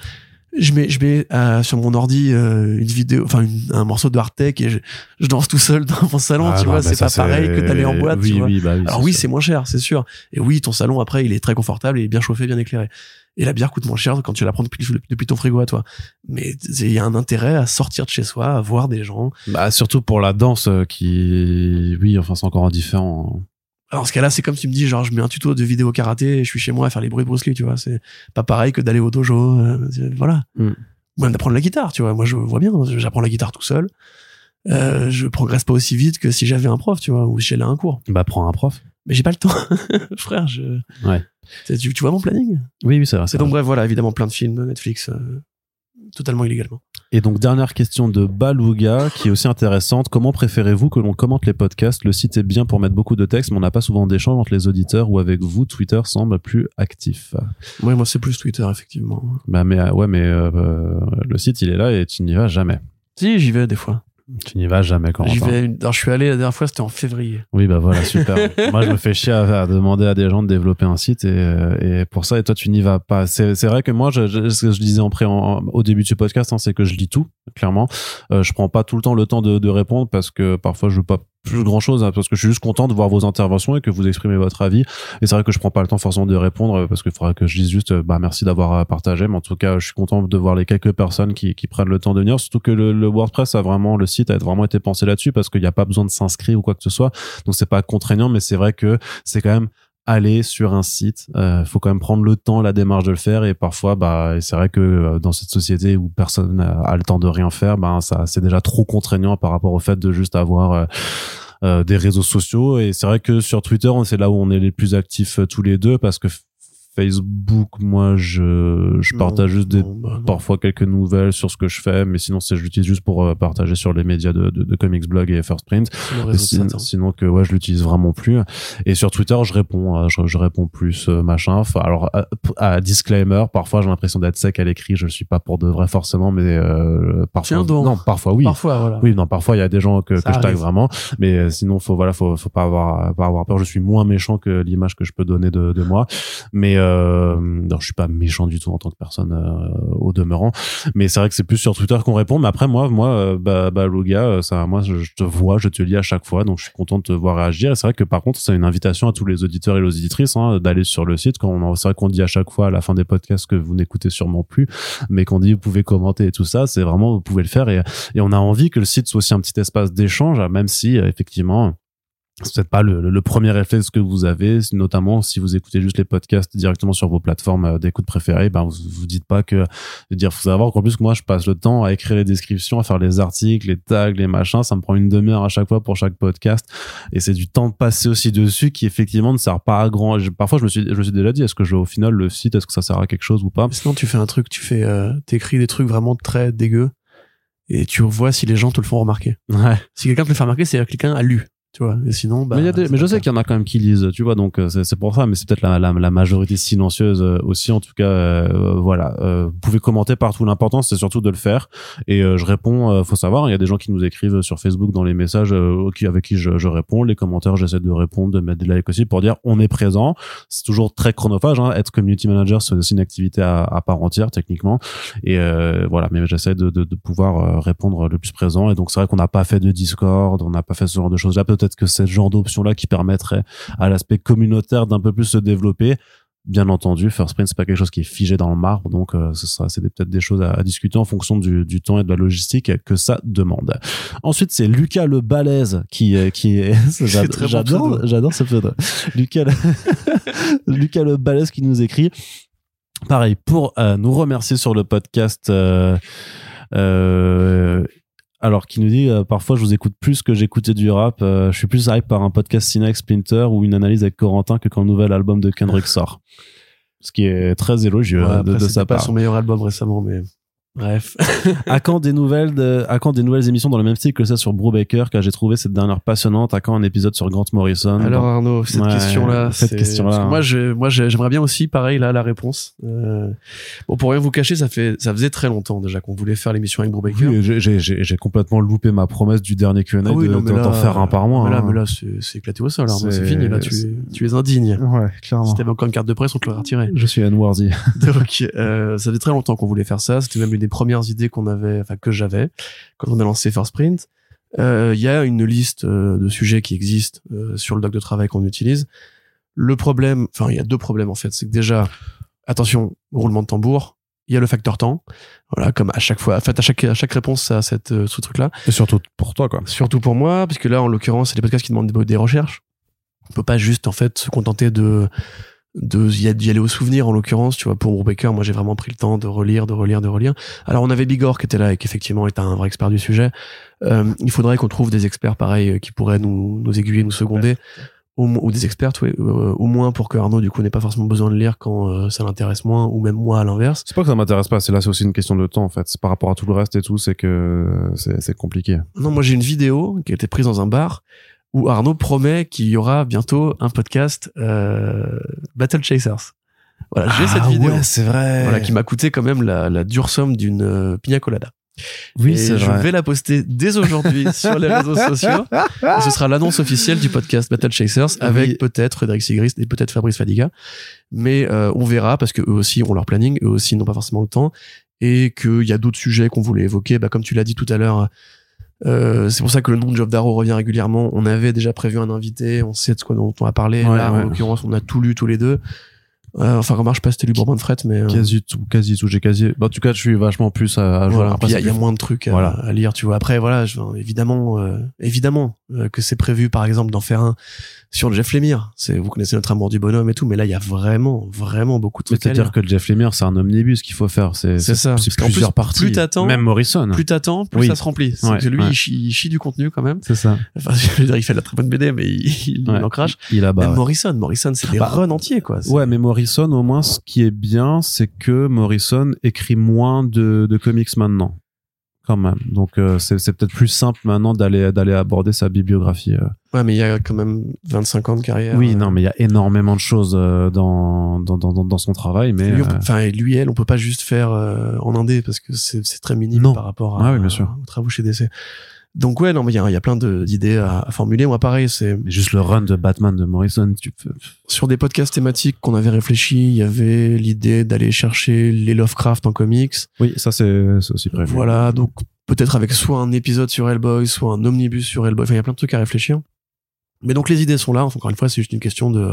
je mets je mets euh, sur mon ordi euh, une vidéo, enfin une- un morceau de hard tech et je, je danse tout seul dans mon salon. Ah tu non, vois, mais c'est pas pareil que d'aller en boîte. Oui, tu vois. oui, bah oui. Alors oui, c'est moins cher, c'est sûr. Et oui, ton salon après, il est très confortable, il est bien chauffé, bien éclairé. Et la bière coûte moins cher quand tu la prends depuis, depuis ton frigo à toi. Mais il y a un intérêt à sortir de chez soi, à voir des gens. Bah, surtout pour la danse euh, qui, oui, enfin, c'est encore différent. Alors, ce cas-là, c'est comme tu me dis, genre, je mets un tuto de vidéo karaté et je suis chez moi à faire les bruits de Bruce Lee, tu vois. C'est pas pareil que d'aller au dojo, euh, voilà. Mm. Ou même d'apprendre la guitare, tu vois. Moi, je vois bien, j'apprends la guitare tout seul. Euh, je progresse pas aussi vite que si j'avais un prof, tu vois, ou si j'allais à un cours. Bah, prends un prof. Mais j'ai pas le temps. Frère, je. Ouais. Tu, tu vois mon planning? Oui, oui, c'est vrai. C'est donc bref, voilà, évidemment plein de films Netflix euh, totalement illégalement. Et donc, dernière question de Balouga, qui est aussi intéressante. Comment préférez-vous que l'on commente les podcasts? Le site est bien pour mettre beaucoup de texte, mais on n'a pas souvent d'échanges entre les auditeurs ou avec vous. Twitter semble plus actif. Ouais, moi c'est plus Twitter effectivement. Bah, mais, euh, ouais, mais euh, euh, le site, il est là et tu n'y vas jamais. Si, j'y vais des fois. Tu n'y vas jamais, quand Alors je suis allé la dernière fois, c'était en février. Oui, bah voilà, super. Moi, je me fais chier à, à demander à des gens de développer un site et, euh, et pour ça, et toi, tu n'y vas pas. C'est c'est vrai que moi, je, je- ce que je disais en pré, en- au début du podcast, hein, c'est que je lis tout, clairement. Euh, je prends pas tout le temps le temps de, de répondre parce que parfois, je veux pas plus grand chose parce que je suis juste content de voir vos interventions et que vous exprimez votre avis. Et c'est vrai que je prends pas le temps forcément de répondre euh, parce qu'il faudra que je dise juste euh, bah merci d'avoir euh, partagé. Mais en tout cas je suis content de voir les quelques personnes qui, qui prennent le temps de venir. Surtout que le, le WordPress a vraiment le site a vraiment été pensé là-dessus parce qu'il n'y a pas besoin de s'inscrire ou quoi que ce soit. Donc c'est pas contraignant mais c'est vrai que c'est quand même aller sur un site, il faut quand même prendre le temps, la démarche de le faire. Et parfois bah c'est vrai que euh, dans cette société où personne a, a le temps de rien faire, ben ça c'est déjà trop contraignant par rapport au fait de juste avoir euh, euh, des réseaux sociaux. Et c'est vrai que sur Twitter c'est là où on est les plus actifs euh, tous les deux parce que Facebook moi je je Non, partage juste des non, bah, non. parfois quelques nouvelles sur ce que je fais mais sinon c'est je l'utilise juste pour euh, partager sur les médias de, de, de Comics Blog et First Print. Et sin- sinon que ouais je l'utilise vraiment plus. Et sur Twitter je réponds euh, je, je réponds plus euh, machin. Enfin, alors à, à disclaimer parfois j'ai l'impression d'être sec à l'écrit je le suis pas pour de vrai forcément mais euh, parfois Tiens donc. non parfois oui. Parfois, voilà. oui non parfois il y a des gens que, que je tag vraiment. Mais sinon faut voilà faut faut pas avoir pas avoir peur. Je suis moins méchant que l'image que je peux donner de, de moi. Mais euh, non, je suis pas méchant du tout en tant que personne euh, au demeurant mais c'est vrai que c'est plus sur Twitter qu'on répond. Mais après moi moi euh, bah, bah Loga euh, ça moi je, te vois je te lis à chaque fois donc je suis content de te voir réagir. Et c'est vrai que par contre c'est une invitation à tous les auditeurs et les auditrices hein, d'aller sur le site. Quand c'est vrai qu'on dit à chaque fois à la fin des podcasts que vous n'écoutez sûrement plus mais qu'on dit vous pouvez commenter et tout ça c'est vraiment vous pouvez le faire. Et, et on a envie que le site soit aussi un petit espace d'échange même si euh, effectivement c'est peut-être pas le, le- premier réflexe que vous avez, notamment si vous écoutez juste les podcasts directement sur vos plateformes euh, d'écoute préférées, ben vous vous dites pas que, veux dire, faut savoir qu'en plus que moi je passe le temps à écrire les descriptions, à faire les articles, les tags, les machins, ça me prend une demi-heure à chaque fois pour chaque podcast, et c'est du temps passé aussi dessus qui effectivement ne sert pas à grand. Parfois je me suis, je me suis déjà dit, est-ce que je, au final le site, est-ce que ça sert à quelque chose ou pas? Mais Sinon, tu fais un truc, tu fais, euh, t'écris des trucs vraiment très dégueux et tu vois si les gens te le font remarquer. Ouais. Si quelqu'un te le fait remarquer, c'est que quelqu'un a lu, tu vois. Et sinon, bah. mais, il y a des- c'est mais je sais qu'il y en a quand même qui lisent, tu vois, donc euh, c'est pour ça, mais c'est peut-être la, la, la majorité silencieuse euh, aussi, en tout cas, euh, voilà. Euh, vous pouvez commenter partout, l'important c'est surtout de le faire. Et euh, je réponds, euh, faut savoir, il y a des gens qui nous écrivent sur Facebook dans les messages euh, qui, avec qui je, je réponds, les commentaires, j'essaie de répondre, de mettre des likes aussi pour dire on est présent. C'est toujours très chronophage, hein. être community manager, c'est aussi une activité à, à part entière techniquement. Et euh, voilà, mais j'essaie de, de, de pouvoir euh, répondre le plus présent. Et donc c'est vrai qu'on n'a pas fait de Discord, on n'a pas fait ce genre de choses-là. Peut-être que c'est ce genre d'option-là qui permettrait à l'aspect communautaire d'un peu plus se développer. Bien entendu, First Print c'est pas quelque chose qui est figé dans le marbre, donc euh, ce sera c'est peut-être des choses à, à discuter en fonction du, du temps et de la logistique que ça demande. Ensuite, c'est Lucas le balèze qui euh, qui est j'adore bon j'adore ce pseudo. Lucas le, Lucas le balèze qui nous écrit pareil pour euh, nous remercier sur le podcast euh, alors qui nous dit euh, parfois je vous écoute plus que j'écoutais du rap euh, je suis plus hype par un podcast ciné avec Splinter ou une analyse avec Corentin que quand le nouvel album de Kendrick sort. Ce qui est très élogieux Ouais, euh, après, de, sa pas part. son meilleur album récemment, mais Bref. à quand des nouvelles de, à quand des nouvelles émissions dans le même style que ça sur Brubaker? Que j'ai trouvé cette dernière passionnante à quand un épisode sur Grant Morrison? Alors Arnaud, cette Ouais, question là, cette question-là, parce que hein. Moi, je, moi, j'aimerais bien aussi, pareil là, la réponse. Euh, bon, pour rien vous cacher, ça fait, ça faisait très longtemps déjà qu'on voulait faire l'émission avec Brubaker. Oui, j'ai- j'ai j'ai- j'ai complètement loupé ma promesse du dernier Q&A Ah oui, de d'en là- faire un par mois Mais là, hein. mais là, c'est c'est éclaté au sol, Arnaud. C'est fini. Là, tu, es, tu es indigne. ouais clairement Si t'avais encore une carte de presse, on te l'aurait retirée. je suis N-worthy Donc, euh, ça fait très longtemps qu'on voulait faire ça. C'était même une des premières idées qu'on avait, enfin que j'avais, quand on a lancé First Print. Euh, Il y a une liste euh, de sujets qui existent euh, sur le doc de travail qu'on utilise. Le problème, enfin il y a deux problèmes en fait, c'est que déjà, attention, roulement de tambour, il y a le facteur temps. Voilà, comme à chaque fois, en fait à chaque à chaque réponse à cette ce truc là. et surtout pour toi quoi Surtout pour moi, parce que là, en l'occurrence, c'est des podcasts qui demandent des, des recherches. On peut pas juste, en fait, se contenter de de y d'y aller au souvenir en l'occurrence tu vois pour Baker moi j'ai vraiment pris le temps de relire de relire de relire. Alors on avait Bigor qui était là et qui effectivement est un vrai expert du sujet. Euh, il faudrait qu'on trouve des experts pareils euh, qui pourraient nous nous aiguiller nous seconder. Ou des experts ouais, euh, au moins pour que Arnaud du coup n'ait pas forcément besoin de lire quand euh, ça l'intéresse moins ou même moi à l'inverse. C'est pas que ça m'intéresse pas c'est là c'est aussi une question de temps en fait. C'est par rapport à tout le reste et tout c'est que c'est compliqué. Non, moi j'ai une vidéo qui a été prise dans un bar où Arnaud promet qu'il y aura bientôt un podcast euh, Battle Chasers. Voilà, j'ai cette vidéo. Ah ouais, c'est vrai Voilà, qui m'a coûté quand même la, la dure somme d'une euh, pina colada. oui c'est je vrai vais la poster dès aujourd'hui sur les réseaux sociaux. Et ce sera l'annonce officielle du podcast Battle Chasers avec Oui. peut-être Frédéric Sigrist et peut-être Fabrice Fadiga. Mais euh, on verra parce que eux aussi ont leur planning, eux aussi n'ont pas forcément le temps et qu'il y a d'autres sujets qu'on voulait évoquer. Bah, comme tu l'as dit tout à l'heure, euh, c'est pour ça que le nom de Job Darrow revient régulièrement. On avait déjà prévu un invité, on sait de quoi dont on va parler. Ouais, Là, ouais. en l'occurrence, on a tout lu tous les deux. Euh, enfin, remarque, je sais pas si c'était lu Bourbon de Fret, mais euh, quasi tout quasi tout j'ai quasi bah, en tout cas je suis vachement plus à, à voilà. Il y, a- y a moins de trucs Voilà. à lire, tu vois. Après, voilà, je, évidemment, euh, évidemment euh, que c'est prévu, par exemple, d'en faire un sur Jeff Lemire. C'est, vous connaissez notre amour du bonhomme et tout, mais là, il y a vraiment, vraiment beaucoup de trucs c'est-à-dire que le Jeff Lemire, c'est un omnibus qu'il faut faire. C'est C'est ça. C'est plusieurs plus, parties. plus t'attends, Même Morrison. Plus t'attends, plus Oui. ça se remplit. Ouais, que lui, ouais. il, chie, il chie du contenu quand même. C'est ça. Enfin, je veux dire, il fait de la très bonne BD, mais il, il Ouais. en crache. Il a bah. Morrison, Morrison, c'est des Bah, runs entiers, quoi. Ouais, mais Morrison, au moins, ce qui est bien, c'est que Morrison écrit moins de, de comics maintenant. Quand même. Donc, euh, c'est peut-être plus simple maintenant d'aller d'aller aborder sa bibliographie. euh. Ouais, mais il y a quand même 25 ans de carrière. Oui, Euh, non, mais il y a énormément de choses euh, dans, dans, dans, dans son travail. Mais Lui, enfin, lui, elle, on peut pas juste faire en indé parce que c'est c'est très minime Non. par rapport à, Ah oui, bien sûr. aux travaux chez DC. Donc ouais, non, mais il y y a plein d'idées à, à formuler. Moi, pareil, c'est juste le run de Batman de Morrison, tu peux... sur des podcasts thématiques qu'on avait réfléchi. Il y avait l'idée d'aller chercher les Lovecraft en comics. Oui, ça, c'est c'est aussi prévu. Voilà, donc peut-être avec soit un épisode sur Hellboy, soit un omnibus sur Hellboy. Enfin, il y a plein de trucs à réfléchir. Mais donc les idées sont là. Enfin, encore une fois, c'est juste une question de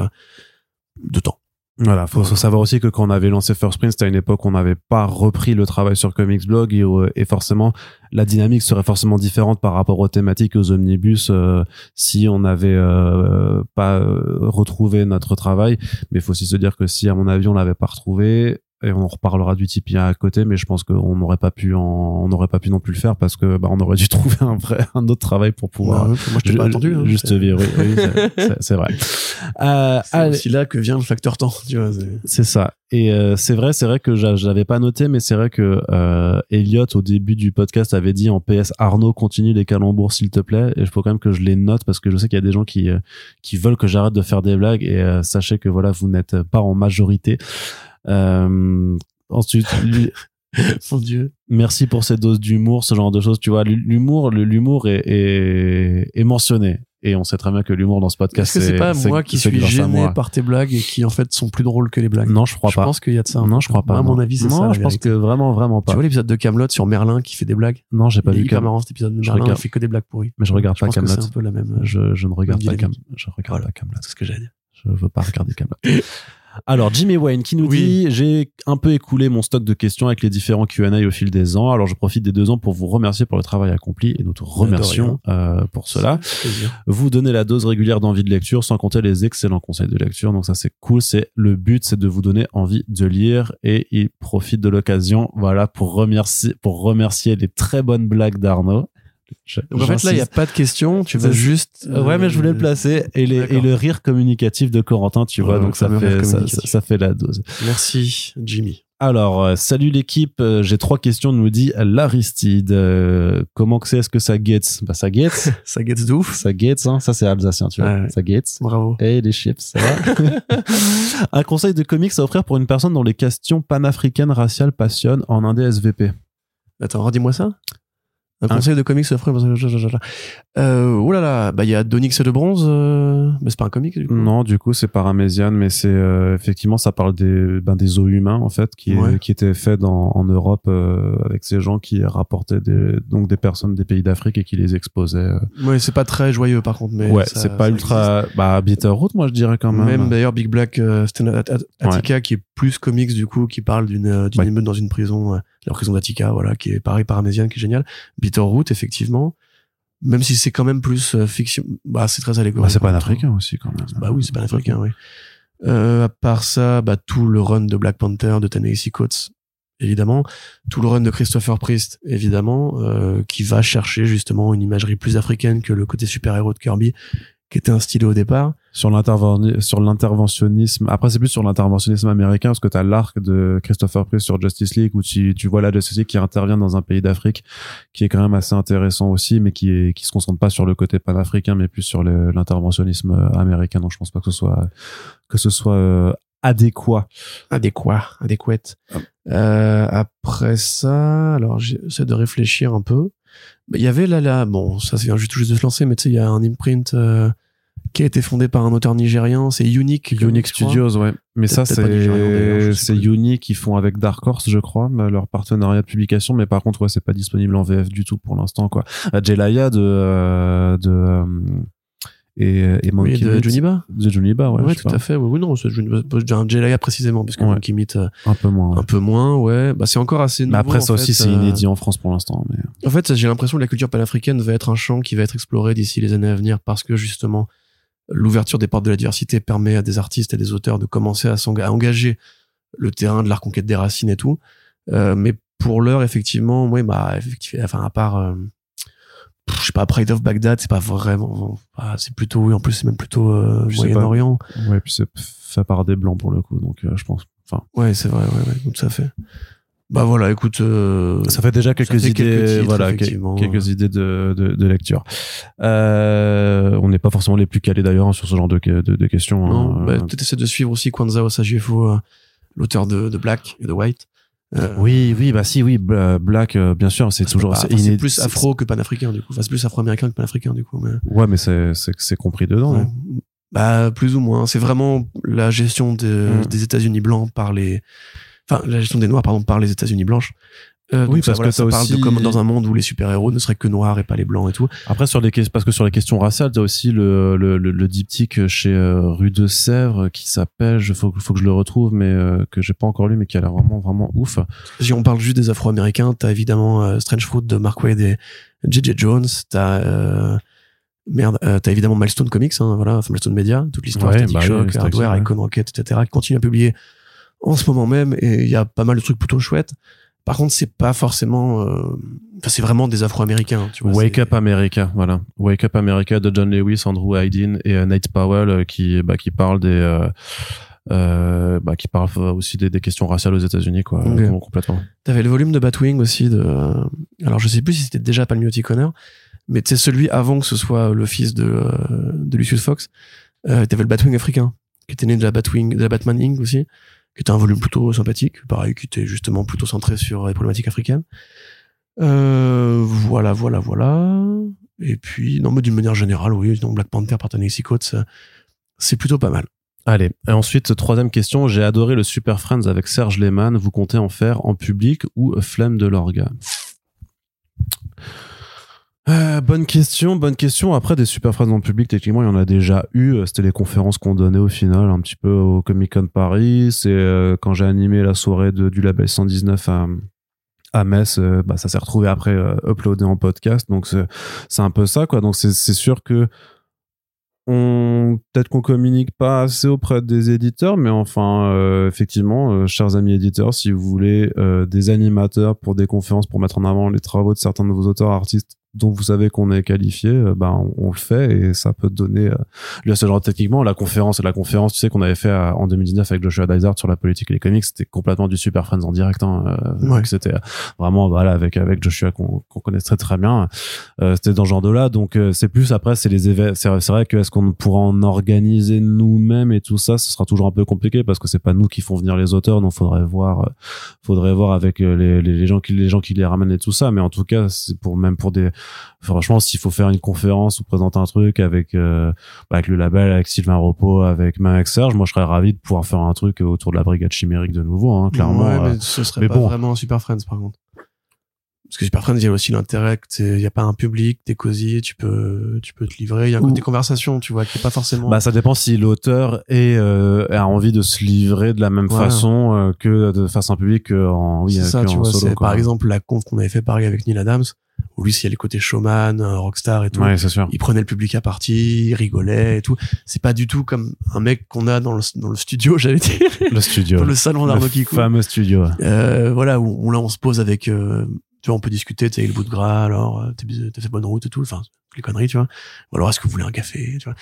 de temps. Voilà, faut savoir aussi que quand on avait lancé First Print, c'était à une époque où on n'avait pas repris le travail sur Comics Blog et, euh, et forcément la dynamique serait forcément différente par rapport aux thématiques et aux omnibus euh, si on n'avait euh, pas retrouvé notre travail. Mais il faut aussi se dire que si à mon avis on l'avait pas retrouvé, et on reparlera du Tipeee à côté, mais je pense qu'on n'aurait pas pu en, on n'aurait pas pu non plus le faire parce que bah, on aurait dû trouver un vrai un autre travail pour pouvoir Ouais, moi, je t'ai pas attendu. hein. juste C'est- vivre. Oui, oui, c'est- vrai. Euh, C'est là que vient le facteur temps. Tu vois. c'est- ça. Et euh, c'est vrai, c'est vrai que j'a- je l'avais pas noté, mais c'est vrai que euh, Elliot au début du podcast avait dit en PS Arnaud continue les calembours s'il te plaît. Et il faut quand même que je les note parce que je sais qu'il y a des gens qui euh, qui veulent que j'arrête de faire des blagues et euh, sachez que voilà vous n'êtes pas en majorité. Euh, ensuite, Mon Dieu. merci pour ces doses d'humour, ce genre de choses. Tu vois, l'humour, l'humour est, est, est mentionné. Et on sait très bien que l'humour dans ce podcast, Est-ce que c'est pas moi qui c'est suis à gêné par tes blagues et qui en fait sont plus drôles que les blagues? Non, je crois Je pas. pense qu'il y a de ça. Non, je crois pas. Moi, à mon non. avis, c'est non, ça. la je pense que vraiment, vraiment Tu pas. vois l'épisode de Camelot sur Merlin qui fait des blagues? Non, j'ai pas vu hyper Camelot. marrant cet épisode de Je Merlin. regarde. Il fait que des blagues pourries. Mais je regarde Je pas Camelot. c'est un peu la même. euh, Je, je ne regarde pas Camelot. Je regarde pas Camelot. C'est ce que j'allais dire. Je veux pas regarder Camelot. Alors, Jimmy Wayne qui nous Oui. dit J'ai un peu écoulé mon stock de questions avec les différents QA au fil des ans. Alors, je profite des deux ans pour vous remercier pour le travail accompli et nous te remercions euh, pour cela. Vous donnez la dose régulière d'envie de lecture sans compter les excellents conseils de lecture. Donc, ça, c'est cool. C'est le but, c'est de vous donner envie de lire et il profite de l'occasion, voilà, pour remercier, pour remercier les très bonnes blagues d'Arnaud. Donc en fait là, il y a pas de questions. Tu veux C'est- juste. Ouais, mais je voulais le placer et, les, et D'accord. le rire communicatif de Corentin, tu vois, Ouais, donc ça fait, ça, fait la dose. Merci, Jimmy. Alors, euh, salut l'équipe, euh, j'ai trois questions, nous dit l'Aristide. Euh, comment que c'est Est-ce que ça gets? Bah ça gets, Ça gets de ouf. ça gets, hein, ça c'est alsacien, tu vois. Ouais. Ça gets. Bravo. Et les chips, ça va Un conseil de comics à offrir pour une personne dont les questions panafricaines raciales passionnent en indé SVP. Attends, redis-moi ça. Un Hein conseil de comics offert. Euh, oh là là, bah il y a Donix et de bronze, euh, mais c'est pas un comic du coup. Non, du coup, c'est Paramésian, mais c'est euh, effectivement, ça parle des, ben, des os humains en fait, qui, Ouais. qui étaient faits dans, en Europe euh, avec ces gens qui rapportaient des, donc des personnes des pays d'Afrique et qui les exposaient. Ouais, c'est pas très joyeux par contre, mais ouais, c'est pas ça ultra, bah Bitterroot, moi je dirais quand existe. même. Même d'ailleurs Big Black Attica qui est plus comics du coup, qui parle d'une d'une Ouais. émeute dans une prison, la prison d'Attica, voilà, qui est pareil paramésienne, qui est génial. Bitterroot effectivement, même si c'est quand même plus euh, fiction, bah c'est très allégorique. Bah, c'est même temps. panafricain aussi quand même. Bah oui, c'est pas africain, oui. Euh, à part ça, bah, tout le run de Black Panther, de Ta-Nehisi Coates, évidemment. Tout le run de Christopher Priest, évidemment, euh, qui va chercher justement une imagerie plus africaine que le côté super-héros de Kirby, qui était instillé au départ. Sur l'interven- sur l'interventionnisme. Après, c'est plus sur l'interventionnisme américain parce que t'as l'arc de Christopher Priest sur Justice League où tu, tu vois la Justice League qui intervient dans un pays d'Afrique qui est quand même assez intéressant aussi, mais qui est, qui se concentre pas sur le côté panafricain, mais plus sur l'interventionnisme américain. Donc, je pense pas que ce soit, que ce soit euh, adéquat. Adéquat, adéquate. Ah. Euh, après ça, alors j'essaie de réfléchir un peu. Il y avait là, là, bon, ça vient juste de se lancer, mais tu sais, il y a un imprint euh, qui a été fondé par un auteur nigérian, c'est Unique. Unique. Studios, ouais. Mais ça, c'est, c'est. Unique qui font avec Dark Horse, je crois, leur partenariat de publication. Mais par contre, ouais, c'est pas disponible en VF du tout pour l'instant, quoi. Euh, Jelaya de, euh, de, euh, et, et Monkey Oui, de Meat. Juniba. De Juniba, ouais. Ouais, tout pas. à fait. Oui, oui, non, c'est un Jelaya précisément, parce que Ouais. Monkey Meat, Un peu moins. ouais. un peu moins, ouais. Bah, c'est encore assez nouveau. Mais après, ça en aussi, c'est euh, inédit en France pour l'instant. Mais... En fait, j'ai l'impression que la culture panafricaine va être un champ qui va être exploré d'ici les années à venir parce que justement, l'ouverture des portes de la diversité permet à des artistes et des auteurs de commencer à, à engager le terrain de la reconquête des racines et tout. Euh, mais pour l'heure, effectivement, oui, bah, effectivement, enfin, à part, euh, je sais pas, Pride of Baghdad, c'est pas vraiment, ah, c'est plutôt, oui, en plus, c'est même plutôt euh, Moyen-Orient. Ouais, puis c'est fait par des blancs pour le coup, donc euh, je pense. Enfin, Ouais, c'est vrai, ouais, ouais, tout à fait. Bah voilà, écoute, euh, ça fait déjà quelques fait idées, quelques titres, voilà, quelques idées de, de, de lecture. Euh, on n'est pas forcément les plus calés d'ailleurs hein, sur ce genre de, de, de questions. Non, hein. bah, peut-être essayer de suivre aussi Kwanzaa Osagiefo, euh, l'auteur de, de Black et de White. Euh, oui, oui, bah si, oui, Bla- Black, euh, bien sûr, c'est toujours enfin, c'est plus afro que panafricain du coup. Enfin, c'est plus afro-américain que panafricain du coup. Mais, Ouais, mais c'est compris dedans. ouais. Bah plus ou moins. C'est vraiment la gestion de- Mm. des États-Unis blancs par les, enfin la gestion des Noirs pardon par les États-Unis blanches. Euh, Oui, donc ça, parce voilà, que ça parle de aussi- comme dans un monde où les super-héros ne seraient que noirs et pas les blancs et tout. Après sur les parce que sur les questions raciales, t'as aussi le le, le, le diptyque chez euh, Rue de Sèvres qui s'appelle, je faut faut que je le retrouve, mais euh, que j'ai pas encore lu, mais qui a l'air vraiment vraiment ouf. Si on parle juste des Afro-Américains, t'as évidemment euh, Strange Fruit de Mark Waid et J.J. Jones. T'as merde, euh, t'as évidemment Milestone Comics, hein, voilà, enfin, Milestone Media, toute l'histoire Ouais, bah oui, Shock, Hardware, ouais. Icon Rocket, etc., qui continue à publier en ce moment même. Et il y a pas mal de trucs plutôt chouettes. Par contre, c'est pas forcément, euh, enfin, c'est vraiment des Afro-Américains, tu vois. Wake Up America, voilà. Wake Up America de John Lewis, Andrew Hayden et euh, Nate Powell euh, qui bah, qui parlent des euh, bah, qui parlent aussi des, des questions raciales aux États-Unis quoi, Ok. euh, complètement. T'avais le volume de Batwing aussi de, alors je sais plus si c'était déjà Palmiotti Connor, mais c'est celui avant que ce soit le fils de, de Lucius Fox. T'avais le Batwing africain, qui était né de la Batwing, de la Batman Inc. aussi, qui était un volume plutôt sympathique, pareil, qui était justement plutôt centré sur les problématiques africaines. Euh, voilà, voilà, voilà. Et puis, non, mais d'une manière générale, oui, donc Black Panther par euh, c'est plutôt pas mal. Allez, et ensuite troisième question, j'ai adoré le Super Friends avec Serge Lehmann, vous comptez en faire en public ou flemme de l'organe? Euh, bonne question, bonne question. Après, des super phrases en public, techniquement, il y en a déjà eu. Euh, C'était les conférences qu'on donnait au final, un petit peu au Comic Con Paris. C'est euh, quand j'ai animé la soirée du label 119 à, à Metz, bah, ça s'est retrouvé après uploadé en podcast. Donc, c'est un peu ça, quoi. Donc, c'est sûr que peut-être qu'on communique pas assez auprès des éditeurs, mais enfin, effectivement, chers amis éditeurs, si vous voulez des animateurs pour des conférences pour mettre en avant les travaux de certains de vos auteurs artistes dont vous savez qu'on est qualifié, euh, ben on, on le fait et ça peut donner. Euh, là, ce genre techniquement, la conférence, la conférence, tu sais qu'on avait fait euh, en 2019 avec Joshua Dysart sur la politique et les comics, c'était complètement du Super Friends en direct. Hein, euh, Ouais. C'était vraiment voilà avec avec Joshua qu'on qu'on connaît très très bien. Euh, c'était dans ce genre de là, donc euh, c'est plus après c'est les événements. C'est c'est vrai que est-ce qu'on pourra en organiser nous-mêmes et tout ça, ce sera toujours un peu compliqué parce que c'est pas nous qui font venir les auteurs, donc faudrait voir, euh, faudrait voir avec euh, les, les, les gens qui les gens qui les ramènent et tout ça. Mais en tout cas, c'est pour même pour des, franchement, s'il faut faire une conférence ou présenter un truc avec euh, bah, avec le label, avec Sylvain Repos, avec même avec Serge, moi je serais ravi de pouvoir faire un truc autour de la brigade chimérique de nouveau, hein, clairement. Ouais, euh, mais ce serait mais pas bon. vraiment Super Friends par contre. Parce que Super Friends, il y a aussi l'intérêt que il y a pas un public, t'es cosy, tu peux, tu peux te livrer. Il y a un Ou- côté conversation, tu vois, qui est pas forcément. Bah, ça dépend si l'auteur est, euh, a envie de se livrer de la même façon euh, que de face à un public que en, oui, c'est euh, ça, que tu en vois. solo. C'est quoi. par exemple la conf qu'on avait fait pareil avec Neil Adams, où lui, s'il y a les côtés showman, euh, rockstar et tout. Ouais, c'est sûr. il prenait le public à partie, il rigolait et tout. C'est pas du tout comme un mec qu'on a dans le, dans le studio, j'allais dire, Le studio. dans le salon d'Arnaud le fameux studio. Euh, voilà, où, où là on se pose avec, euh, tu vois, on peut discuter, tu sais, le bout de gras, alors euh, t'as fait bonne route et tout, enfin, les conneries, tu vois. Ou alors est-ce que vous voulez un café, tu vois.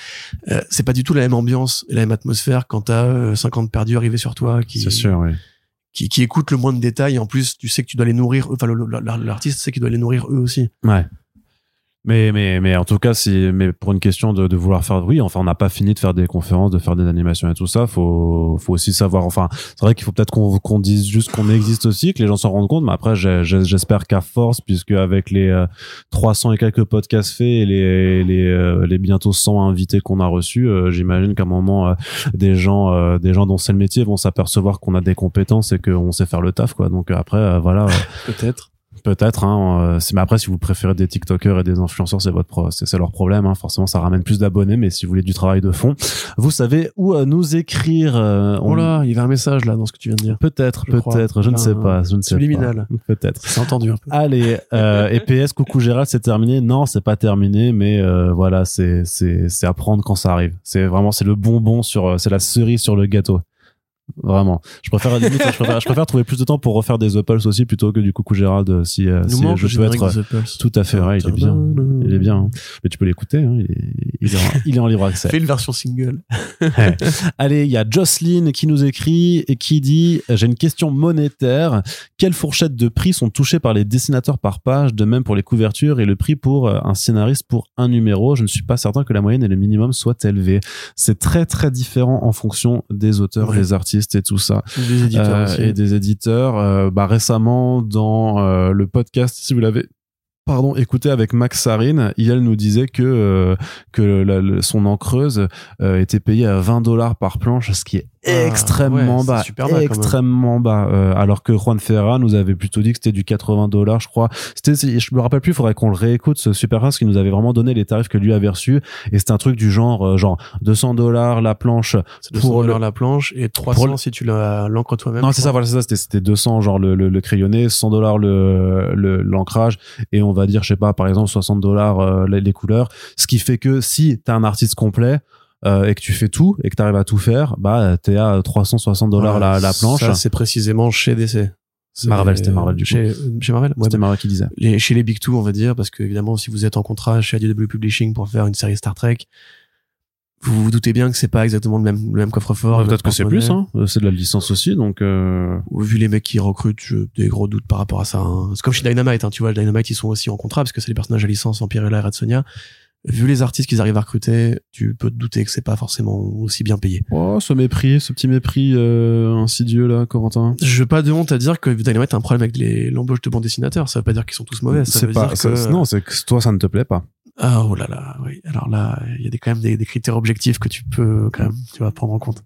Euh, c'est pas du tout la même ambiance et la même atmosphère quand t'as euh, 50 perdus arrivés sur toi qui, C'est sûr, oui. Qui, qui écoutent le moins de détails en plus tu sais que tu dois les nourrir, enfin l'artiste sait qu'il doit les nourrir eux aussi. Ouais. Mais, mais, mais en tout cas, si, mais pour une question de, de vouloir faire, oui, enfin, on n'a pas fini de faire des conférences, de faire des animations et tout ça. Faut, faut aussi savoir, enfin, c'est vrai qu'il faut peut-être qu'on qu'on dise juste qu'on existe aussi, que les gens s'en rendent compte. Mais après, j'espère qu'à force, puisque avec les euh, 300 et quelques podcasts faits et les, les, euh, les bientôt 100 invités qu'on a reçus, euh, j'imagine qu'à un moment, euh, des gens, euh, des gens dont c'est le métier vont s'apercevoir qu'on a des compétences et qu'on sait faire le taf, quoi. Donc après, euh, voilà. euh, Peut-être. Peut-être, hein, euh, mais après, si vous préférez des TikTokers et des influenceurs, c'est votre, c'est leur problème. Hein, forcément, ça ramène plus d'abonnés, mais si vous voulez du travail de fond, vous savez où euh, nous écrire. euh, on- Oh là, il y avait un message là dans ce que tu viens de dire. Peut-être, je peut-être, je ne sais pas, je ne sais subliminal. pas. Peut-être. C'est entendu un peu. Allez, euh, et PS, coucou Gérald, c'est terminé. Non, c'est pas terminé, mais euh, voilà, c'est c'est c'est à prendre quand ça arrive. C'est vraiment c'est le bonbon sur, euh, c'est la cerise sur le gâteau. Vraiment. Je préfère, à la limite, je préfère, je préfère trouver plus de temps pour refaire des Upples aussi plutôt que du coucou Gérald euh, si, euh, Nous si je peux être. Tout à fait vrai, il est bien. Il est bien. hein. Mais tu peux l'écouter, hein, il, est, il, est en, il est en libre accès. Fais une version single. Allez, il y a Jocelyn qui nous écrit et qui dit J'ai une question monétaire. Quelles fourchettes de prix sont touchées par les dessinateurs par page, de même pour les couvertures et le prix pour euh, un scénariste pour un numéro? Je ne suis pas certain que la moyenne et le minimum soient élevés. C'est très très différent en fonction des auteurs, Ouais. des artistes et tout ça. Des éditeurs Euh, aussi. et des éditeurs. Euh, bah, récemment, dans euh, le podcast, si vous l'avez pardon, écouté avec Max Sarine, il nous disait que euh, que la- le- son encreuse euh, était payée à 20 dollars par planche, ce qui est Ah, extrêmement ouais, c'est bas, super bas, extrêmement bas. Euh, alors que Juan Ferra nous avait plutôt dit que c'était du 80 dollars, je crois. C'était, je me rappelle plus, il faudrait qu'on le réécoute ce super parce qu'il nous avait vraiment donné les tarifs que lui avait reçus et c'était un truc du genre euh, genre 200 dollars la planche C'est 200 pour le- la planche et 300 pour le- si tu la- l'encres toi-même. non, c'est ça, voilà, c'est ça. C'était, c'était 200, genre le, le, le crayonné, 100 dollars le, le, l'ancrage, et on va dire, je sais pas, par exemple, 60 dollars euh, les, les couleurs. Ce qui fait que si t'as un artiste complet, euh, et que tu fais tout, et que t'arrives à tout faire, bah, t'es à 360 dollars la, la planche. Ça, c'est précisément chez DC. Marvel, c'était Marvel, du coup. chez, Chez Marvel ouais, C'était Marie qui disait. les, Chez les Big Two, on va dire, parce que évidemment, si vous êtes en contrat chez ADW Publishing pour faire une série Star Trek, vous vous doutez bien que c'est pas exactement le même, le même coffre-fort. Peut-être que c'est plus, hein. C'est de la licence aussi, donc, euh... Vu les mecs qui recrutent, j'ai des gros doutes par rapport à ça. hein. C'est comme chez Dynamite, hein, tu vois, Dynamite, ils sont aussi en contrat parce que c'est les personnages à licence Vampirella et Red Sonia. Vu les artistes qu'ils arrivent à recruter, tu peux te douter que c'est pas forcément aussi bien payé. Oh, ce mépris, ce petit mépris euh, insidieux, là, Corentin. Je veux pas de honte à dire que Dynamite a un problème avec les- l'embauche de bons dessinateurs. Ça veut pas dire qu'ils sont tous mauvais. Ça veut pas, dire ça- que... non, c'est que toi, ça ne te plaît pas. Ah, oh là là, oui. Alors là, il y a des, quand même des, des critères objectifs que tu peux quand même, tu vas prendre en compte.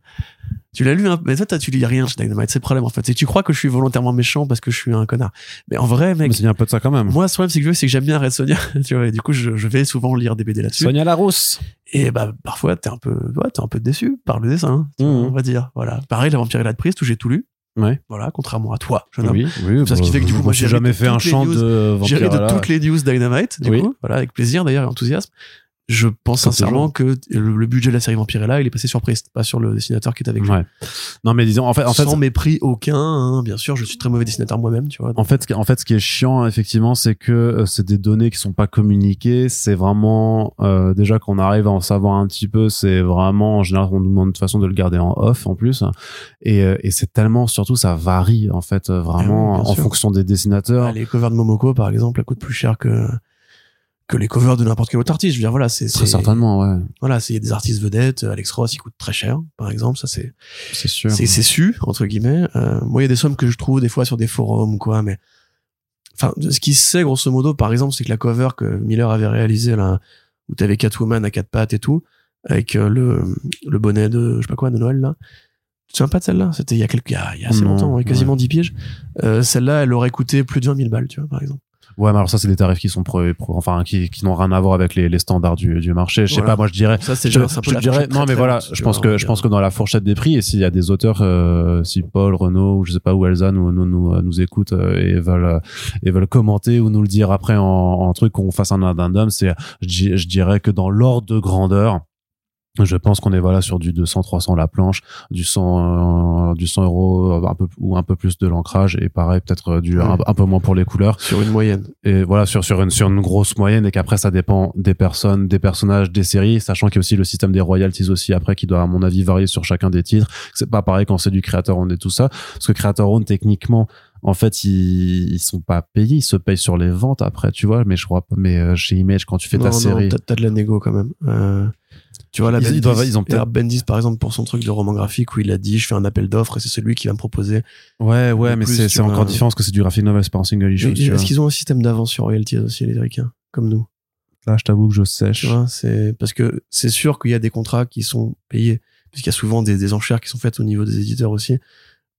Tu l'as lu, hein? Mais toi, tu lis rien chez Dynamite. C'est le problème, en fait. C'est que tu crois que je suis volontairement méchant parce que je suis un connard. Mais en vrai, mec, Mais il y a un peu de ça quand même. moi, ce problème, c'est que, c'est que j'aime bien Red Sonia, tu vois, et du coup, je, je vais souvent lire des BD là-dessus. Sonia Larousse. Et bah, parfois, t'es un peu, ouais, t'es un peu déçu par le dessin, hein, Mhm. on va dire. Voilà. Pareil, la Vampirella de Priest, où j'ai tout lu. Ouais. Voilà, contrairement à toi, jeune homme. Oui, oui. Ça, ce qui fait que du coup, je moi, j'ai jamais fait un chant news. de J'irai de toutes les news Dynamite, du Oui. coup. Voilà, avec plaisir d'ailleurs et enthousiasme. Je pense sincèrement que le, budget de la série Vampirella, il est passé sur Priest, pas sur le dessinateur qui est avec lui. Ouais. Non, mais disons, en fait, en fait, Sans mépris aucun, hein, bien sûr, je suis très mauvais dessinateur moi-même, tu vois. En fait, qui- en fait, ce qui est chiant, effectivement, c'est que euh, c'est des données qui sont pas communiquées. C'est vraiment euh, déjà qu'on arrive à en savoir un petit peu. C'est vraiment en général on nous demande de toute façon de le garder en off en plus. Et, euh, et c'est tellement surtout ça varie en fait euh, vraiment Ah en sûr. fonction des dessinateurs. Ah, les covers de Momoko, par exemple, elles coûtent plus cher que que les covers de n'importe quel autre artiste. Je veux dire, voilà, c'est Très certainement, ouais, Voilà, c'est il y a des artistes vedettes. Alex Ross, il coûte très cher, par exemple. Ça, c'est c'est sûr. c'est c'est su entre guillemets. Euh, moi, il y a des sommes que je trouve des fois sur des forums ou quoi, mais enfin, ce qui se sait grosso modo, par exemple, c'est que la cover que Miller avait réalisée là, où t'avais Catwoman à quatre pattes et tout, avec euh, le le bonnet de je sais pas quoi de Noël là. Tu te souviens pas de celle-là? C'était il y a quelques, il y a, il y a assez Non, longtemps, ouais, quasiment 10 piges. Euh, celle-là, elle aurait coûté plus de 20 000 balles, tu vois, par exemple. Ouais, mais alors ça c'est des tarifs qui sont pro, pro- enfin qui, qui n'ont rien à voir avec les, les standards du, du marché. Je sais Voilà. pas, moi je dirais Ça, c'est je, je la dirais non mais très voilà je pense que je pense que dans la fourchette des prix et s'il y a des auteurs euh, si Paul Renaud ou je sais pas ou Elsa nous nous nous, nous écoutent euh, et veulent euh, et veulent commenter ou nous le dire après en, en truc qu'on fasse un addendum c'est je, je dirais que dans l'ordre de grandeur je pense qu'on est voilà sur du 200 300 la planche du 100 euh, du 100 euros euh, un peu ou un peu plus de l'ancrage et pareil peut-être euh, du Ouais. un, un peu moins pour les couleurs sur une moyenne. et voilà sur sur une sur une grosse moyenne et qu'après ça dépend des personnes des personnages des séries sachant qu'il y a aussi le système des royalties aussi après qui doit à mon avis varier sur chacun des titres c'est pas pareil quand c'est du creator owned et tout ça parce que creator owned techniquement en fait ils ils sont pas payés ils se payent sur les ventes après tu vois mais je crois pas mais chez Image quand tu fais non, ta non, série t'as- T'as de la négo quand même. Euh, tu vois, là, Ils- ils Bendis, doivent- ils ont peut-être- Bendis, par exemple, pour son truc de roman graphique où il a dit, je fais un appel d'offres et c'est celui qui va me proposer. ouais ouais mais c'est encore différent parce que c'est du graphic novel c'est pas un single issue. Est-ce qu'ils ont un système d'avance sur royalties aussi, les Ricains, comme nous? Là je t'avoue que je Tu sèche vois, c'est parce que c'est sûr qu'il y a des contrats qui sont payés, puisqu'il y a souvent des, des enchères qui sont faites au niveau des éditeurs aussi,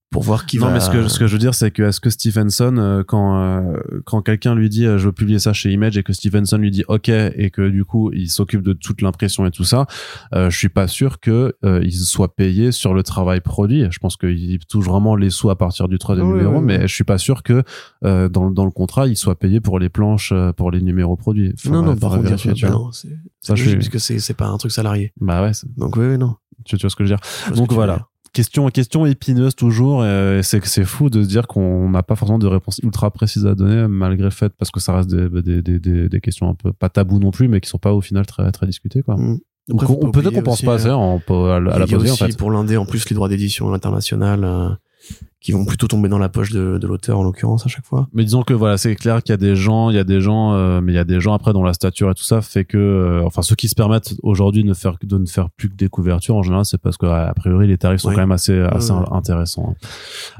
pour voir qui non va. mais ce que ce que je veux dire c'est que est-ce que Stevenson euh, quand euh, quand quelqu'un lui dit euh, je veux publier ça chez Image et que Stevenson lui dit ok et que du coup il s'occupe de toute l'impression et tout ça euh, je suis pas sûr que euh, il soit payé sur le travail produit je pense qu'il touche vraiment les sous à partir du troisième ouais, numéro mais je suis pas sûr que euh, dans dans le contrat il soit payé pour les planches euh, pour les numéros produits non, non, par contre, vérifier, bien tu vois. non, c'est Ça, c'est je logique, suis- puisque c'est c'est pas un truc salarié. bah ouais c'est- Donc oui, oui, non. tu, tu vois ce que je veux dire Je donc que voilà dire. Question question épineuse toujours euh, c'est que c'est fou de se dire qu'on n'a pas forcément de réponse ultra précise à donner malgré fait parce que ça reste des, des, des, des, des questions un peu pas tabou non plus mais qui sont pas au final très très discutées quoi Mm. pas peut-être qu'on pense pas à euh, ça on peut à, la- poser en fait pour l'indé en plus les droits d'édition internationales euh, qui vont plutôt tomber dans la poche de, de l'auteur en l'occurrence à chaque fois. mais disons que voilà c'est clair qu'il y a des gens il y a des gens euh, mais il y a des gens après dont la stature et tout ça fait que euh, enfin ceux qui se permettent aujourd'hui de ne faire de ne faire plus que des couvertures en général c'est parce que a priori les tarifs sont quand même assez assez ouais. intéressants.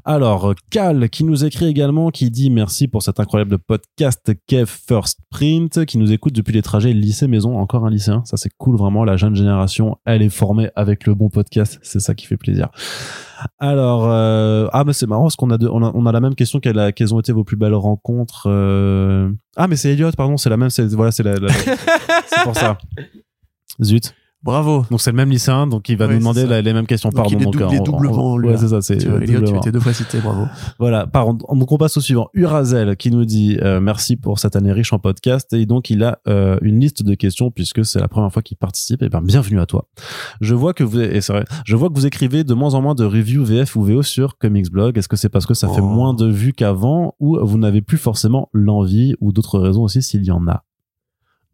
Alors Cal qui nous écrit également qui dit merci pour cet incroyable podcast Kev First Print qui nous écoute depuis les trajets lycée maison encore un lycéen. Ça c'est cool vraiment. La jeune génération elle est formée avec le bon podcast. C'est ça qui fait plaisir alors, euh, ah, mais c'est marrant parce qu'on a, on a, on a la même question quelle a- quelles ont été vos plus belles rencontres. euh. Ah, mais c'est Elliot, pardon, c'est la même, c'est, voilà, c'est la, la- c'est pour ça. Zut. Bravo. Donc c'est le même lycéen, donc il va Ouais, nous demander la- les mêmes questions, Donc, pardon. il est donc, il est doublement, on- lui, Ouais, c'est ça, c'est Tu Elliot, été deux fois cité, bravo. Voilà, par, donc on passe au suivant. Urazel qui nous dit euh, merci pour cette année riche en podcast et donc il a euh, une liste de questions puisque c'est la première fois qu'il participe. Et ben bienvenue à toi. Je vois que vous et c'est vrai, je vois que vous écrivez de moins en moins de reviews VF ou VO sur Comics Blog. Est-ce que c'est parce que ça fait Oh. moins de vues qu'avant ou vous n'avez plus forcément l'envie ou d'autres raisons aussi s'il y en a?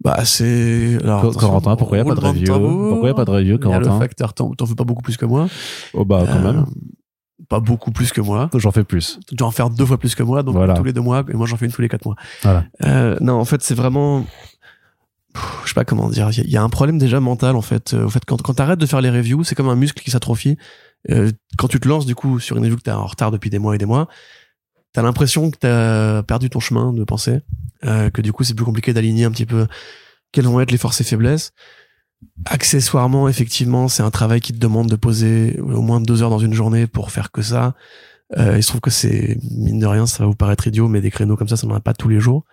Bah, c'est. Alors, Corentin, pourquoi il y a pas de review. Pourquoi il y a pas de review, Corentin le facteur, t'en fais pas beaucoup plus que moi. Oh bah quand Euh, même, Pas beaucoup plus que moi. j'en fais plus. Tu dois en faire deux fois plus que moi, donc Voilà. tous les deux mois, et moi j'en fais une tous les quatre mois. Voilà. Euh, non, en fait, c'est vraiment. Je sais pas comment dire. Il y a- un problème déjà mental, en fait. Euh, Au fait, quand, quand t'arrêtes de faire les reviews, c'est comme un muscle qui s'atrophie. Euh, quand tu te lances, du coup, sur une review que t'es en retard depuis des mois et des mois, t'as l'impression que t'as perdu ton chemin de pensée. Euh, que du coup, c'est plus compliqué d'aligner un petit peu quelles vont être les forces et faiblesses. Accessoirement, effectivement, c'est un travail qui te demande de poser au moins deux heures dans une journée pour faire que ça. Euh, il se trouve que c'est, mine de rien, ça va vous paraître idiot, mais des créneaux comme ça, ça n'en a pas tous les jours.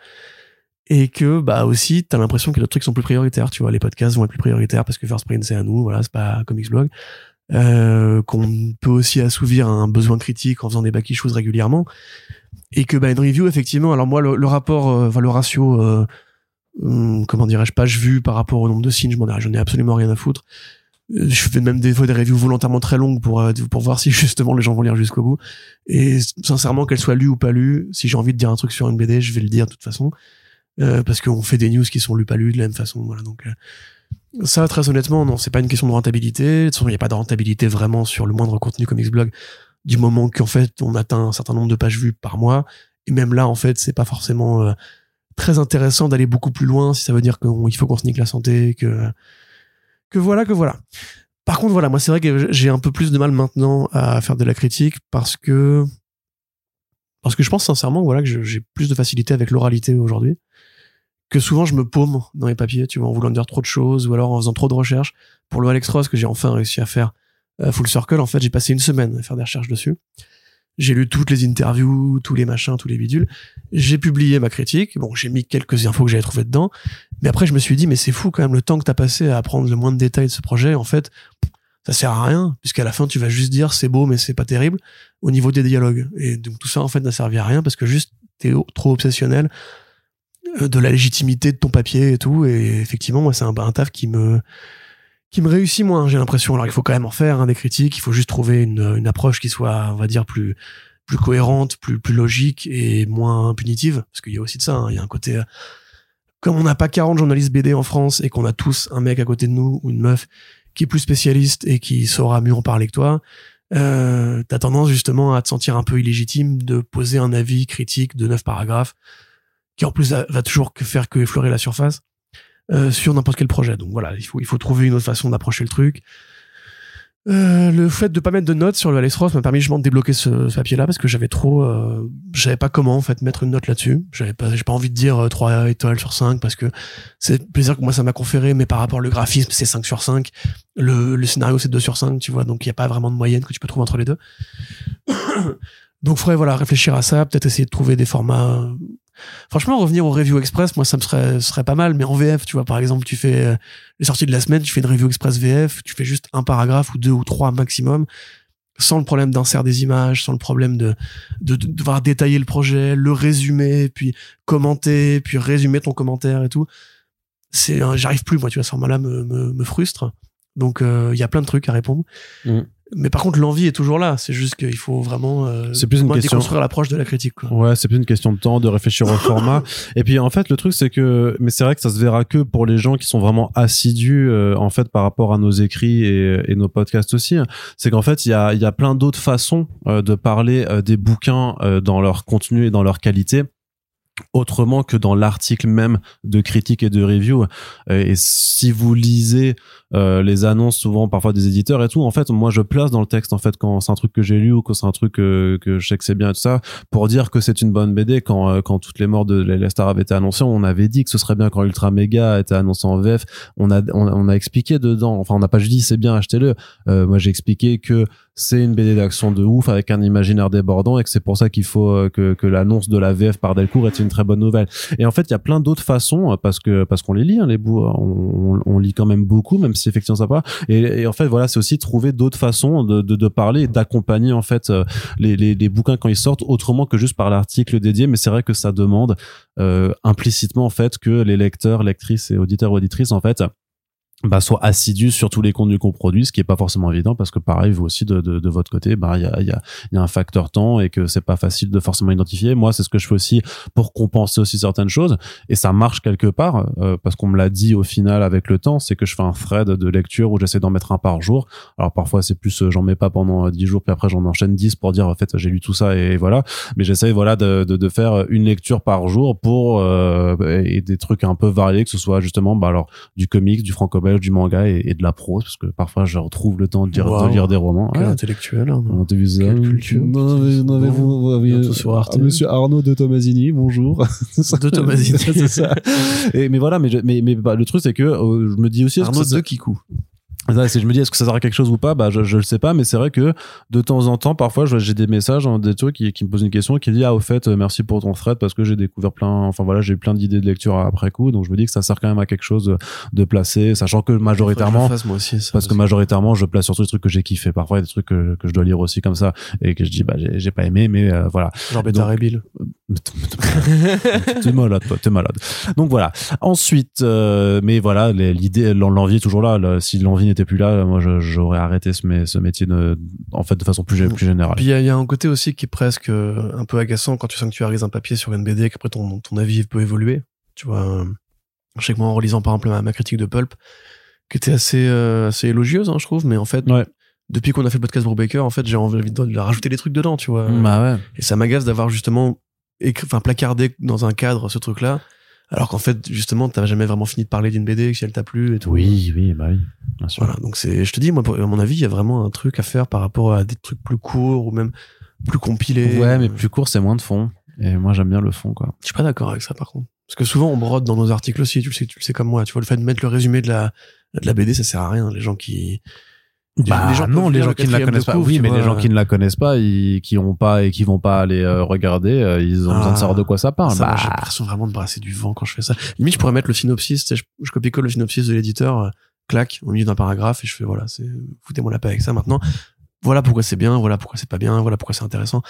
Et que, bah, aussi, t'as l'impression que d'autres trucs sont plus prioritaires, tu vois. Les podcasts vont être plus prioritaires parce que First Print, c'est à nous, voilà, c'est pas Comics Blog. Euh, qu'on peut aussi assouvir un besoin critique en faisant des back régulièrement. Et que, bah, une review, effectivement, alors moi, le, rapport, euh, enfin, le ratio, euh, hum, comment dirais-je, page vue par rapport au nombre de signes, je m'en ai, j'en ai absolument rien à foutre. Euh, Je fais même des fois des reviews volontairement très longues pour euh, pour voir si justement les gens vont lire jusqu'au bout. Et sincèrement, qu'elle soit lue ou pas lue, si j'ai envie de dire un truc sur une BD, je vais le dire de toute façon, Euh, parce qu'on fait des news qui sont lues pas lues de la même façon. Voilà, donc ça, très honnêtement, non, c'est pas une question de rentabilité. De toute façon, il n'y a pas de rentabilité vraiment sur le moindre contenu comme Xblog, du moment qu'en fait on atteint un certain nombre de pages vues par mois. Et même là, en fait, c'est pas forcément euh, très intéressant d'aller beaucoup plus loin si ça veut dire qu'il faut qu'on se nique la santé, que que voilà, que voilà. Par contre, voilà, moi, c'est vrai que j'ai un peu plus de mal maintenant à faire de la critique parce que parce que je pense sincèrement, voilà, que j'ai plus de facilité avec l'oralité aujourd'hui. Que souvent, je me paume dans les papiers, tu vois, en voulant dire trop de choses ou alors en faisant trop de recherches. Pour le Alex Ross que j'ai enfin réussi à faire euh, Full Circle, en fait, j'ai passé une semaine à faire des recherches dessus. J'ai lu toutes les interviews, tous les machins, tous les bidules. J'ai publié ma critique. Bon, j'ai mis quelques infos que j'avais trouvées dedans. Mais après, je me suis dit, mais c'est fou quand même le temps que t'as passé à apprendre le moins de détails de ce projet. En fait, ça sert à rien, puisqu'à la fin, tu vas juste dire c'est beau, mais c'est pas terrible au niveau des dialogues. Et donc, tout ça, en fait, n'a servi à rien parce que juste, t'es trop obsessionnel de la légitimité de ton papier et tout. Et effectivement, moi, c'est un, un taf qui me, qui me réussit moins, j'ai l'impression. Alors, il faut quand même en faire, hein, des critiques. Il faut juste trouver une, une approche qui soit, on va dire, plus, plus cohérente, plus, plus logique et moins punitive. Parce qu'il y a aussi de ça. hein. Il y a un côté, euh, comme on n'a pas 40 journalistes BD en France et qu'on a tous un mec à côté de nous ou une meuf qui est plus spécialiste et qui saura mieux en parler que toi, euh, t'as tendance justement à te sentir un peu illégitime de poser un avis critique de neuf paragraphes qui en plus va toujours faire que effleurer la surface euh, sur n'importe quel projet. Donc voilà, il faut, trouver une autre façon d'approcher le truc. Euh, le fait de pas mettre de notes sur le Alex Ross m'a permis justement de débloquer ce, papier-là parce que j'avais trop, euh, je savais pas comment en fait mettre une note là-dessus. J'avais pas, j'ai pas envie de dire euh, 3 étoiles sur 5 parce que c'est le plaisir que moi ça m'a conféré, mais par rapport au graphisme c'est 5 sur 5, le, le scénario c'est 2 sur 5, tu vois, donc il y a pas vraiment de moyenne que tu peux trouver entre les deux. donc faudrait voilà réfléchir à ça, peut-être essayer de trouver des formats. Franchement, revenir au review express, moi ça me serait, pas mal, mais en VF, tu vois, par exemple, tu fais euh, les sorties de la semaine, tu fais une review express VF, tu fais juste un paragraphe ou deux ou trois maximum, sans le problème d'insert des images, sans le problème de, de, de devoir détailler le projet, le résumer, puis commenter, puis résumer ton commentaire et tout. C'est, j'arrive plus, moi, tu vois, ce format-là me, me, frustre. Donc, euh, il y a plein de trucs à répondre. Mm. Mais par contre, l'envie est toujours là. C'est juste qu'il faut vraiment euh, C'est plus une moi, question- déconstruire l'approche de la critique. Quoi. Ouais, c'est plus une question de temps, de réfléchir au format. Et puis en fait, le truc c'est que, mais c'est vrai que ça se verra que pour les gens qui sont vraiment assidus euh, en fait par rapport à nos écrits et, et nos podcasts aussi. C'est qu'en fait, il y a, il y a plein d'autres façons euh, de parler euh, des bouquins euh, dans leur contenu et dans leur qualité autrement que dans l'article même de critique et de review. Euh, Et si vous lisez euh, les annonces souvent parfois des éditeurs et tout, en fait, moi je place dans le texte en fait quand c'est un truc que j'ai lu ou que c'est un truc que, que je sais que c'est bien et tout ça pour dire que c'est une bonne BD quand euh, quand toutes les morts de les stars avaient été annoncées, on avait dit que ce serait bien quand Ultra Mega était annoncé en VF, on a on, on a expliqué dedans, enfin on n'a pas juste dit c'est bien achetez-le. Euh, moi j'ai expliqué que c'est une BD d'action de ouf avec un imaginaire débordant et que c'est pour ça qu'il faut euh, que, que l'annonce de la VF par Delcourt est une très bonne nouvelle. Et en fait, il y a plein d'autres façons euh, parce que parce qu'on les lit hein, les bouts, on, on, on lit quand même beaucoup même effectivement pas. Et, et en fait, voilà, c'est aussi trouver d'autres façons de, de, de parler et d'accompagner en fait euh, les, les, les bouquins quand ils sortent autrement que juste par l'article dédié. Mais c'est vrai que ça demande euh, implicitement en fait que les lecteurs, lectrices et auditeurs auditrices en fait bah, soient assidus sur tous les contenus qu'on produit, ce qui est pas forcément évident parce que pareil, vous aussi de, de, de votre côté, bah il y a, y, a, y a un facteur temps et que c'est pas facile de forcément identifier. Moi, c'est ce que je fais aussi pour compenser aussi certaines choses et ça marche quelque part euh, parce qu'on me l'a dit au final avec le temps, c'est que je fais un thread de lecture où j'essaie d'en mettre un par jour. Alors parfois c'est plus euh, j'en mets pas pendant euh, 10 jours puis après j'en enchaîne 10 pour dire en fait j'ai lu tout ça et voilà, mais j'essaie voilà de, de, faire une lecture par jour pour euh, et des trucs un peu variés que ce soit justement bah alors du comics, du du manga et, et, de la prose parce que parfois je retrouve le temps de, dire, wow. de lire des romans. Quel ouais. intellectuel. Hein, Quelle culture. Non, mais, non, mais vous, vous, vous sur Arte. Ah, Monsieur Arnaud de Tomasini, bonjour. de Tomasini, c'est ça. Et, mais voilà, mais, mais, mais bah, le truc c'est que euh, je me dis aussi. Arnaud de Kikou. C'est- je me dis, est-ce que ça sert à quelque chose ou pas? Bah, je, je le sais pas, mais c'est vrai que de temps en temps, parfois, j'ai des messages, hein, des trucs qui, qui me posent une question, qui dit, ah, au fait, euh, merci pour ton thread parce que j'ai découvert plein, enfin voilà, j'ai eu plein d'idées de lecture après coup, donc je me dis que ça sert quand même à quelque chose de placer, sachant que majoritairement, que fasse, moi aussi. parce que majoritairement, je place surtout des trucs que j'ai kiffé. Parfois, il y a des trucs que, que je dois lire aussi comme ça et que je dis, bah, j'ai j'ai pas aimé, mais euh, voilà. Genre Beta Bill. T'es malade, toi, t'es malade. Donc voilà. Ensuite, euh, mais voilà, l'idée, l'en- l'envie est toujours là. Le- si l'envie n'était plus là, moi, j'aurais arrêté ce, mé- ce métier de, en fait, de façon plus, plus générale. Puis il y, a- il y a un côté aussi qui est presque euh, un peu agaçant quand tu sanctuarises un papier sur une BD, qu'après ton, ton avis peut évoluer. Tu vois, euh, je sais que moi, en relisant par exemple ma, ma critique de Pulp, qui était assez, euh, assez élogieuse, hein, je trouve, mais en fait, Ouais. depuis qu'on a fait le podcast Brubaker, en fait, j'ai envie de, de rajouter des trucs dedans, tu vois. Bah ouais. Et ça m'agace d'avoir justement enfin, placardé dans un cadre ce truc-là, alors qu'en fait, justement, t'as jamais vraiment fini de parler d'une BD, que si elle t'a plu et tout. Oui, oui, bah oui. Bien sûr. Voilà, donc c'est, je te dis, moi, à mon avis, il y a vraiment un truc à faire par rapport à des trucs plus courts ou même plus compilés. Ouais, mais plus court, c'est moins de fond. Et moi, j'aime bien le fond, quoi. Je suis pas d'accord avec ça, par contre. Parce que souvent, on brode dans nos articles aussi, tu le sais, tu le sais comme moi. Tu vois, le fait de mettre le résumé de la, de la BD, ça sert à rien. Les gens qui, Bah gens non, les gens qui ne la connaissent pas. Oui, mais les gens qui ne la connaissent pas, ils, qui ont pas et qui vont pas aller euh, regarder, euh, ils ont besoin de Ah. savoir de quoi ça parle. ça, Bah, j'ai l'impression vraiment de brasser du vent quand je fais ça. Limite, je pourrais mettre le synopsis, je, je copie-colle le synopsis de l'éditeur, euh, clac, au milieu d'un paragraphe, et je fais, voilà, c'est, foutez-moi la paix avec ça maintenant. Voilà pourquoi c'est bien, voilà pourquoi c'est pas bien, voilà pourquoi c'est intéressant.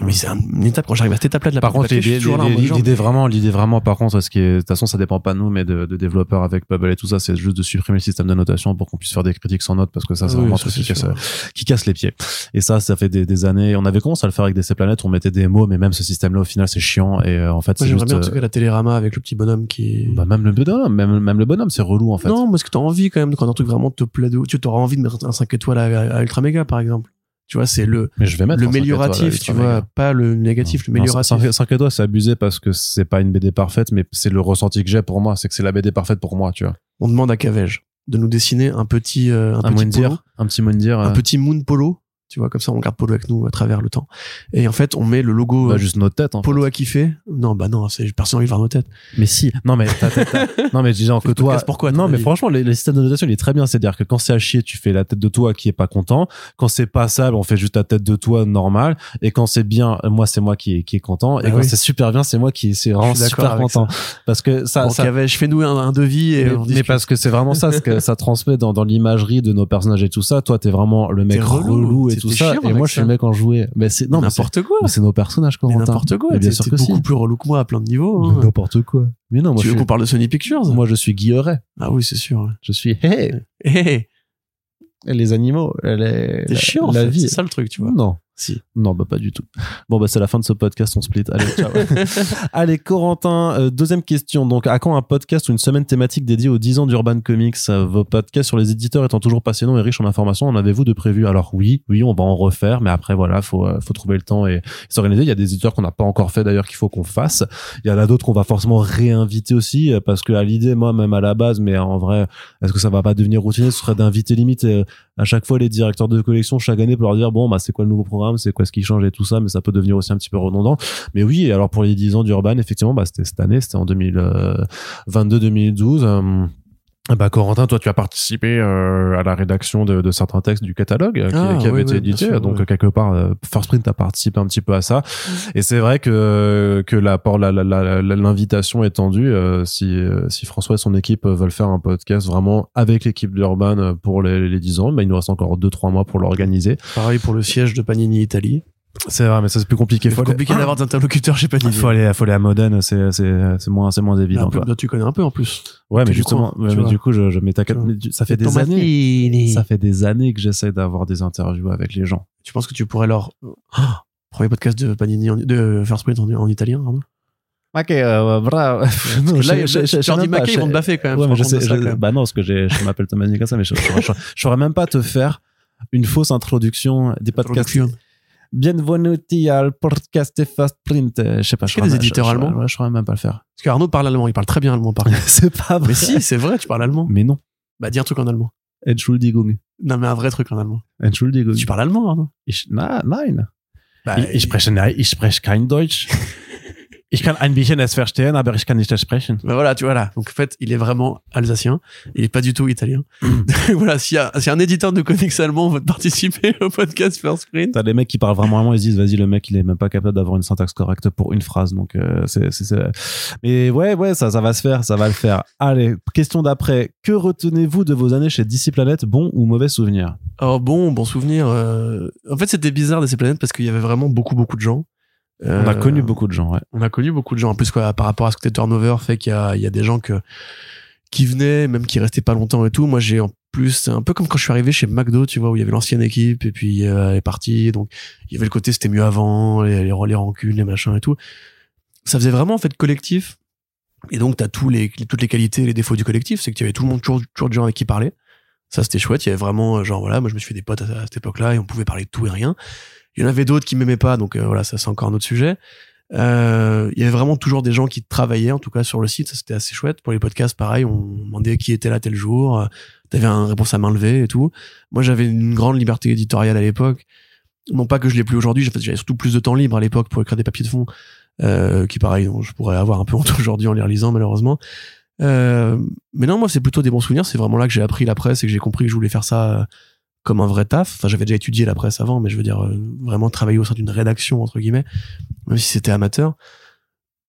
Mais c'est un- une étape, quand j'arrive à cette étape-là de la Par contre, l'idée, là vraiment, l'idée vraiment, par contre, ce qui est, de toute façon, ça dépend pas de nous, mais de, de développeurs avec Bubble et tout ça, c'est juste de supprimer le système de notation pour qu'on puisse faire des critiques sans notes, parce que ça, c'est Oui, vraiment un truc qui c'est casse, sûr. qui casse les pieds. Et ça, ça fait des, des années. On avait commencé à le faire avec DC Planète, on mettait des mots, mais même ce système-là, au final, c'est chiant. Et euh, en fait, c'est j'aimerais bien, en tout cas, la Télérama avec le petit bonhomme qui... bah, même le bonhomme, même, même le bonhomme, c'est relou, en fait. Non, parce que t'as envie quand même, quand un truc vraiment te plaît de tu auras envie de mettre un 5 étoiles à, à Ultra Mega, par exemple? Tu vois, c'est le, mais je vais mettre le à tu vois, pas le négatif, le mélioratif. 5 étoiles, c'est abusé parce que c'est pas une BD parfaite, mais c'est le ressenti que j'ai pour moi. C'est que c'est la BD parfaite pour moi, tu vois. On demande à Cavege de nous dessiner un petit, euh, un, Un, petit polo, un petit Moundir, un euh, petit Moon Polo. Tu vois, comme ça, on garde Polo avec nous à travers le temps. Et en fait, on met le logo bah, euh, juste notre tête, en Polo fait. à kiffer. Non, bah non, c'est personne n'a envie de voir nos têtes. Mais si. Non, mais t'as- t'as- t'as- non, mais disons que toi. pourquoi, à non, mais franchement, le, le système de notation, il est très bien. C'est-à-dire que quand c'est à chier, tu fais la tête de toi qui est pas content. Quand c'est pas sale, on fait juste la tête de toi normal. Et quand c'est bien, moi, c'est moi qui est, qui est content. Et Ah quand oui. c'est super bien, c'est moi qui c'est vraiment Je super content. Parce que ça, Bon, ça, Cavege, fais-nous un, un devis et mais, on mais parce que c'est vraiment ça, ce que ça transmet dans, dans l'imagerie de nos personnages et tout ça. Toi, t'es vraiment le mec relou, et tout ça. chiant Et moi, je suis le mec. Mais c'est, non, mais c'est, n'importe quoi. c'est nos personnages, Corentin. n'importe quoi. Bien sûr que si. beaucoup plus relou que moi à plein de niveaux. hein. N'importe quoi. Mais non, moi, tu je veux suis, qu'on parle de Sony Pictures? Moi, je suis Guilleret. Ah oui, c'est sûr. Je suis, hey, hé, les animaux, les, la- chiant, en la vie. C'est ça le truc, tu vois. Non. Si. Non, bah pas du tout. Bon, bah c'est la fin de ce podcast, on split. Allez, ciao. Allez, Corentin, euh, deuxième question. Donc, à quand un podcast ou une semaine thématique dédiée aux 10 ans d'Urban Comics? Euh, Vos podcasts sur les éditeurs étant toujours passionnants et riches en informations, en avez-vous de prévu? Alors oui, oui, on va en refaire, mais après, voilà, faut, euh, faut trouver le temps et s'organiser. Il y a des éditeurs qu'on n'a pas encore fait d'ailleurs qu'il faut qu'on fasse. Il y en a d'autres qu'on va forcément réinviter aussi, parce que à l'idée, moi, même à la base, mais en vrai, est-ce que ça va pas devenir routinier? Ce serait d'inviter limite euh, à chaque fois les directeurs de collection chaque année pour leur dire bon bah c'est quoi le nouveau programme c'est quoi ce qui change et tout ça mais ça peut devenir aussi un petit peu redondant. Mais oui alors pour les 10 ans d'Urban effectivement bah c'était cette année c'était en 2022 2012 euh, bah Corentin, toi tu as participé euh, à la rédaction de, de certains textes du catalogue euh, qui, Ah, qui avait oui, été oui, édité, sûr, donc oui. quelque part euh, First Print a participé un petit peu à ça. Et c'est vrai que que la por- la- la- la- la- l'invitation est tendue euh, si euh, si François et son équipe veulent faire un podcast vraiment avec l'équipe d'Urban pour les, les 10 ans, bah, il nous reste encore 2-3 mois pour l'organiser. Pareil pour le siège de Panini Italie. C'est vrai, mais ça c'est plus compliqué. C'est compliqué d'avoir d'interlocuteurs chez Panini. faut aller, faut aller à Modène, c'est c'est c'est moins c'est moins évident. peu- tu connais un peu en plus. Ouais, mais justement, coin, ouais, tu mais vois. du coup, je, ça fait des années. Ça fait des années que j'essaie d'avoir des interviews avec les gens. Tu penses que tu pourrais leur. Ah, premier podcast de Panini, en- de First Print en, en italien, Arnaud? Ok, euh, bravo. Que là, je, je, Mackay, ils vont te baffer quand même. Ouais, je mais me je rends compte sais, de ça, je- quand même. bah non, parce que j'ai, je m'appelle Thomas Nicasa, mais je saurais même pas te faire une fausse introduction des podcasts. Bienvenuti al podcast Fast Print. Euh, Je sais pas. Est-ce je qu'il y a des éditeurs je- je- allemands Je saurais même pas le faire. Parce qu'Arnaud parle allemand, il parle très bien allemand par contre. C'est pas vrai. mais si, c'est vrai, tu parles allemand. Mais non. Bah, dis un truc en allemand. Entschuldigung. Non, mais un vrai truc en allemand. Entschuldigung. Tu parles allemand, Arnaud Ich, na, nein. bah, ich, ich spreche, ich spreche kein Deutsch. Ich kann ein bisschen es verstehen, aber ich kann nicht sprechen. Ben voilà, tu vois là. Donc en fait, il est vraiment alsacien. Il est pas du tout italien. voilà, s'il y a, si un éditeur de comics allemand veut participer au podcast First Screen. T'as des mecs qui parlent vraiment allemand, ils disent, vas-y, le mec, il est même pas capable d'avoir une syntaxe correcte pour une phrase. Donc, euh, c'est, c'est, c'est- mais ouais, ouais, ça, ça va se faire, ça va le faire. Allez, question d'après. Que retenez-vous de vos années chez DC Planet, bon ou mauvais souvenir? Alors bon, bon souvenir. euh, En fait, c'était bizarre de ces planètes parce qu'il y avait vraiment beaucoup, beaucoup de gens. On a Euh, connu beaucoup de gens, ouais. On a connu beaucoup de gens. En plus, quoi, par rapport à ce côté turnover, fait qu'il y a, il y a des gens que, qui venaient, même qui restaient pas longtemps et tout. Moi, j'ai en plus, c'est un peu comme quand je suis arrivé chez McDo, tu vois, où il y avait l'ancienne équipe et puis euh, elle est partie. Donc, il y avait le côté c'était mieux avant, les, les, les rancunes, les machins et tout. Ça faisait vraiment, en fait, collectif. Et donc, t'as tous les, toutes les qualités et les défauts du collectif. C'est que tu avais tout le monde, toujours, toujours des gens avec qui parler. Ça, c'était chouette. Il y avait vraiment, euh, genre, voilà, moi, je me suis fait des potes à, à cette époque-là et on pouvait parler de tout et rien. Il y en avait d'autres qui m'aimaient pas, donc euh, voilà, ça, c'est encore un autre sujet. Euh, il y avait vraiment toujours des gens qui travaillaient, en tout cas sur le site, ça c'était assez chouette. Pour les podcasts, pareil, on demandait qui était là tel jour, euh, t'avais une réponse à main levée et tout. Moi j'avais une grande liberté éditoriale à l'époque. Non pas que je l'ai plus aujourd'hui, j'avais surtout plus de temps libre à l'époque pour écrire des papiers de fond, qui pareil, je pourrais avoir un peu honte aujourd'hui en les relisant malheureusement. Mais non, moi c'est plutôt des bons souvenirs, c'est vraiment là que j'ai appris la presse et que j'ai compris que je voulais faire ça comme un vrai taf. Enfin, j'avais déjà étudié la presse avant, mais je veux dire euh, vraiment travailler au sein d'une rédaction entre guillemets, même si c'était amateur.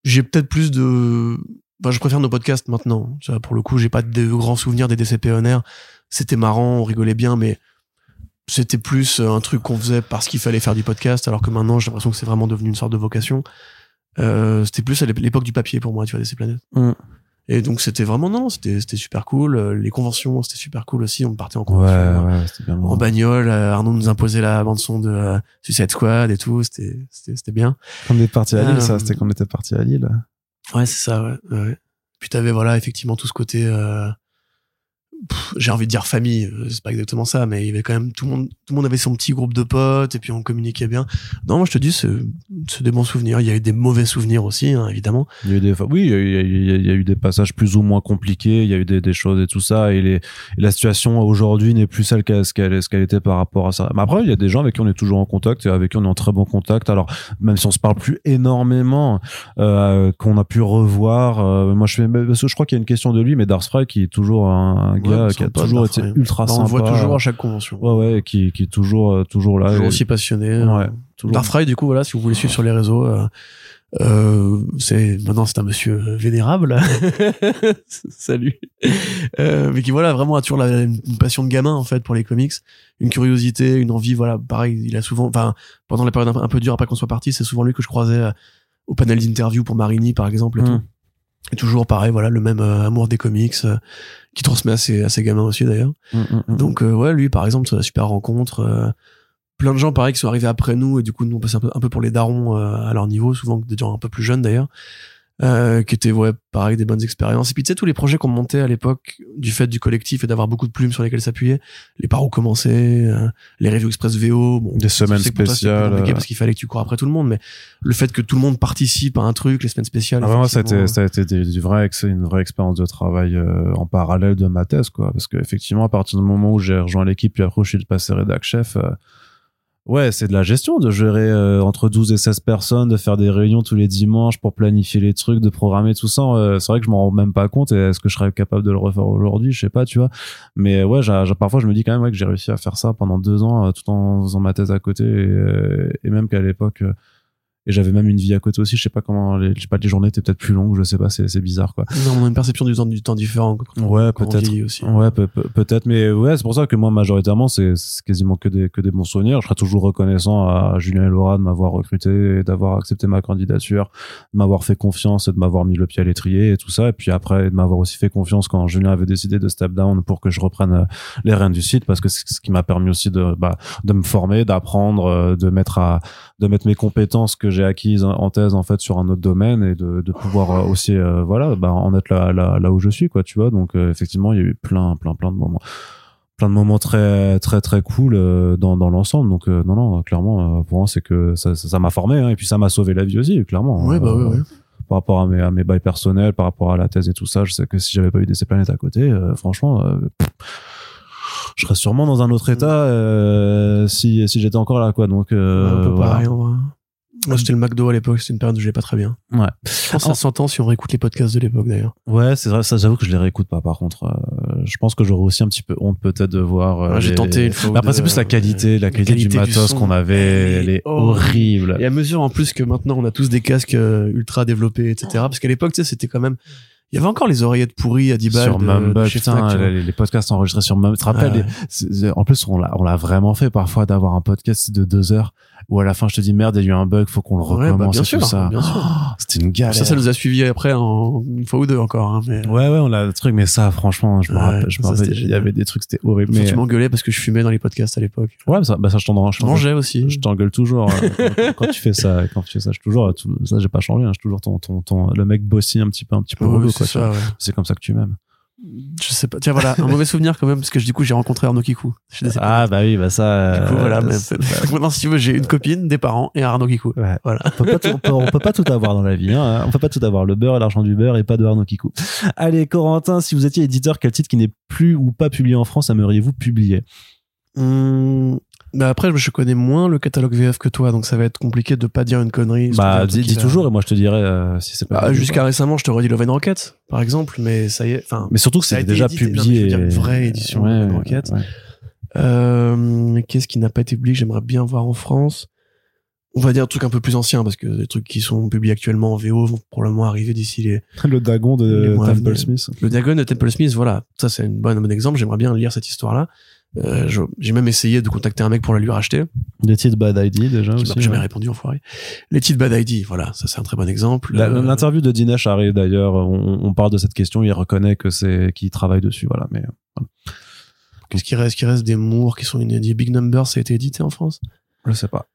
J'ai peut-être plus de, enfin, je préfère nos podcasts maintenant. Tu vois, pour le coup, j'ai pas de grands souvenirs des DCP Honor. C'était marrant, on rigolait bien, mais c'était plus euh, un truc qu'on faisait parce qu'il fallait faire du podcast, alors que maintenant, j'ai l'impression que c'est vraiment devenu une sorte de vocation. Euh, c'était plus à l'ép- l'époque du papier pour moi, tu vois, DC Planète. Mm. Et donc, c'était vraiment, non, c'était, c'était super cool. Euh, Les conventions, c'était super cool aussi. On partait en Ouais, convention ouais, c'était bien. en bagnole. euh, Arnaud nous imposait la bande son de euh, Suicide Squad et tout. C'était, c'était, c'était bien. Quand on est parti à Lille, Euh, ça, c'était quand on était parti à Lille. Ouais, c'est ça, ouais. ouais, ouais. Puis t'avais, voilà, effectivement, tout ce côté, euh, j'ai envie de dire famille, euh, c'est pas exactement ça, mais il y avait quand même tout le monde, tout le monde avait son petit groupe de potes et puis on communiquait bien. Non, moi je te dis, c'est, des bons souvenirs. Il y a eu des mauvais souvenirs aussi, hein, évidemment. Il y a eu des, oui, il y a, eu- il y a des passages plus ou moins compliqués, il y a eu des, des choses et tout ça, et, les, et la situation aujourd'hui n'est plus celle qu'elle, qu'elle, était par rapport à ça. Mais après, il y a des gens avec qui on est toujours en contact et avec qui on est en très bon contact. Alors, même si on se parle plus énormément, euh, qu'on a pu revoir, euh, moi je fais, parce que je crois qu'il y a une question de lui, mais Darkfry qui est toujours un, un gars Ouais, qui a sympa, toujours été ultra Bah, on sympa. le voit toujours à chaque convention. Ouais, ouais, qui, qui est toujours, euh, toujours là. toujours aussi passionné. Ouais, toujours. Darfry, du coup, voilà, si vous voulez suivre sur les réseaux, euh, euh, c'est maintenant c'est un monsieur vénérable. Salut. Euh, mais qui voilà vraiment a toujours la, une passion de gamin en fait pour les comics, une curiosité, une envie. Voilà, pareil, il a souvent, enfin pendant la période un peu, un peu dure après qu'on soit parti, c'est souvent lui que je croisais euh, au panel d'interview pour Marini par exemple et Mm. tout. Et toujours pareil, voilà, le même euh, amour des comics euh, qui transmet à ses, à ses gamins aussi d'ailleurs. Mm, mm, mm. Donc euh, ouais, lui par exemple, c'est une super rencontre. euh, plein de gens pareil qui sont arrivés après nous et du coup nous on passait un peu, un peu pour les darons euh, à leur niveau, souvent des gens un peu plus jeunes d'ailleurs, euh, qui étaient ouais pareil des bonnes expériences. Et puis tu sais tous les projets qu'on montait à l'époque du fait du collectif et d'avoir beaucoup de plumes sur lesquelles s'appuyer, les paros commençaient, euh, les reviews express VO, bon, Des semaines toi, spéciales, euh. parce qu'il fallait que tu cours après tout le monde, mais le fait que tout le monde participe à un truc, les semaines spéciales. Ah, vraiment, ça a été, ça a été des- une vraie expérience de travail euh, en parallèle de ma thèse, quoi. Parce que effectivement, à partir du moment où j'ai rejoint l'équipe, puis après, je suis passé rédac chef. Euh, ouais, c'est de la gestion de gérer euh, entre 12 et 16 personnes, de faire des réunions tous les dimanches pour planifier les trucs, de programmer tout ça. euh, c'est vrai que je m'en rends même pas compte. Et est-ce que je serais capable de le refaire aujourd'hui? Je sais pas, tu vois. Mais ouais, j'ai, j'ai- parfois, je me dis quand même ouais, que j'ai réussi à faire ça pendant deux ans, euh, tout en faisant ma thèse à côté, et, euh, et même qu'à l'époque. Et j'avais même une vie à côté aussi. Je sais pas comment, les, je sais pas, les journées étaient peut-être plus longues. Je sais pas. C'est, c'est bizarre, quoi. Non, on a une perception du temps, du temps différent. quand Ouais, peut-être. aussi. Ouais, peut- peut- peut-être, mais ouais, c'est pour ça que moi, majoritairement, c'est c'est quasiment que des, que des bons souvenirs. Je serai toujours reconnaissant à Julien et Laura de m'avoir recruté, et d'avoir accepté ma candidature, de m'avoir fait confiance et de m'avoir mis le pied à l'étrier et tout ça. Et puis après, de m'avoir aussi fait confiance quand Julien avait décidé de step down pour que je reprenne euh, les rênes du site, parce que c'est ce qui m'a permis aussi de, bah, de me former, d'apprendre, euh, de mettre à, de mettre mes compétences que j'ai acquises en thèse, en fait, sur un autre domaine et de, de pouvoir euh, aussi, euh, voilà, bah, en être là, là, là où je suis, quoi, tu vois. Donc, euh, effectivement, il y a eu plein, plein, plein de moments plein de moments très très très cool dans dans l'ensemble donc euh, non non clairement pour moi c'est que ça ça ça m'a formé hein, et puis ça m'a sauvé la vie aussi clairement bah par rapport à mes à mes bails personnels par rapport à la thèse et tout ça je sais que si j'avais pas eu DC planètes à côté franchement je serais sûrement dans un autre état euh, si si j'étais encore là quoi donc euh, un peu voilà. pareil. Moi, c'était le McDo à l'époque, c'était une période où j'allais pas très bien. Ouais. Je pense que ça s'entend si on réécoute les podcasts de l'époque d'ailleurs. Ouais, c'est vrai, ça j'avoue que je les réécoute pas par contre. Euh, je pense que j'aurais aussi un petit peu honte peut-être de voir. euh, Ouais, J'ai tenté une fois. Mais après, de- c'est plus la qualité, la qualité, qualité du du matos qu'on avait, elle est horrible. Et à mesure en plus que maintenant on a tous des casques euh, ultra développés, etc. Parce qu'à l'époque, tu sais, c'était quand même. Il y avait encore les oreillettes pourries à 10 balles. sur Mumble, putain, vois. les, les podcasts enregistrés sur Mumble. Tu te rappelles, Ouais. les- en plus, on l'a, on l'a vraiment fait parfois d'avoir un podcast de deux heures où à la fin, je te dis merde, il y a eu un bug, faut qu'on le Ouais, bah, recommence bien et tout sûr, ça. bien sûr. Oh, c'était une galère. Ça, ça nous a suivi après en une fois ou deux encore. Hein, mais Ouais, ouais, on a le truc, mais ça, franchement, je me Ouais, rappelle, je me rappelle, il y avait des trucs, c'était horrible. Mais, tu m'engueulais parce que je fumais dans les podcasts à l'époque. ouais, ça, bah, ça, je t'en, je mangeais aussi. je t'engueule toujours euh, quand, quand tu fais ça quand tu fais ça je toujours tout- ça j'ai pas changé hein, je suis toujours ton, ton, ton le mec bossy un petit peu un petit peu relou c'est quoi ça, ouais. c'est comme ça que tu m'aimes Je sais pas. Tiens, voilà, un mauvais souvenir quand même, parce que du coup, j'ai rencontré Arnaud Kikou. Ah bah oui bah ça du coup, euh, voilà. mais- c'est- Donc maintenant, si tu veux, j'ai une copine, des parents et Arnaud Kikou. ouais. Voilà. on, peut pas tout, on, peut, on peut pas tout avoir dans la vie hein. on peut pas tout avoir le beurre et l'argent du beurre et pas de Arnaud Kikou allez Corentin si vous étiez éditeur quel titre qui n'est plus ou pas publié en France aimeriez-vous publier? Hum, bah après, je connais moins le catalogue VF que toi, donc ça va être compliqué de pas dire une connerie. bah dis, toujours et moi je te dirais euh, si c'est pas Bah, ou Jusqu'à récemment, je t'aurais dit Love and Rocket, par exemple, mais ça y est. Enfin, mais surtout que ça a c'était été déjà édité, non, publié je veux dire une vraie édition de Ouais, Love and Rocket. ouais. Euh, Qu'est-ce qui n'a pas été publié que j'aimerais bien voir en France? On va dire un truc un peu plus ancien parce que les trucs qui sont publiés actuellement en VO vont probablement arriver d'ici les. le dagon de Temple. Smith Le Dagon de Temple Smith, voilà, ça c'est une bonne, un bon exemple. J'aimerais bien lire cette histoire-là. Euh, J'ai même essayé de contacter un mec pour la lui racheter. des titres Bad ID déjà Qui aussi m'a jamais ouais. répondu, enfoiré. Les titres Bad ID, voilà, ça c'est un très bon exemple. Euh, L'interview de Dinesh arrive d'ailleurs, on, on parle de cette question, il reconnaît que c'est qu'il travaille dessus, voilà. Mais Qu'est-ce qui reste Qui reste des Moors qui sont inédits? Big Numbers, ça a été édité en France? Je sais pas.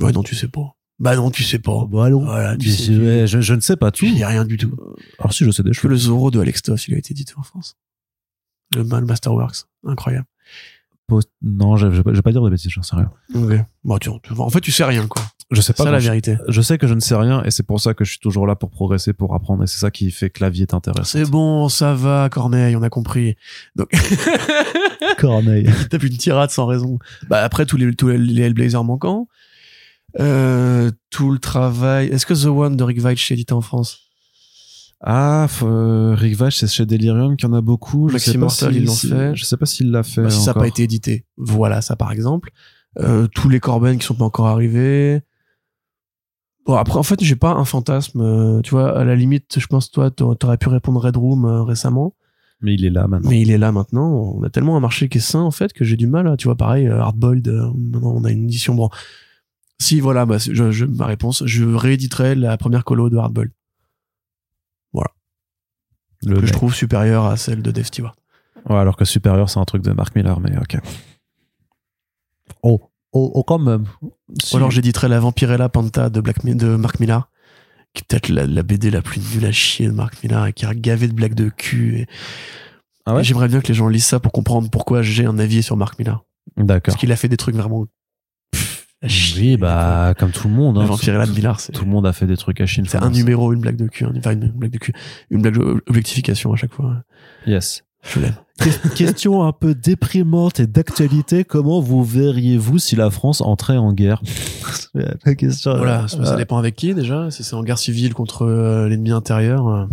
Ouais, non, tu sais pas. Bah non, tu sais pas. bon, allons. Voilà, tu Je, sais, je, je ne sais pas tout. Tu dis rien du tout. Alors si je sais des Que choses. le Zorro de Alex Toth, il a été édité en France. Le Man Masterworks. Incroyable. Post- Non, je, je, vais pas- je vais pas dire de bêtises, j'en sais rien. Ok. Bon, tu, tu vois, en fait, tu sais rien, quoi. Je sais C'est pas. ça la vérité. Je sais que je ne sais rien et c'est pour ça que je suis toujours là pour progresser, pour apprendre et c'est ça qui fait que la vie est intéressante. C'est bon, ça va, Corneille, on a compris. Donc, Corneille. il tape une tirade sans raison. Bah, après, tous les, tous les manquants. Euh, tout le travail. Est-ce que The One de Rick Veitch est édité en France? Ah, euh, Rick Vache, c'est chez Delirium qu'il y en a beaucoup. Je Maxi sais pas Mortal, si- ils l'ont si- fait. Je sais pas s'il l'a fait. Bah, Si ça n'a pas été édité. Voilà, ça par exemple. Euh, tous les Corben qui sont pas encore arrivés. Bon, après, en fait, j'ai pas un fantasme. euh, tu vois, à la limite, je pense, toi, t'a- t'aurais pu répondre Red Room euh, récemment. Mais il est là maintenant. Mais il est là maintenant. On a tellement un marché qui est sain, en fait, que j'ai du mal. à- Tu vois, pareil, Hardboiled, maintenant, on a une édition. Bon. Si, voilà, bah, c'est- je, je, ma réponse. Je rééditerai la première colo de Hardboiled. Le Que je trouve supérieure à celle de Dave Stewart. Ouais, alors que Supérieur, c'est un truc de Mark Miller, mais ok. Oh, oh, oh quand même. Si. Ou alors j'éditerai la Vampirella Panta de, Black Mi- de Mark Millar, qui est peut-être la, la BD la plus nulle à chier de Mark Millar et qui a gavé de blagues de cul. Et, Ah ouais? Et j'aimerais bien que les gens lisent ça pour comprendre pourquoi j'ai un avis sur Mark Millar. D'accord. Parce qu'il a fait des trucs vraiment. Oui, bah, comme tout le monde. Hein, Vampirella de Millar, c'est tout le monde a fait des trucs à Chine. c'est un numéro, une blague de cul. Enfin, une blague de cul. Une blague d'objectification à chaque fois. Yes. Je l'aime. Question un peu déprimante et d'actualité. Comment vous verriez-vous si la France entrait en guerre? La question. Voilà, ça, ça euh, dépend avec qui déjà. Si c'est en guerre civile contre euh, l'ennemi intérieur, euh,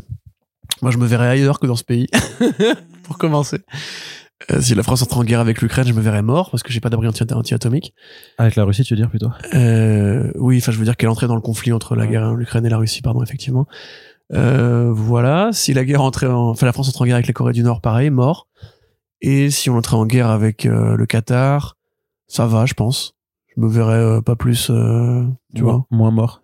moi je me verrais ailleurs que dans ce pays. Pour commencer. Euh, si la France entre en guerre avec l'Ukraine, je me verrais mort parce que j'ai pas d'abri anti- anti-atomique. Avec la Russie, tu veux dire plutôt? Euh, oui, enfin je veux dire qu'elle entrait dans le conflit entre la guerre l'Ukraine et la Russie, pardon, effectivement. Euh, voilà. Si la guerre entrait en, enfin la France entrait en guerre avec la Corée du Nord, pareil, mort. Et si on entrait en guerre avec le Qatar, ça va, je pense. Je me verrais pas plus, tu vois, moins mort.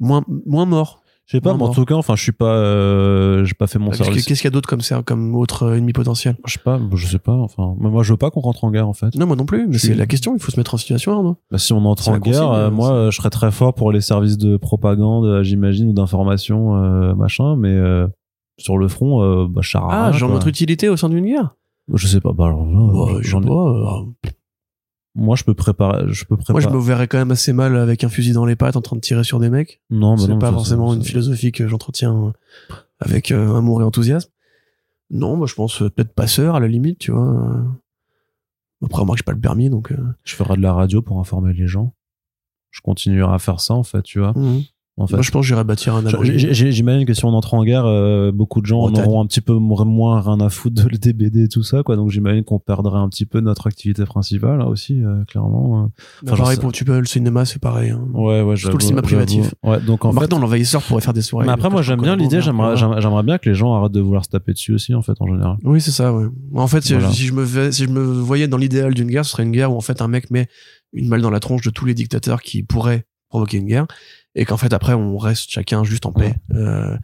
moins moins mort. Je sais pas, mais en tout cas, enfin, je suis pas, euh, j'ai pas fait mon Parce que service. Qu'est-ce qu'il y a d'autre comme ça, comme autre euh, ennemi potentiel? Je sais pas, je sais pas. Enfin, moi, je veux pas qu'on rentre en guerre en fait. Non, moi non plus. Mais Je c'est la question. Il faut se mettre en situation, Arnaud. Bah, si on entre C'est en la guerre, consigne, euh, euh, moi, euh, je serais très fort pour les services de propagande, euh, j'imagine, ou d'information, euh, machin. Mais euh, sur le front, euh, bah, je sers à Ah, rien, genre quoi. notre utilité au sein d'une guerre? Je sais pas. Bah, alors, là, Bah, je j'en ai- pas. euh, Moi, je peux préparer. Je peux Moi, préparer. je me verrais quand même assez mal avec un fusil dans les pattes en train de tirer sur des mecs. Non, bah c'est pas forcément une philosophie que j'entretiens avec euh, amour et enthousiasme. Non, moi je pense euh, peut-être passeur à la limite, tu vois. euh. Après, moi, j'ai pas le permis, donc. euh, Je ferai de la radio pour informer les gens. je continuerai à faire ça en fait, tu vois. Mhm. En fait. Moi, je pense que j'irais bâtir un abri. J'imagine que si on entre en guerre, euh, beaucoup de gens en Bretagne. auront un petit peu mo- moins rien à foutre de, des BD et tout ça, quoi. Donc j'imagine qu'on perdrait un petit peu notre activité principale là aussi, euh, clairement. euh. Bah, Enfin, pareil pour tu peux le cinéma, c'est pareil. hein. Ouais, ouais, Surtout le cinéma privatif. Ouais, donc en fait. Maintenant, l'envahisseur pourrait faire des soirées. Mais après, moi, j'aime bien l'idée. J'aimerais, j'aimerais bien que les gens arrêtent de vouloir se taper dessus aussi, en fait, en général. Oui, c'est ça, ouais. En fait, si- Voilà. si, je me vais- si je me voyais dans l'idéal d'une guerre, ce serait une guerre où en fait un mec met une balle dans la tronche de tous les dictateurs qui pourraient provoquer une guerre et qu'en fait après on reste chacun juste en paix. Euh,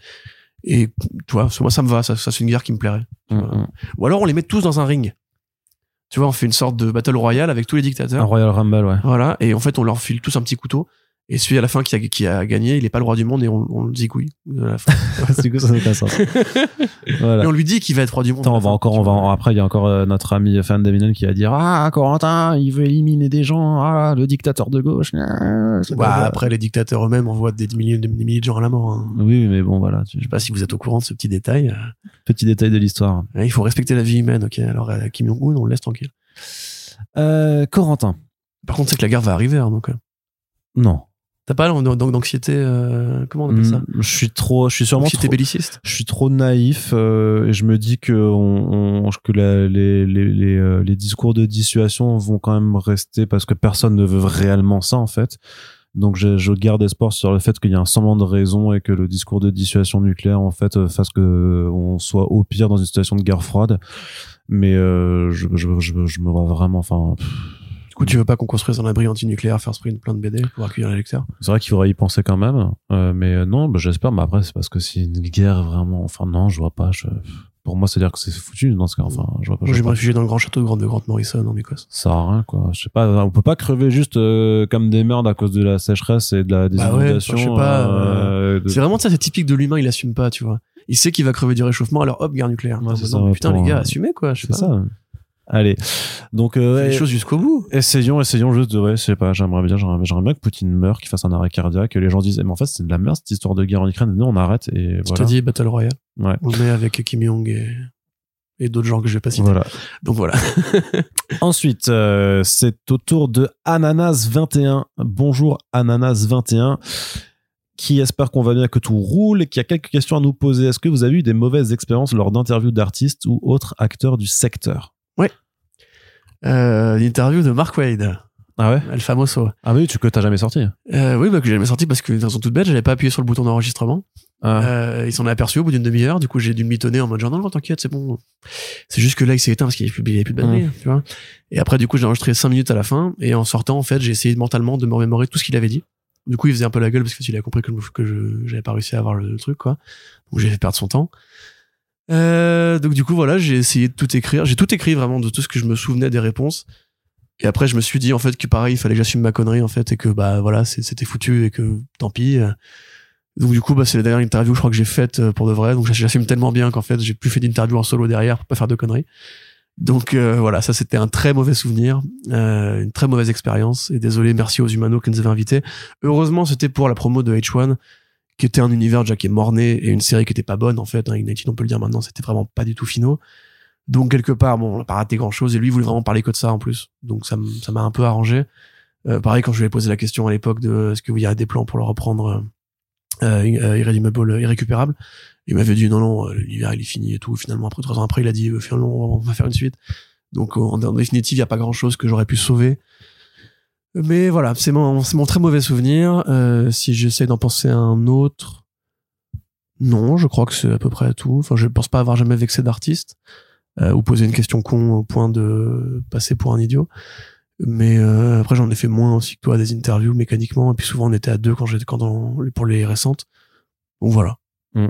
et tu vois, moi ça me va, ça, ça c'est une guerre qui me plairait. Mm, mm. Ou alors on les met tous dans un ring. Tu vois, on fait une sorte de battle royale avec tous les Un dictateurs. Royal Rumble, ouais. Voilà, et en fait on leur file tous un petit couteau. Et celui à la fin qui a, qui a gagné, il est pas le roi du monde et on, on le zigouille à la fin. du coup, ça c'est ça. Voilà. Et on lui dit qu'il va être roi du monde. Attends, on va fin, encore, on va, après, il y a encore euh, notre ami fan d'Eminem qui va dire, ah, Corentin, il veut éliminer des gens, ah, le dictateur de gauche. ah, Bah, pas après, les dictateurs eux-mêmes envoient des milliers, des milliers de gens à la mort. hein. Oui, mais bon, voilà. tu- Je sais pas si vous êtes au courant de ce petit détail. Petit détail de l'histoire. Il faut respecter la vie humaine, ok. Alors, euh, Kim Jong-un, on le laisse tranquille. Euh, Corentin. Par contre, c'est que la guerre va arriver, hein, donc. euh, Non. T'as pas d'an- d'an- d'anxiété, euh, comment on appelle ça? Mm, Je suis trop, je suis sûrement Anxiété trop, belliciste je suis trop naïf euh, et je me dis que on, on- que la- les, les, les, euh, les discours de dissuasion vont quand même rester parce que personne ne veut réellement ça en fait. Donc je, je garde espoir sur le fait qu'il y a un semblant de raison et que le discours de dissuasion nucléaire en fait euh, fasse que on soit au pire dans une situation de guerre froide. Mais euh, je, je, je, je me vois vraiment, enfin, pff, coup, tu veux pas qu'on construise un abri antinucléaire, faire sprint plein de BD pour accueillir les lecteurs c'est vrai qu'il faudrait y penser quand même. Euh, mais euh, non, bah, j'espère. Mais après, c'est parce que c'est une guerre vraiment. Enfin non, je vois pas. Je... Pour moi, c'est à dire que c'est foutu dans ce cas. Enfin, je vois pas. Moi, pas. réfugier dans le grand château de Grande Morrison en Écosse. Ça sert à rien, quoi. Je sais pas, on peut pas crever juste euh, comme des merdes à cause de la sécheresse et de la des Bah ouais, enfin, euh, de- C'est vraiment ça, c'est typique de l'humain, il assume pas, tu vois. Il sait qu'il va crever du réchauffement, alors hop, guerre nucléaire. Ouais, Non, mais putain, pour, les gars, euh, assumez, quoi. C'est ça. Allez. Donc, euh, les choses jusqu'au bout. essayons, essayons juste de, ouais, je sais pas, j'aimerais bien, j'aimerais bien que Poutine meure, qu'il fasse un arrêt cardiaque, que les gens disent, eh, mais en fait, c'est de la merde, cette histoire de guerre en Ukraine, non, on arrête, et Je voilà. dis, Battle Royale. Ouais. On met avec Kim Jong et, et d'autres gens que je vais pas citer. Voilà. Donc voilà. Ensuite, euh, c'est au tour de Ananas21. Bonjour Ananas21, qui espère qu'on va bien, que tout roule et qui a quelques questions à nous poser. Est-ce que vous avez eu des mauvaises expériences lors d'interviews d'artistes ou autres acteurs du secteur? Euh, L'interview de Mark Wade, Ah ouais El Famoso. Ah oui, tu que t'as jamais sorti Euh, oui, bah, que j'ai jamais sorti parce que, d'une raison toute bête, j'avais pas appuyé sur le bouton d'enregistrement. ah. Euh, il s'en est aperçu au bout d'une demi-heure. Du coup, j'ai dû me mitonner en mode genre, non, non, t'inquiète, c'est bon. C'est juste que là, il s'est éteint parce qu'il y avait plus, il de batterie, tu vois. Et après, du coup, j'ai enregistré 5 minutes à la fin. Et en sortant, en fait, j'ai essayé mentalement de me remémorer tout ce qu'il avait dit. Du coup, il faisait un peu la gueule parce que s'il a compris que, je- que je, j'avais pas réussi à avoir le, le truc, quoi. Donc, j'ai fait perdre son temps. Euh, donc, du coup, voilà, j'ai essayé de tout écrire. J'ai tout écrit vraiment de tout ce que je me souvenais des réponses. Et après, je me suis dit, en fait, que pareil, il fallait que j'assume ma connerie, en fait, et que, bah, voilà, c'était foutu et que tant pis. Donc, du coup, bah, c'est la dernière interview, je crois, que j'ai faite euh, pour de vrai. Donc, j'assume tellement bien qu'en fait, j'ai plus fait d'interview en solo derrière pour pas faire de conneries. Donc, euh, voilà, ça, c'était un très mauvais souvenir, euh, une très mauvaise expérience. Et désolé, merci aux Humano qui nous avaient invités. Heureusement, c'était pour la promo de H1, qui était un univers déjà qui est morné et une série qui était pas bonne, en fait. Hein, on peut le dire maintenant, c'était vraiment pas du tout finaux. Donc, quelque part, bon, on n'a pas raté grand chose. Et lui, il voulait vraiment parler que de ça, en plus. Donc, ça m'a un peu arrangé. Euh, pareil, quand je lui ai posé la question à l'époque de est-ce qu'il y a des plans pour le reprendre euh, euh, euh, Irredeemable, euh, irrécupérable, il m'avait dit non, non, euh, l'hiver il est fini et tout. Finalement, après trois ans après, il a dit finalement, on va faire une suite. Donc, en, définitive, il n'y a pas grand chose que j'aurais pu sauver. Mais voilà, c'est mon, c'est mon très mauvais souvenir. Euh, si j'essaie d'en penser à un autre, non, je crois que c'est à peu près tout. Enfin, je pense pas avoir jamais vexé d'artiste euh, ou posé une question con au point de passer pour un idiot. Mais euh, après, j'en ai fait moins aussi que toi, des interviews mécaniquement. Et puis souvent, on était à deux quand j'étais quand on- pour les récentes. Donc voilà. Mm.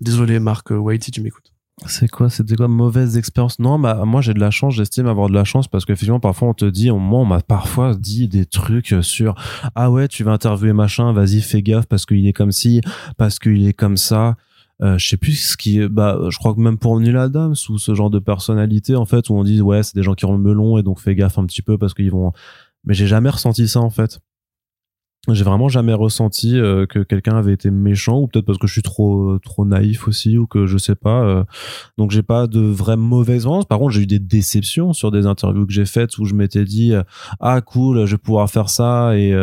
Désolé, Marc White, si tu m'écoutes. C'est quoi C'était quoi mauvaise expérience? Non, bah moi j'ai de la chance, j'estime avoir de la chance parce qu'effectivement parfois on te dit, moi on m'a parfois dit des trucs sur ah ouais tu vas interviewer machin, vas-y fais gaffe parce qu'il est comme ci, parce qu'il est comme ça. Euh, je sais plus ce qui bah je crois que même pour Neil Adams ou ce genre de personnalité en fait où on dit ouais c'est des gens qui ont le melon et donc fais gaffe un petit peu parce qu'ils vont. Mais j'ai jamais ressenti ça en fait. J'ai vraiment jamais ressenti euh, que quelqu'un avait été méchant ou peut-être parce que je suis trop trop naïf aussi ou que je sais pas euh. donc j'ai pas de vraie mauvaise vente par contre j'ai eu des déceptions sur des interviews que j'ai faites où je m'étais dit euh, ah cool je vais pouvoir faire ça et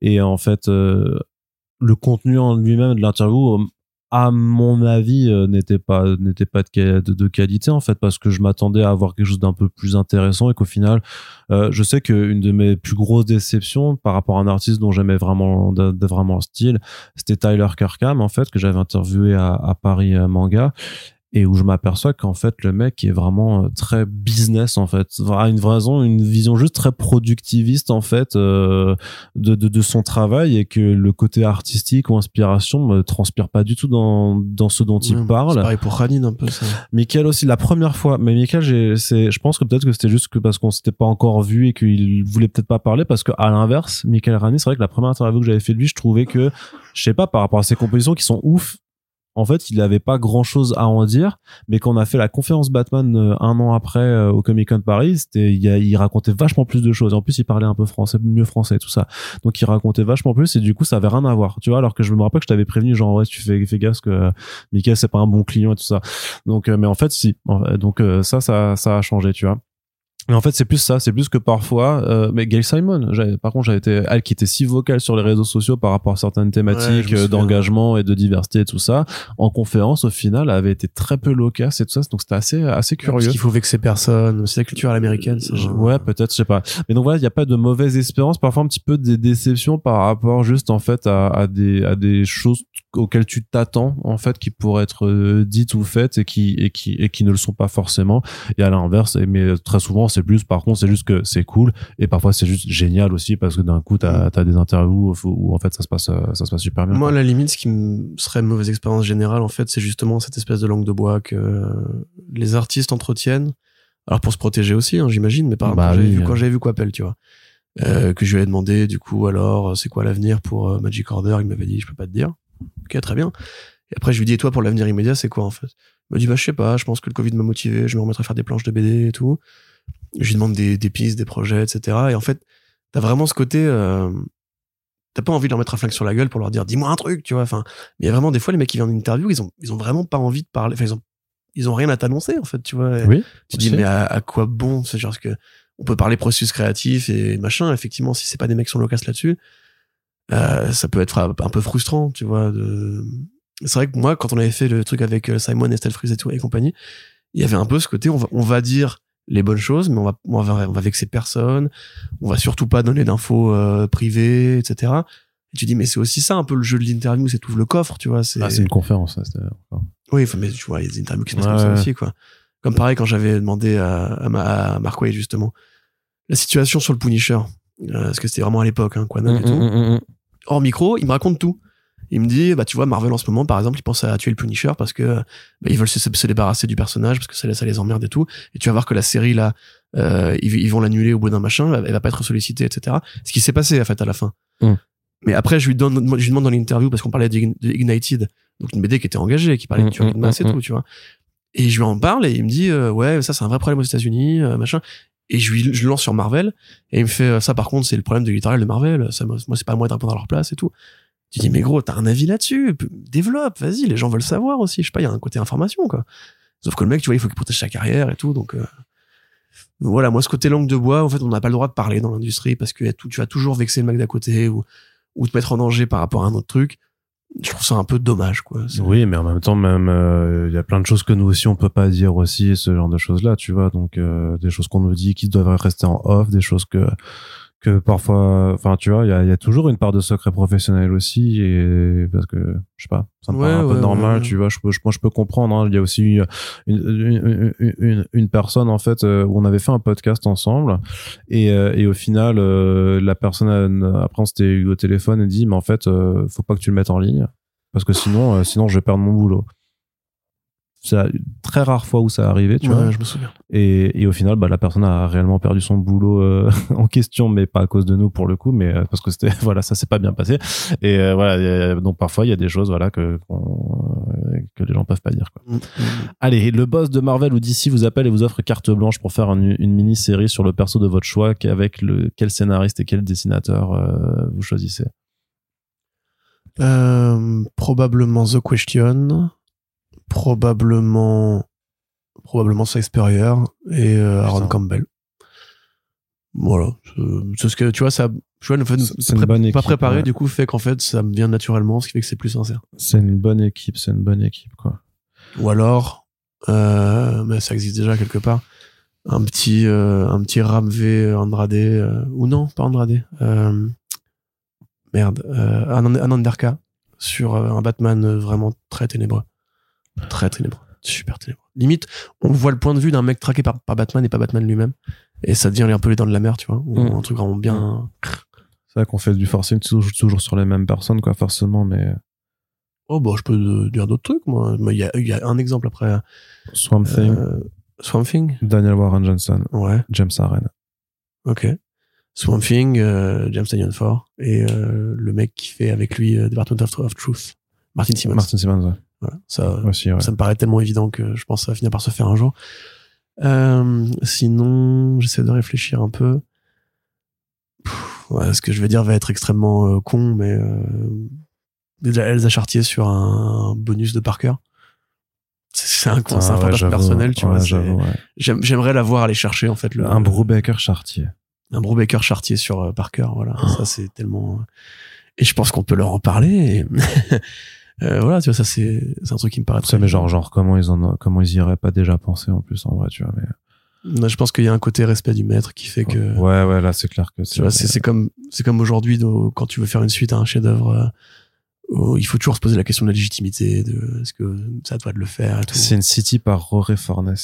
et en fait le contenu en lui-même de l'interview à mon avis euh, n'était pas n'était pas de, qualité en fait parce que je m'attendais à avoir quelque chose d'un peu plus intéressant et qu'au final euh, je sais qu'une de mes plus grosses déceptions par rapport à un artiste dont j'aimais vraiment de, vraiment le style c'était Tyler Kirkham en fait que j'avais interviewé à, à Paris euh, Manga et où je m'aperçois qu'en fait le mec est vraiment euh, très business en fait. A une raison une vision juste très productiviste en fait euh, de, de, de, son travail et que le côté artistique ou inspiration me transpire pas du tout dans, dans ce dont il parle. pareil pour Khalid un peu ça. Michael aussi la première fois. Mais Michael j'ai c'est je pense que peut-être que c'était juste que parce qu'on s'était pas encore vu et qu'il voulait peut-être pas parler parce que à l'inverse Michael Rani c'est vrai que la première interview que j'avais fait de lui je trouvais que je sais pas par rapport à ses compositions qui sont ouf en fait, il n'avait pas grand chose à en dire, mais quand on a fait la conférence Batman euh, un an après euh, au Comic Con Paris, c'était, il, il, racontait vachement plus de choses. En plus, il parlait un peu français, mieux français, tout ça. Donc, il racontait vachement plus et du coup, ça avait rien à voir. Tu vois, alors que je me rappelle que je t'avais prévenu, genre, ouais, tu fais, fais gaffe que euh, Michael, c'est pas un bon client et tout ça. Donc, mais en fait, si. Donc, ça, ça, ça a changé, tu vois. Mais en fait, c'est plus ça, c'est plus que parfois, euh, mais Gail Simon, par contre, j'avais été, elle qui était si vocale sur les réseaux sociaux par rapport à certaines thématiques euh, d'engagement et de diversité et tout ça, en conférence, au final, elle avait été très peu loquace et tout ça, donc c'était assez, assez curieux. Parce qu'il faut vexer personne, c'est la culture américaine, ça. Ouais, peut-être, je sais pas. Mais donc voilà, il n'y a pas de mauvaise espérance, parfois un petit peu des déceptions par rapport juste, en fait, à, à des, à des choses auxquelles tu t'attends, en fait, qui pourraient être euh, dites ou faites et qui, et qui, et qui ne le sont pas forcément. Et à l'inverse, mais très souvent, c'est plus par contre c'est juste que c'est cool. Et parfois c'est juste génial aussi parce que d'un coup t'as as des interviews où, en fait ça se passe euh, ça se passe super bien moi à la limite ce qui me serait une mauvaise expérience générale en fait c'est justement cette espèce de langue de bois que les artistes entretiennent. Alors pour se protéger aussi hein, j'imagine mais par bah, vu, quand j'avais vu Quapel tu vois. Euh, que je lui ai demandé du coup alors c'est quoi l'avenir pour euh, Magic Order? Il m'avait dit je peux pas te dire ok très bien et après je lui dis et toi pour l'avenir immédiat c'est quoi en fait? Il m'a dit bah je sais pas je pense que le Covid m'a motivé je me remettrai à faire des planches de BD et tout je lui demande des, des pistes, des projets, etc. Et en fait, t'as vraiment ce côté, euh, t'as pas envie de leur mettre un flingue sur la gueule pour leur dire, dis-moi un truc, tu vois. Enfin, mais il y a vraiment des fois les mecs qui viennent en interview, ils ont, ils ont vraiment pas envie de parler. Enfin, ils ont, ils ont rien à t'annoncer en fait, tu vois. oui. Tu dis, mais à, quoi bon? C'est genre que on peut parler processus créatif et machin. Effectivement, si c'est pas des mecs qui sont loquaces là-dessus, euh, ça peut être un peu frustrant, tu vois. De... C'est vrai que moi, quand on avait fait le truc avec euh, Simon, Estelle Fries et tout et compagnie, il y avait un peu ce côté, on va, on va dire les bonnes choses, mais on va, on va, on va vexer personne. On va surtout pas donner d'infos euh, privées, etc. Et tu dis, mais c'est aussi ça un peu le jeu de l'interview, c'est ouvre le coffre, tu vois. C'est ah, une conférence, ça. Oui, mais tu vois, il y a des interviews qui se passent comme ça aussi, quoi. Comme pareil, quand j'avais demandé à, à, Mark Wade, justement, la situation sur le Punisher, parce que c'était vraiment à l'époque, hein, quoi, mm, et tout. Mm, mm, Hors micro, il me raconte tout. Il me dit bah tu vois Marvel en ce moment par exemple ils pensent à tuer le Punisher parce que bah, ils veulent se, débarrasser du personnage parce que ça, ça les emmerde et tout. Et tu vas voir que la série là euh, ils, vont l'annuler au bout d'un machin elle va pas être sollicitée etc ce qui s'est passé en fait à la fin. Mais après je lui donne je lui demande dans l'interview parce qu'on parlait d'Ignited donc une BD qui était engagée qui parlait de tuerie de masse et tout tu vois. Et je lui en parle et il me dit euh, ouais ça c'est un vrai problème aux États-Unis euh, machin et je lui je lance sur Marvel et il me fait ça par contre c'est le problème de l'éditorial de Marvel ça moi c'est pas à moi de répondre à leur place et tout tu dis, mais gros, t'as un avis là-dessus, développe, vas-y, les gens veulent savoir aussi. Je sais pas, il y a un côté information, quoi. Sauf que le mec, tu vois, il faut qu'il protège sa carrière et tout, donc, euh... voilà, moi, ce côté langue de bois, en fait, on n'a pas le droit de parler dans l'industrie parce que tu vas toujours vexer le mec d'à côté ou, ou te mettre en danger par rapport à un autre truc. Je trouve ça un peu dommage, quoi. Oui, mais en même temps, même, euh, il y a plein de choses que nous aussi, on peut pas dire aussi, ce genre de choses-là, tu vois. Donc, euh, des choses qu'on nous dit qui doivent rester en off, des choses que, que parfois enfin tu vois il y a, y a, toujours une part de secret professionnel aussi et parce que je sais pas ça me paraît un peu normal tu vois je peux moi je peux comprendre hein. il y a aussi une, une, une, une, personne en fait euh, où on avait fait un podcast ensemble et, euh, et au final euh, la personne après on s'était eu au téléphone et dit mais en fait faut pas que tu le mettes en ligne parce que sinon sinon je vais perdre mon boulot c'est très rare fois où ça arrivé, tu vois. je me souviens. Et, et au final, bah, la personne a réellement perdu son boulot euh, en question, mais pas à cause de nous pour le coup, mais euh, parce que c'était, voilà, ça s'est pas bien passé. Et euh, voilà, donc parfois il y a des choses, voilà, que que les gens peuvent pas dire. Quoi. Mm, mm. Allez, le boss de Marvel ou DC vous appelle et vous offre carte blanche pour faire une, une mini-série sur le perso de votre choix, avec le quel scénariste et quel dessinateur vous choisissez? Euh, probablement The Question. Probablement. Probablement Spurrier et euh, Aaron. Campbell. Voilà. C'est- ce que, tu vois, ça. Tu vois, le fait de pré- bonne pas préparé, ouais. du coup, fait qu'en fait, ça me vient naturellement, ce qui fait que c'est plus sincère. C'est une bonne équipe, c'est une bonne équipe, quoi. Ou alors, euh, mais ça existe déjà quelque part, un petit, euh, un petit Ram V Andrade, euh, ou non, pas Andrade, euh, merde, euh, un, un Underka sur euh, un Batman euh, vraiment très ténébreux. Très ténébreux. Super ténébreux. Limite, on voit le point de vue d'un mec traqué par, par Batman et pas Batman lui-même. Et ça devient un peu les dents de la mer, tu vois. ou Mm. Un truc vraiment bien. C'est vrai qu'on fait du forcing toujours, toujours sur les mêmes personnes, quoi, forcément, mais Oh, bah, je peux euh, dire d'autres trucs, moi. Mais Il y a, il y a un exemple après. Swamp Thing, Euh, Swamp Thing Daniel Warren Johnson, Ouais. James Aaron. Ok. Swamp Thing, euh, James Tanyan Ford et euh, le mec qui fait avec lui euh, Department of, of Truth, Martin Simmons. Martin Simmons, ouais. Voilà. Ça, aussi, ouais. ça me paraît tellement évident que je pense que ça va finir par se faire un jour. Euh, sinon, j'essaie de réfléchir un peu. Pff, ouais, ce que je vais dire va être extrêmement euh, con, mais euh, déjà Elsa Chartier sur un bonus de Parker. C'est un, con, c'est un Ah, fantasme personnel, tu vois. J'aimerais la voir aller chercher en fait le, Un Brubaker Chartier. un Brubaker Chartier sur euh, Parker. Voilà, Oh. ça c'est tellement. Et je pense qu'on peut leur en parler. et- Euh, voilà, tu vois, ça c'est un truc qui me paraît Ça, très. mais genre, genre, comment ils en, comment ils y auraient pas déjà pensé en plus, en vrai, tu vois, mais. Je pense qu'il y a un côté respect du maître qui fait que. Ouais, ouais, là, c'est clair que c'est c'est comme c'est comme aujourd'hui quand tu veux faire une suite à un chef-d'œuvre. euh, il faut toujours se poser la question de la légitimité, de est-ce que ça doit de le faire et tout. C'est une City par Rory Fornes.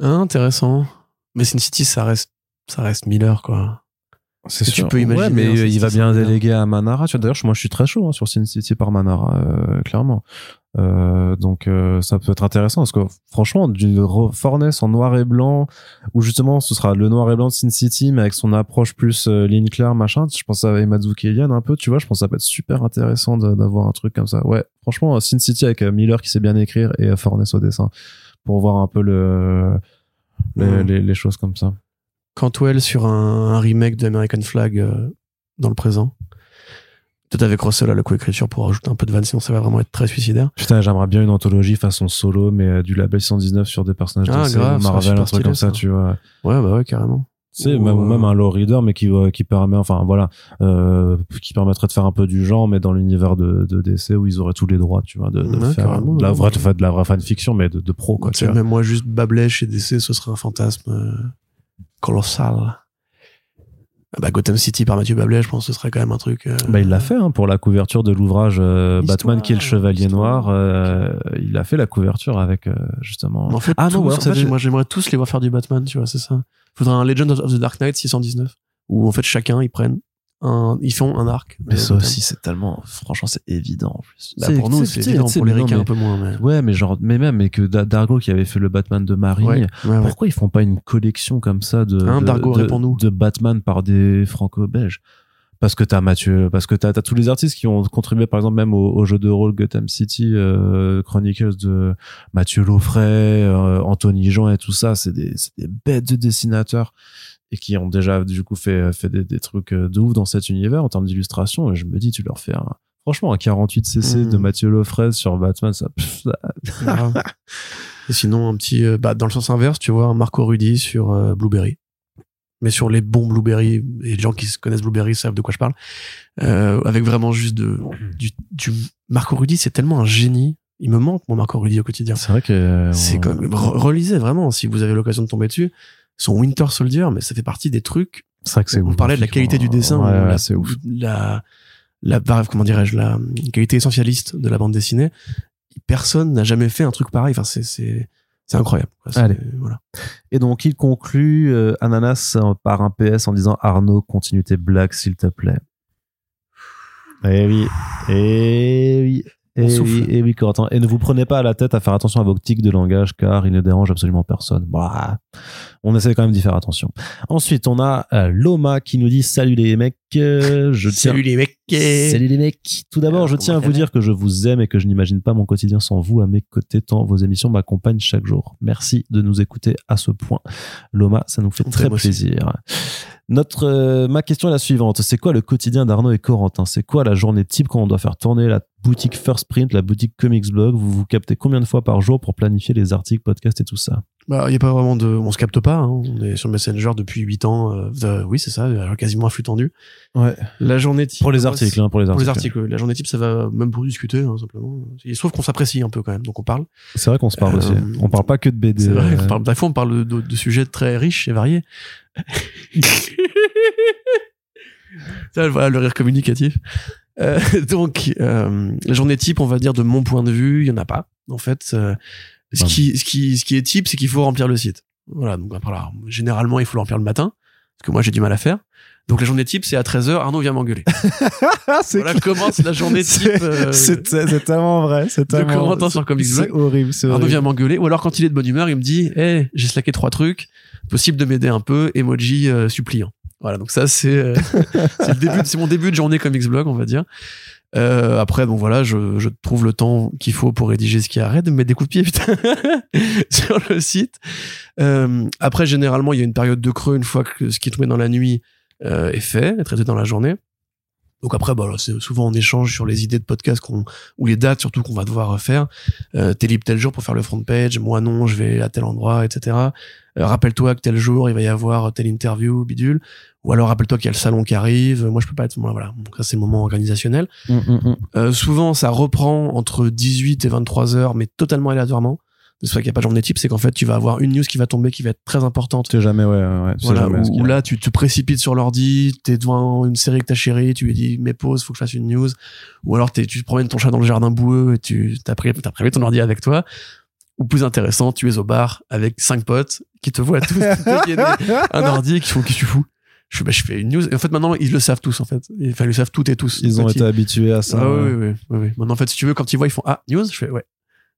Ah, intéressant. Mais Sin City, ça reste ça reste Miller quoi. C'est que tu peux imaginer, Ouais, mais hein, il va bien déléguer à Manara. Tu vois, d'ailleurs, moi, je suis très chaud hein, sur Sin City par Manara, euh, clairement. Euh, donc, euh, ça peut être intéressant parce que franchement, du Ro- Fornes en noir et blanc, où justement, ce sera le noir et blanc de Sin City, mais avec son approche plus euh, ligne claire, machin. Je pense à Imazuki Elian un peu, tu vois. Je pense que ça peut être super intéressant de- d'avoir un truc comme ça. Ouais, franchement, Sin City avec euh, Miller qui sait bien écrire et euh, Fornes au dessin pour voir un peu le, les, Ouais. les, les choses comme ça. Cantwell sur un, un remake de American Flag euh, dans le présent. Peut-être avec Russell à la coécriture pour rajouter un peu de vanne, sinon ça va vraiment être très suicidaire. Putain, j'aimerais bien une anthologie façon solo, mais euh, du label 119 sur des personnages Ah, de grave, Marvel, un truc comme ça, ça. tu vois. Ouais, bah ouais, carrément. Tu sais, Ou, même, euh, même un low reader, mais qui, qui permet, enfin voilà, euh, qui permettrait de faire un peu du genre, mais dans l'univers de, de DC où ils auraient tous les droits, tu vois, de, de Ouais, faire de la vraie, enfin, de la vraie fanfiction, mais de, de pro, quoi. Tu sais, même moi, juste Bablet chez DC, ce serait un fantasme colossal. Ah bah, Gotham City par Mathieu Bablet, je pense que ce serait quand même un truc. euh, Bah, il l'a fait hein, pour la couverture de l'ouvrage euh, Batman qui est le Chevalier histoire, Noir. euh, il a fait la couverture avec euh, justement. En fait, Ah non, en fait, des- moi j'aimerais tous les voir faire du Batman, tu vois, c'est ça. Faudrait un Legend of the Dark Knight 619 où en fait chacun ils prennent un, ils font un arc. Mais ça aussi, c'est tellement, franchement, c'est évident en plus. Bah, pour nous, c'est évident, pour les ricains un peu moins. Mais... Ouais, mais genre, mais même, et que Da- Dargo qui avait fait le Batman de Marie, Ouais, ouais, ouais. pourquoi ils font pas une collection comme ça de, Hein, de, Dargo, de- réponds-nous. de Batman par des franco-belges? Parce que t'as Mathieu, parce que t'as as tous les artistes qui ont contribué, par exemple, même au, au jeu de rôle Gotham City euh, Chronicles de Mathieu Laufray, euh, Anthony Jean et tout ça. C'est des, c'est des bêtes de dessinateurs et qui ont déjà, du coup, fait, fait des, des trucs euh, de ouf dans cet univers en termes d'illustration. Et je me dis, tu leur fais un, franchement, un 48 cc Mhm. de Mathieu Laufray sur Batman, ça. Et sinon, un petit, euh, bah, dans le sens inverse, tu vois, un Marco Rudy sur euh, Blueberry. Mais sur les bons Blueberry, et les gens qui se connaissent Blueberry savent de quoi je parle, euh, avec vraiment juste de, du, du Marco Rudy, c'est tellement un génie. Il me manque mon Marco Rudy au quotidien. c'est vrai que. euh, C'est on- comme, re- relisez vraiment, si vous avez l'occasion de tomber dessus. Son Winter Soldier, mais ça fait partie des trucs. C'est vrai que c'est On ouf. parlait de la qualité du dessin, Ouais, ou ouais, la, c'est ouf. la, la, comment dirais-je, la qualité essentialiste de la bande dessinée. Personne n'a jamais fait un truc pareil. Enfin, c'est, c'est, c'est incroyable. quoi. C'est- Allez. Voilà. Et donc, il conclut euh, Ananas euh, par un PS en disant Arnaud, continue tes blagues, s'il te plaît. Eh oui, eh oui, Souffle. oui, eh oui, Corentin. Et ne vous prenez pas à la tête à faire attention à vos tics de langage car ils ne dérangent absolument personne. Bah, on essaie quand même d'y faire attention. Ensuite, on a euh, Loma qui nous dit Salut les mecs, euh, je tiens. Salut les mecs. Salut les mecs. Tout d'abord, je tiens à vous dire que je vous aime et que je n'imagine pas mon quotidien sans vous à mes côtés tant vos émissions m'accompagnent chaque jour. Merci de nous écouter à ce point. Loma, ça nous fait On très aussi. Notre, euh, ma question est la suivante. C'est quoi le quotidien d'Arnaud et Corentin C'est quoi la journée type quand on doit faire tourner la boutique First Print, la boutique Comics Blog? Vous vous captez combien de fois par jour pour planifier les articles, podcasts et tout ça? Bah, il y a pas vraiment de, on se capte pas. hein. On est sur Messenger depuis 8 ans. euh, euh, oui, c'est ça, euh, quasiment un flux tendu. Ouais. La journée type. Pour les articles, hein, pour les Pour les articles. articles, oui. la journée type, ça va même pour discuter, hein, simplement. Il se trouve qu'on s'apprécie un peu quand même, donc on parle. C'est vrai qu'on se parle Euh, aussi. On parle pas que de BD. C'est vrai, euh, on parle, parfois on parle de, de sujets très riches et variés. Ça, voilà le rire communicatif. Euh, donc, euh, la journée type, on va dire de mon point de vue, il y en a pas. En fait, euh, ce qui, ce qui, ce qui est type, c'est qu'il faut remplir le site. Voilà. Donc après, là, généralement, il faut le remplir le matin, parce que moi, j'ai du mal à faire. Donc la journée type, c'est à 13h, Arnaud vient m'engueuler. Voilà commence la journée type C'est euh, c'est- tellement vrai. C'est tellement sur Comics C'est horrible. C'est Arnaud vient m'engueuler, ou alors quand il est de bonne humeur, il me dit, hey, j'ai slacké trois trucs, possible de m'aider un peu, emoji euh, suppliant. Voilà, donc ça c'est euh, c'est le début, de- c'est mon début de journée Comics Blog, on va dire. Euh, après, bon voilà, je, je trouve le temps qu'il faut pour rédiger ce qui arrête mettre des coups de pied putain sur le site. Euh, après, généralement, il y a une période de creux une fois que ce qui est tombé dans la nuit euh, est fait, est traité dans la journée. Donc après, bah, c'est souvent on échange sur les idées de podcast qu'on ou les dates surtout qu'on va devoir faire. Euh, t'es libre tel jour pour faire le front page, moi non, je vais à tel endroit, etc. Euh, rappelle-toi que tel jour il va y avoir telle interview, bidule. Ou alors rappelle-toi qu'il y a le salon qui arrive. Moi je peux pas être voilà. voilà. Donc ça c'est le moment organisationnel. Mm, mm, mm. Euh, souvent ça reprend entre 18 et 23 heures, mais totalement aléatoirement. C'est pour ça qu'il n'y a pas de journée type, c'est qu'en fait tu vas avoir une news qui va tomber qui va être très importante Tu sais jamais, ouais, ouais, voilà, jamais où, où là tu te précipites sur l'ordi, t'es devant une série que t'as chérie, tu lui dis mais pause, faut que je fasse une news, ou alors t'es- tu te promènes ton chat dans le jardin boueux et tu t'as pris t'as prévu ton ordi avec toi, ou plus intéressant, tu es au bar avec cinq potes qui te voient tous dégainer un ordi et qui font qu'est-ce que tu fous? Je fais, bah, je fais une news et en fait maintenant ils le savent tous en fait enfin ils le savent toutes et tous Ils ont été habitués à ça. ah, ouais. oui, oui, oui, oui. Maintenant, en fait, si tu veux, quand ils voient, ils font Ah, news? Je fais Ouais.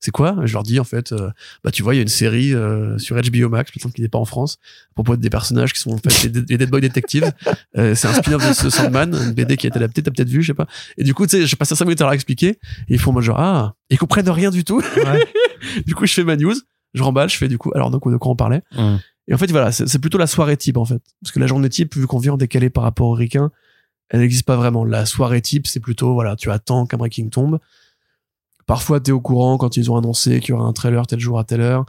C'est quoi? Je leur dis, en fait, euh, bah, tu vois, il y a une série euh, sur HBO Max, par exemple, qui n'est pas en France, à propos des personnages qui sont en fait les, les Dead Boy Detectives. Euh, c'est un spin-off de ce Sandman, une BD qui a été adaptée, t'as peut-être vu, je sais pas. Et du coup, tu sais, je passe 5 minutes à leur expliquer, et ils font moi genre Ah, ils comprennent rien du tout. Ouais. du coup, je fais ma news, je remballe, je fais du coup, alors donc de quoi on parlait Mm. et en fait, voilà, c'est plutôt la soirée type, en fait. Parce que la journée type, vu qu'on vient en décalé par rapport au Ricain, elle n'existe pas vraiment. La soirée type, c'est plutôt, voilà, tu attends qu'un breaking tombe. Parfois, t'es au courant quand ils ont annoncé qu'il y aura un trailer tel jour à telle heure.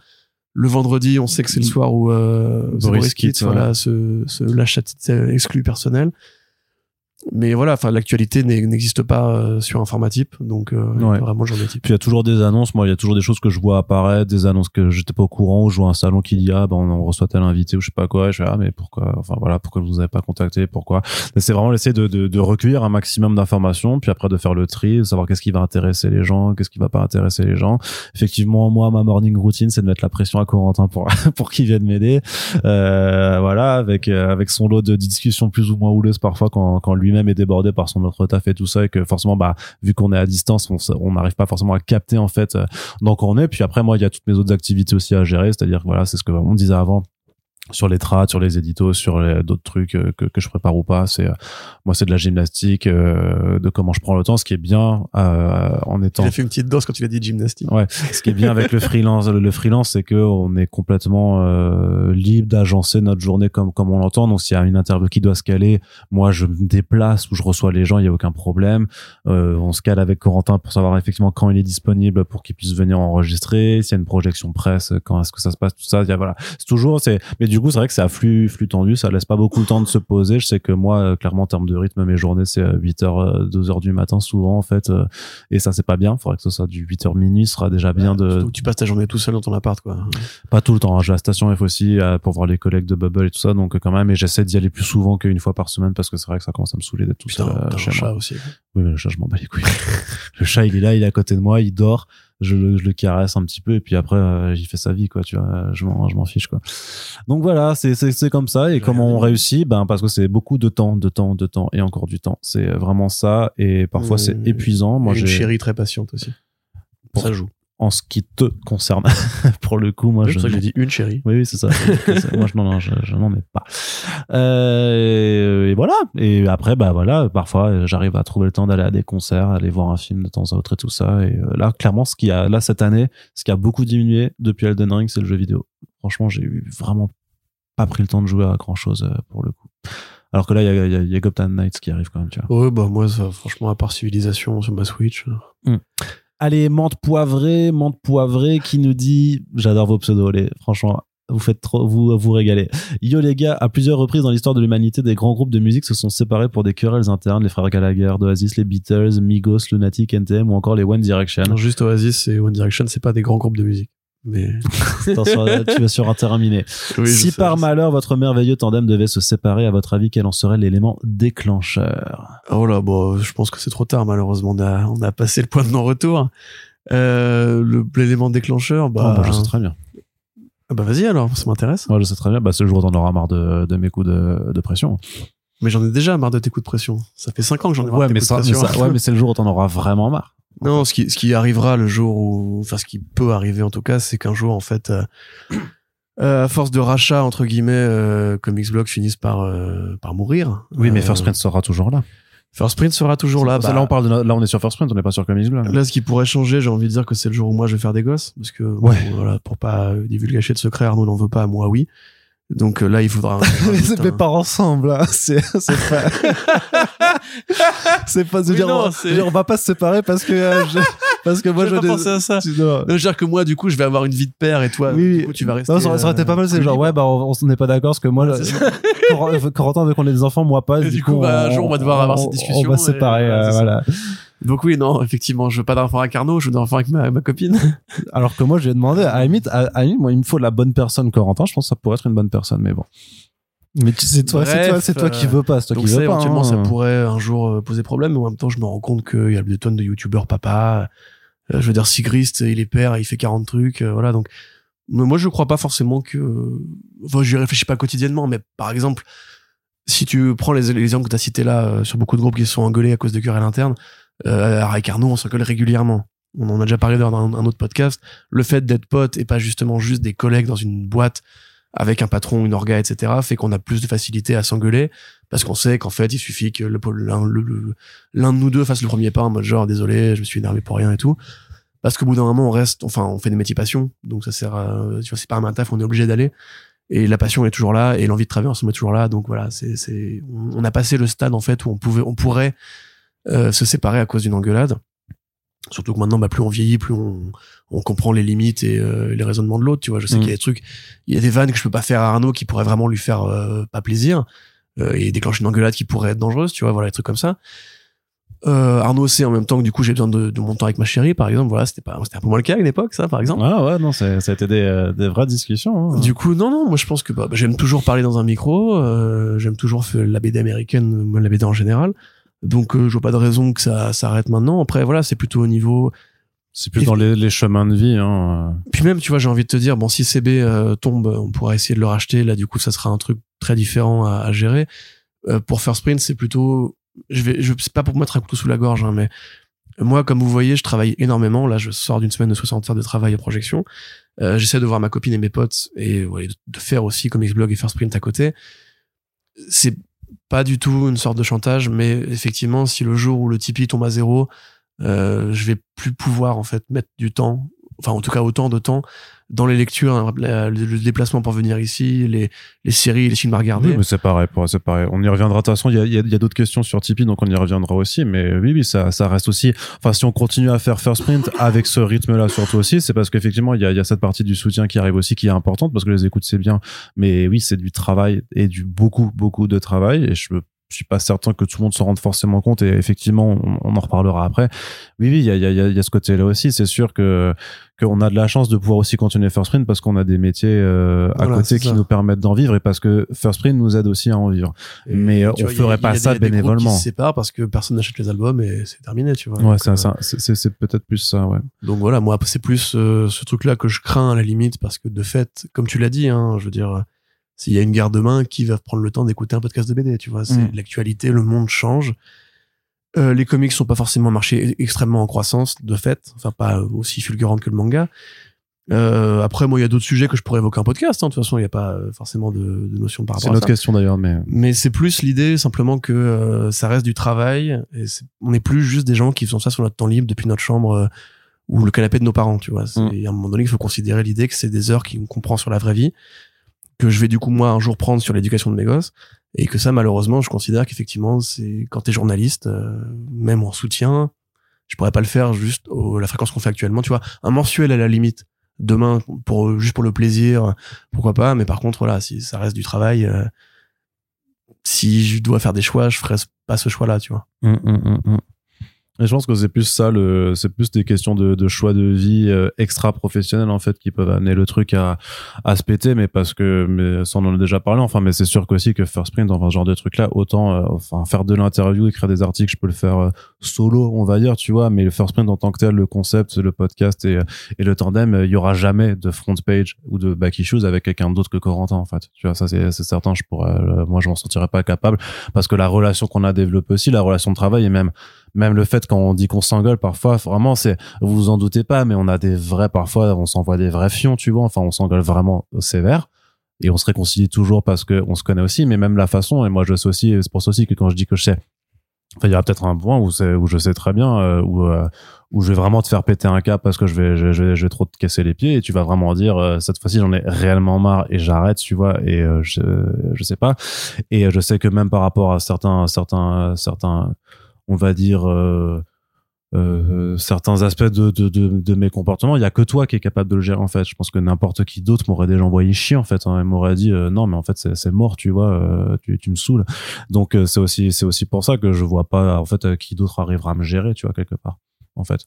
Le vendredi, on sait que c'est le soir où euh, Boris Boris Kitt, Kitt, voilà, se, se lâche à titre euh, exclu personnel. Mais voilà, enfin, l'actualité n'existe pas euh, sur un format type, donc euh, Ouais. vraiment journée type. Puis il y a toujours des annonces. Moi, il y a toujours des choses que je vois apparaître, des annonces que j'étais pas au courant, ou je vois un salon qui dit ah ben on reçoit tel invité ou je sais pas quoi. Et je fais ah mais pourquoi Enfin voilà, pourquoi vous avez pas contacté Pourquoi? C'est vraiment l'essayer de, de, de recueillir un maximum d'informations, puis après de faire le tri, de savoir qu'est-ce qui va intéresser les gens, qu'est-ce qui va pas intéresser les gens. Effectivement, moi, ma morning routine, c'est de mettre la pression à Corentin pour pour qu'il vienne m'aider. Euh, voilà, avec euh, avec son lot de discussions plus ou moins houleuses parfois quand quand est débordé par son autre taf et tout ça et que forcément bah vu qu'on est à distance, on n'arrive pas forcément à capter en fait euh, quoi on est. Puis après, moi, il y a toutes mes autres activités aussi à gérer, c'est-à-dire voilà, c'est ce que on disait avant sur les trades, sur les éditos, sur d'autres trucs euh, que, que je prépare ou pas. C'est euh, moi, c'est de la gymnastique, euh, de comment je prends le temps. Ce qui est bien euh, en étant J'ai fait une petite danse quand tu l'as dit gymnastique. Ouais, ce qui est bien avec le freelance, le freelance, c'est que on est complètement euh, libre d'agencer notre journée comme comme on l'entend. Donc s'il y a une interview qui doit se caler, moi je me déplace ou je reçois les gens, il y a aucun problème. On se cale avec Corentin pour savoir effectivement quand il est disponible pour qu'il puisse venir enregistrer. S'il y a une projection presse, quand est-ce que ça se passe, tout ça. Il y a voilà, c'est toujours c'est. Mais du coup c'est vrai que c'est à flux flux tendu, ça laisse pas beaucoup le temps de se poser. Je sais que moi euh, clairement en termes de rythme, mes journées c'est 8h 2h du matin souvent en fait. euh, et ça c'est pas bien faudrait que ce soit du 8h minuit ce sera déjà bien de tu passes ta journée tout seul dans ton appart, quoi. pas tout le temps hein. à la station F aussi euh, pour voir les collègues de Bubble et tout ça donc euh, quand même et j'essaie d'y aller plus souvent qu'une fois par semaine parce que c'est vrai que ça commence à me saouler d'être tout Putain, seul euh, t'as chat aussi. oui mais le chat je m'en bats les couilles le chat il est là il est à côté de moi il dort je le, je le caresse un petit peu et puis après euh, il fait sa vie quoi tu vois je m'en je m'en fiche quoi donc voilà c'est c'est c'est comme ça et comment on réussit? Ben parce que c'est beaucoup de temps de temps de temps et encore du temps c'est vraiment ça et parfois c'est Mmh. épuisant moi Et une j'ai chérie très patiente aussi. Pour- Ça joue. En ce qui te concerne pour le coup moi C'est je pour ça que j'ai dit une chérie. Oui, oui, c'est ça. Moi, je, non, je, je n'en ai pas. Euh, et voilà. Et après, bah voilà, parfois, euh, j'arrive à trouver le temps d'aller à des concerts, aller voir un film de temps à autre et tout ça. Et euh, là, clairement, ce qui a, là, cette année, ce qui a beaucoup diminué depuis Elden Ring, c'est le jeu vidéo. Franchement, j'ai eu vraiment pas pris le temps de jouer à grand chose pour le coup. Alors que là, il y a, y a, il y a Gotham Knights qui arrive quand même, tu vois. Ouais, bah moi, ça, franchement, à part Civilisation sur ma Switch. Allez, menthe poivrée, menthe poivrée qui nous dit, j'adore vos pseudos, les, franchement. Vous faites trop, vous, vous régalez. Yo les gars, à plusieurs reprises dans l'histoire de l'humanité, des grands groupes de musique se sont séparés pour des querelles internes, les frères Gallagher, d'Oasis, les Beatles, Migos, Lunatic, NTM ou encore les One Direction. Non, juste Oasis et One Direction, c'est pas des grands groupes de musique. Mais Attention, tu vas sur un terrain miné. Oui, je si sais, par malheur votre merveilleux tandem devait se séparer, à votre avis, quel en serait l'élément déclencheur? Oh là, bon, je pense que c'est trop tard, malheureusement. On a, on a passé le point de non-retour. Euh, l'élément déclencheur, bah, Oh, bah, Je sais très bien. ah bah vas-y alors, ça m'intéresse. Moi, je sais très bien. Bah, c'est le jour où t'en auras marre de, de mes coups de, de pression. Mais j'en ai déjà marre de tes coups de pression. Ça fait 5 ans que j'en ai marre Ouais, de tes mais coups ça, de mais pression. ça- ouais, mais c'est le jour où t'en auras vraiment marre. Non, ce qui, ce qui arrivera le jour où, enfin, ce qui peut arriver en tout cas, c'est qu'un jour, en fait, euh, euh, à force de rachat, entre guillemets, euh, Comics Blog finissent par, euh, par mourir. Oui, mais Euh, First Print sera toujours là. First Print sera toujours là. Bah, là, on parle de, no- là, on est sur First Print, on n'est pas sur Comics Blog. Là, ce qui pourrait changer, j'ai envie de dire que c'est le jour où moi je vais faire des gosses, parce que bon, Ouais. voilà, pour pas euh, divulgacher de secret, Arnaud n'en veut pas, moi oui. Donc euh, là, il faudra. un- pas ensemble. C'est, c'est pas. c'est pas. Non, c'est- on va pas se séparer parce que, euh, je- parce que moi, J'ai je pas pensé à ça. Tu- non. Non, je veux dire que moi, du coup, je vais avoir une vie de père et toi, Oui, du oui. coup, tu vas rester. Non, ça aurait, été euh, pas mal, c'est genre, ouais, bah, on on n'est pas d'accord parce que moi, Ouais, je-. Cor- Corentin veut qu'on ait des enfants, moi pas. Et du coup, bah, un jour, on va devoir avoir cette discussion On va se séparer, voilà, euh. Donc oui, non, effectivement, je veux pas d'enfant avec Arnaud, je veux d'enfant avec ma, ma copine. Alors que moi, je lui ai demandé, à la limite, à, à limite, moi, il me faut la bonne personne, Corentin. Je pense que ça pourrait être une bonne personne, mais bon. Mais tu- c'est toi, c'est toi, c'est toi qui euh, veux pas, c'est toi Donc qui veux pas. éventuellement, hein. ça pourrait un jour euh, poser problème, mais en même temps, je me rends compte qu'il y a des tonnes de youtubeurs papa. Euh, je veux dire, Sigrist, il est père, il fait 40 trucs, voilà. Donc, mais moi, je crois pas forcément que. Enfin, je réfléchis pas quotidiennement, mais par exemple, si tu prends les, les exemples que tu as cités là euh, sur beaucoup de groupes qui se sont engueulés à cause de querelles internes, euh, avec Arnaud, on s'engueule régulièrement. On en a déjà parlé dans un, un autre podcast. Le fait d'être pote et pas justement juste des collègues dans une boîte avec un patron, une orga, etc., fait qu'on a plus de facilité à s'engueuler parce qu'on sait qu'en fait, il suffit que l'un de nous deux fasse le premier pas en mode genre désolé, je me suis énervé pour rien et tout. Parce qu'au bout d'un moment, on reste, enfin, on fait des métiers passion, donc ça sert à, tu vois, c'est pas un taf, on est obligé d'aller. Et la passion est toujours là, et l'envie de travailler ensemble est toujours là, donc voilà, c'est, c'est, on on a passé le stade, en fait, où on pouvait, on pourrait, euh, se séparer à cause d'une engueulade. Surtout que maintenant, bah, plus on vieillit, plus on, on comprend les limites et euh, les raisonnements de l'autre. Tu vois, je sais Mm. qu'il y a des trucs, il y a des vannes que je peux pas faire à Arnaud qui pourraient vraiment lui faire euh, pas plaisir euh, et déclencher une engueulade qui pourrait être dangereuse. Tu vois, voilà, des trucs comme ça. Euh, Arnaud sait en même temps que du coup j'ai besoin de, de mon temps avec ma chérie, par exemple. Voilà, c'était pas, c'était un peu moins le cas à une époque, ça, par exemple. Ah ouais, non, c'est- ça a été des, euh, des vraies discussions. hein. Du coup, non, non, moi je pense que bah, bah, j'aime toujours parler dans un micro, euh, j'aime toujours faire la BD américaine, la BD en général. Donc euh, je vois pas de raison que ça s'arrête maintenant. Après voilà, c'est plutôt au niveau. C'est plus dans les, les chemins de vie. Hein. Puis même, tu vois, j'ai envie de te dire, bon, si CB euh, tombe, on pourra essayer de le racheter. Là, du coup, ça sera un truc très différent à, à gérer. Euh, pour First Print, c'est plutôt, je vais, je c'est pas pour mettre un couteau sous la gorge, hein, mais moi, comme vous voyez, je travaille énormément. Là, je sors d'une semaine de 60 heures de travail à projection. Euh, J'essaie de voir ma copine et mes potes et ouais, de- faire aussi Comics Blog et First Print à côté. C'est pas du tout une sorte de chantage, mais effectivement, si le jour où le Tipeee tombe à zéro, euh, je vais plus pouvoir en fait mettre du temps, enfin en tout cas autant de temps dans les lectures, hein, la- le, déplacement pour venir ici, les, les séries, les films à regarder. Oui, mais c'est pareil, c'est pareil. On y reviendra. De toute façon, il y a, il y a- y a d'autres questions sur Tipeee, donc on y reviendra aussi. Mais oui, oui, ça, ça reste aussi. Enfin, si on continue à faire First Print avec ce rythme-là, surtout aussi, c'est parce qu'effectivement, il y a, il y a cette partie du soutien qui arrive aussi, qui est importante, parce que les écoutes, c'est bien. Mais oui, c'est du travail et du beaucoup, beaucoup de travail. Et je je suis pas certain que tout le monde s'en rende forcément compte et effectivement on, on en reparlera après oui oui il y a, y, a, y a ce côté là aussi c'est sûr que qu'on a de la chance de pouvoir aussi continuer First Print parce qu'on a des métiers euh, à côté qui ça. nous permettent d'en vivre et parce que First Print nous aide aussi à en vivre Et, mais, euh, on vois, a- ferait pas des- ça a des bénévolement. Qui se séparent parce que personne n'achète les albums et c'est terminé, tu vois. ouais c'est euh, peut-être plus ça ouais Donc voilà, moi c'est plus euh, ce truc-là que je crains à la limite parce que de fait, comme tu l'as dit, hein, je veux dire, s'il y a une guerre demain, qui va prendre le temps d'écouter un podcast de BD, tu vois? C'est Mm. l'actualité, le monde change. Euh, les comics sont pas forcément un marché e- extrêmement en croissance, de fait, enfin pas aussi fulgurante que le manga. Euh, après, moi, il y a d'autres sujets que je pourrais évoquer en podcast. hein. De toute façon, il n'y a pas euh, forcément de, de notion par c'est rapport une à autre ça. question d'ailleurs mais Mais c'est plus l'idée simplement que euh, ça reste du travail et c'est- on n'est plus juste des gens qui font ça sur notre temps libre depuis notre chambre euh, ou le canapé de nos parents, tu vois? C'est- Mm. Il y a un moment donné, il faut considérer l'idée que c'est des heures qu'on comprend sur la vraie vie, que je vais du coup moi un jour prendre sur l'éducation de mes gosses Et que ça, malheureusement, je considère qu'effectivement, c'est quand t'es journaliste, euh, même en soutien, je pourrais pas le faire juste au, la fréquence qu'on fait actuellement. Tu vois, un mensuel à la limite. Demain, pour juste pour le plaisir, pourquoi pas. Mais par contre, voilà, si ça reste du travail, euh, si je dois faire des choix, je ferai pas ce choix-là, tu vois. Hum, hum, hum. Et je pense que c'est plus ça, le, c'est plus des questions de, de choix de vie euh, extra professionnels en fait qui peuvent amener le truc à, à se péter, mais parce que, mais ça on en a déjà parlé. Enfin, mais c'est sûr qu'aussi que First Print, enfin ce genre de truc là, autant, euh, enfin faire de l'interview, écrire des articles, je peux le faire euh, solo, on va dire, tu vois. Mais le First Print en tant que tel, le concept, le podcast et, et le tandem, il y aura jamais de front page ou de back issues avec quelqu'un d'autre que Corentin en fait. Tu vois, ça c'est, c'est certain. Je pourrais, moi je m'en sentirais pas capable parce que la relation qu'on a développée aussi, la relation de travail et même même le fait quand on dit qu'on s'engueule parfois vraiment c'est vous vous en doutez pas mais on a des vrais parfois on s'envoie des vrais fions tu vois. Enfin on s'engueule vraiment sévère. Et on se réconcilie toujours parce que on se connaît aussi mais même la façon et moi je sais aussi c'est pour ça aussi que quand je dis que je sais enfin il y aura peut-être un point où c'est où je sais très bien euh, où euh, où je vais vraiment te faire péter un cap parce que je vais je, vais, je vais trop te casser les pieds et tu vas vraiment dire euh, cette fois-ci j'en ai réellement marre et j'arrête tu vois et euh, je je sais pas. Et je sais que même par rapport à certains certains certains on va dire euh, euh, certains aspects de, de, de, de, mes comportements, il y a que toi qui est capable de le gérer en fait. Je pense que n'importe qui d'autre m'aurait déjà envoyé chier en fait. Hein, m'aurait dit euh, non mais en fait c'est mort, tu vois, euh, tu, tu me saoules. Donc euh, c'est aussi c'est aussi pour ça que je vois pas en fait qui d'autre arrivera à me gérer, tu vois quelque part en fait.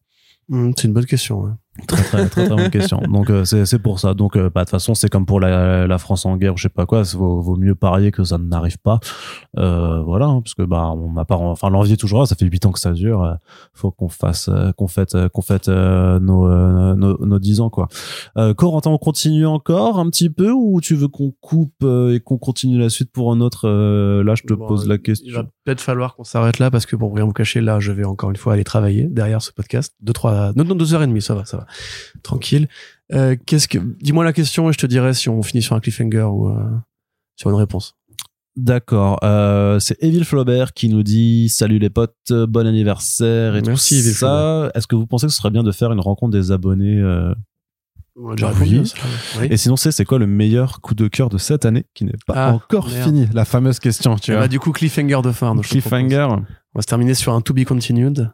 Mmh, c'est une bonne question. Ouais. Très très très très bonne question. Donc euh, c'est c'est pour ça. Donc euh, bah de toute façon c'est comme pour la, la France en guerre, je sais pas quoi. Vaut, vaut mieux parier que ça n'arrive pas. Euh, voilà, hein, parce que bah on n'a pas, enfin l'envie est toujours là. Ça fait huit ans que ça dure. Euh, faut qu'on fasse, euh, qu'on fête, qu'on fête nos, nos nos dix ans quoi. Corentin, on continue encore un petit peu ou tu veux qu'on coupe et qu'on continue la suite pour un autre Là je te Bon, pose la question. Il va peut-être falloir qu'on s'arrête là parce que pour rien vous cacher, là, je vais encore une fois aller travailler derrière ce podcast. Deux, trois, non, non, deux heures et demie, ça va, ça va. Tranquille. Euh, qu'est-ce que, dis-moi la question et je te dirai si on finit sur un cliffhanger ou euh, sur une réponse. D'accord. Euh, c'est Evil Flaubert qui nous dit Salut les potes, bon anniversaire et Merci, tout Evil ça. Est-ce que vous pensez que ce serait bien de faire une rencontre des abonnés euh, Oui. ça. Et sinon, c'est c'est quoi le meilleur coup de cœur de cette année qui n'est pas Ah, encore merde. fini La fameuse question, tu vois. bah, du coup, cliffhanger de fin. donc. Cliffhanger. On va se terminer sur un to be continued.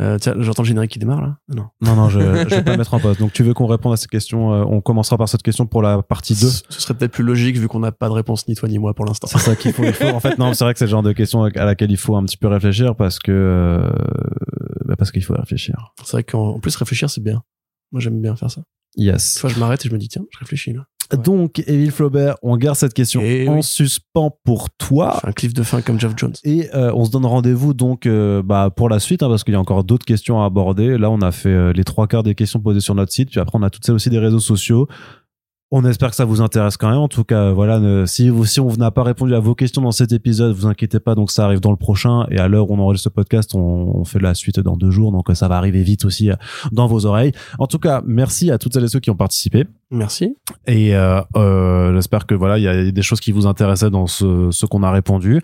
Euh, tiens, j'entends le générique qui démarre là. Non? Non, non, je, je vais pas le mettre en pause. Donc, tu veux qu'on réponde à cette question euh, On commencera par cette question pour la partie 2. Ce ce serait peut-être plus logique vu qu'on n'a pas de réponse ni toi ni moi pour l'instant. C'est ça qu'il faut, faut. En fait, non, c'est vrai que c'est le genre de question à laquelle il faut un petit peu réfléchir parce que euh, bah, parce qu'il faut réfléchir. C'est vrai qu'en en plus réfléchir c'est bien. Moi j'aime bien faire ça. Des Yes. fois je m'arrête et je me dis tiens, je réfléchis là. Ouais. Donc, Evil Flaubert, on garde cette question Eh en oui. suspens pour toi. Un cliff de fin comme Jeff Jones. Et euh, on se donne rendez-vous donc euh, bah, pour la suite, hein, parce qu'il y a encore d'autres questions à aborder. Là, on a fait euh, les trois quarts des questions posées sur notre site, puis après, on a toutes celles aussi des réseaux sociaux. On espère que ça vous intéresse quand même. En tout cas, voilà, ne- si, vous, si on n'a pas répondu à vos questions dans cet épisode, vous inquiétez pas, donc ça arrive dans le prochain. Et à l'heure où on enregistre ce podcast, on, on fait la suite dans deux jours, donc ça va arriver vite aussi dans vos oreilles. En tout cas, merci à toutes celles et ceux qui ont participé. Merci. Et euh, euh, j'espère que voilà, il y a des choses qui vous intéressaient dans ce, ce qu'on a répondu.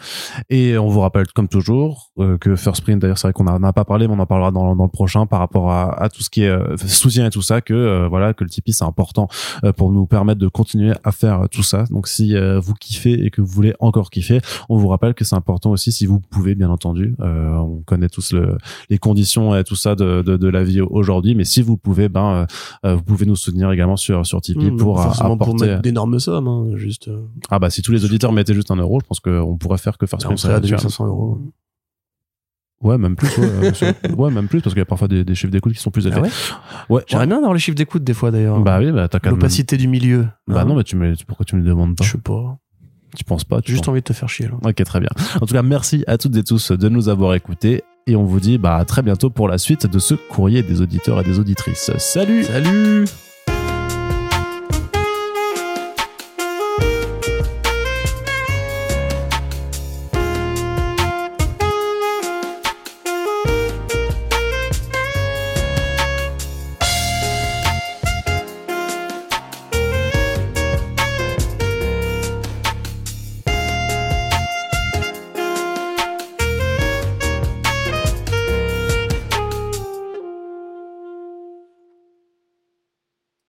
Et on vous rappelle comme toujours euh, que First Print, d'ailleurs, c'est vrai qu'on en a pas parlé, mais on en parlera dans, le prochain par rapport à, tout ce qui est euh, soutien et tout ça, que euh, voilà, que le Tipeee c'est important euh, pour nous permettre de continuer à faire tout ça. Donc si vous kiffez et que vous voulez encore kiffer, on vous rappelle que c'est important aussi si vous pouvez, bien entendu. On connaît tous le, les conditions et tout ça de, de, de la vie aujourd'hui, mais si vous pouvez, ben vous pouvez nous soutenir également sur Tipeee Mmh, pour pour apporter. mettre d'énormes sommes, hein, juste. euh, Ah bah si tous les auditeurs mettaient juste un euro, je pense qu'on pourrait faire que First on Print. serait à tu vois. 2500 euros. Ouais, même plus. Ouais, euh, ouais, même plus parce qu'il y a parfois des, des chiffres d'écoute qui sont plus élevés. Ah ouais ouais. J'aimerais bien avoir les chiffres d'écoute des fois d'ailleurs. Bah oui, bah t'as qu'à. me- L'opacité du milieu. Bah Hein non, mais tu me, pourquoi tu me le demandes pas Je sais pas. Tu penses pas tu Juste penses- envie de te faire chier là. Ok, très bien. En tout cas, merci à toutes et tous de nous avoir écoutés et on vous dit bah à très bientôt pour la suite de ce courrier des auditeurs et des auditrices. Salut. Salut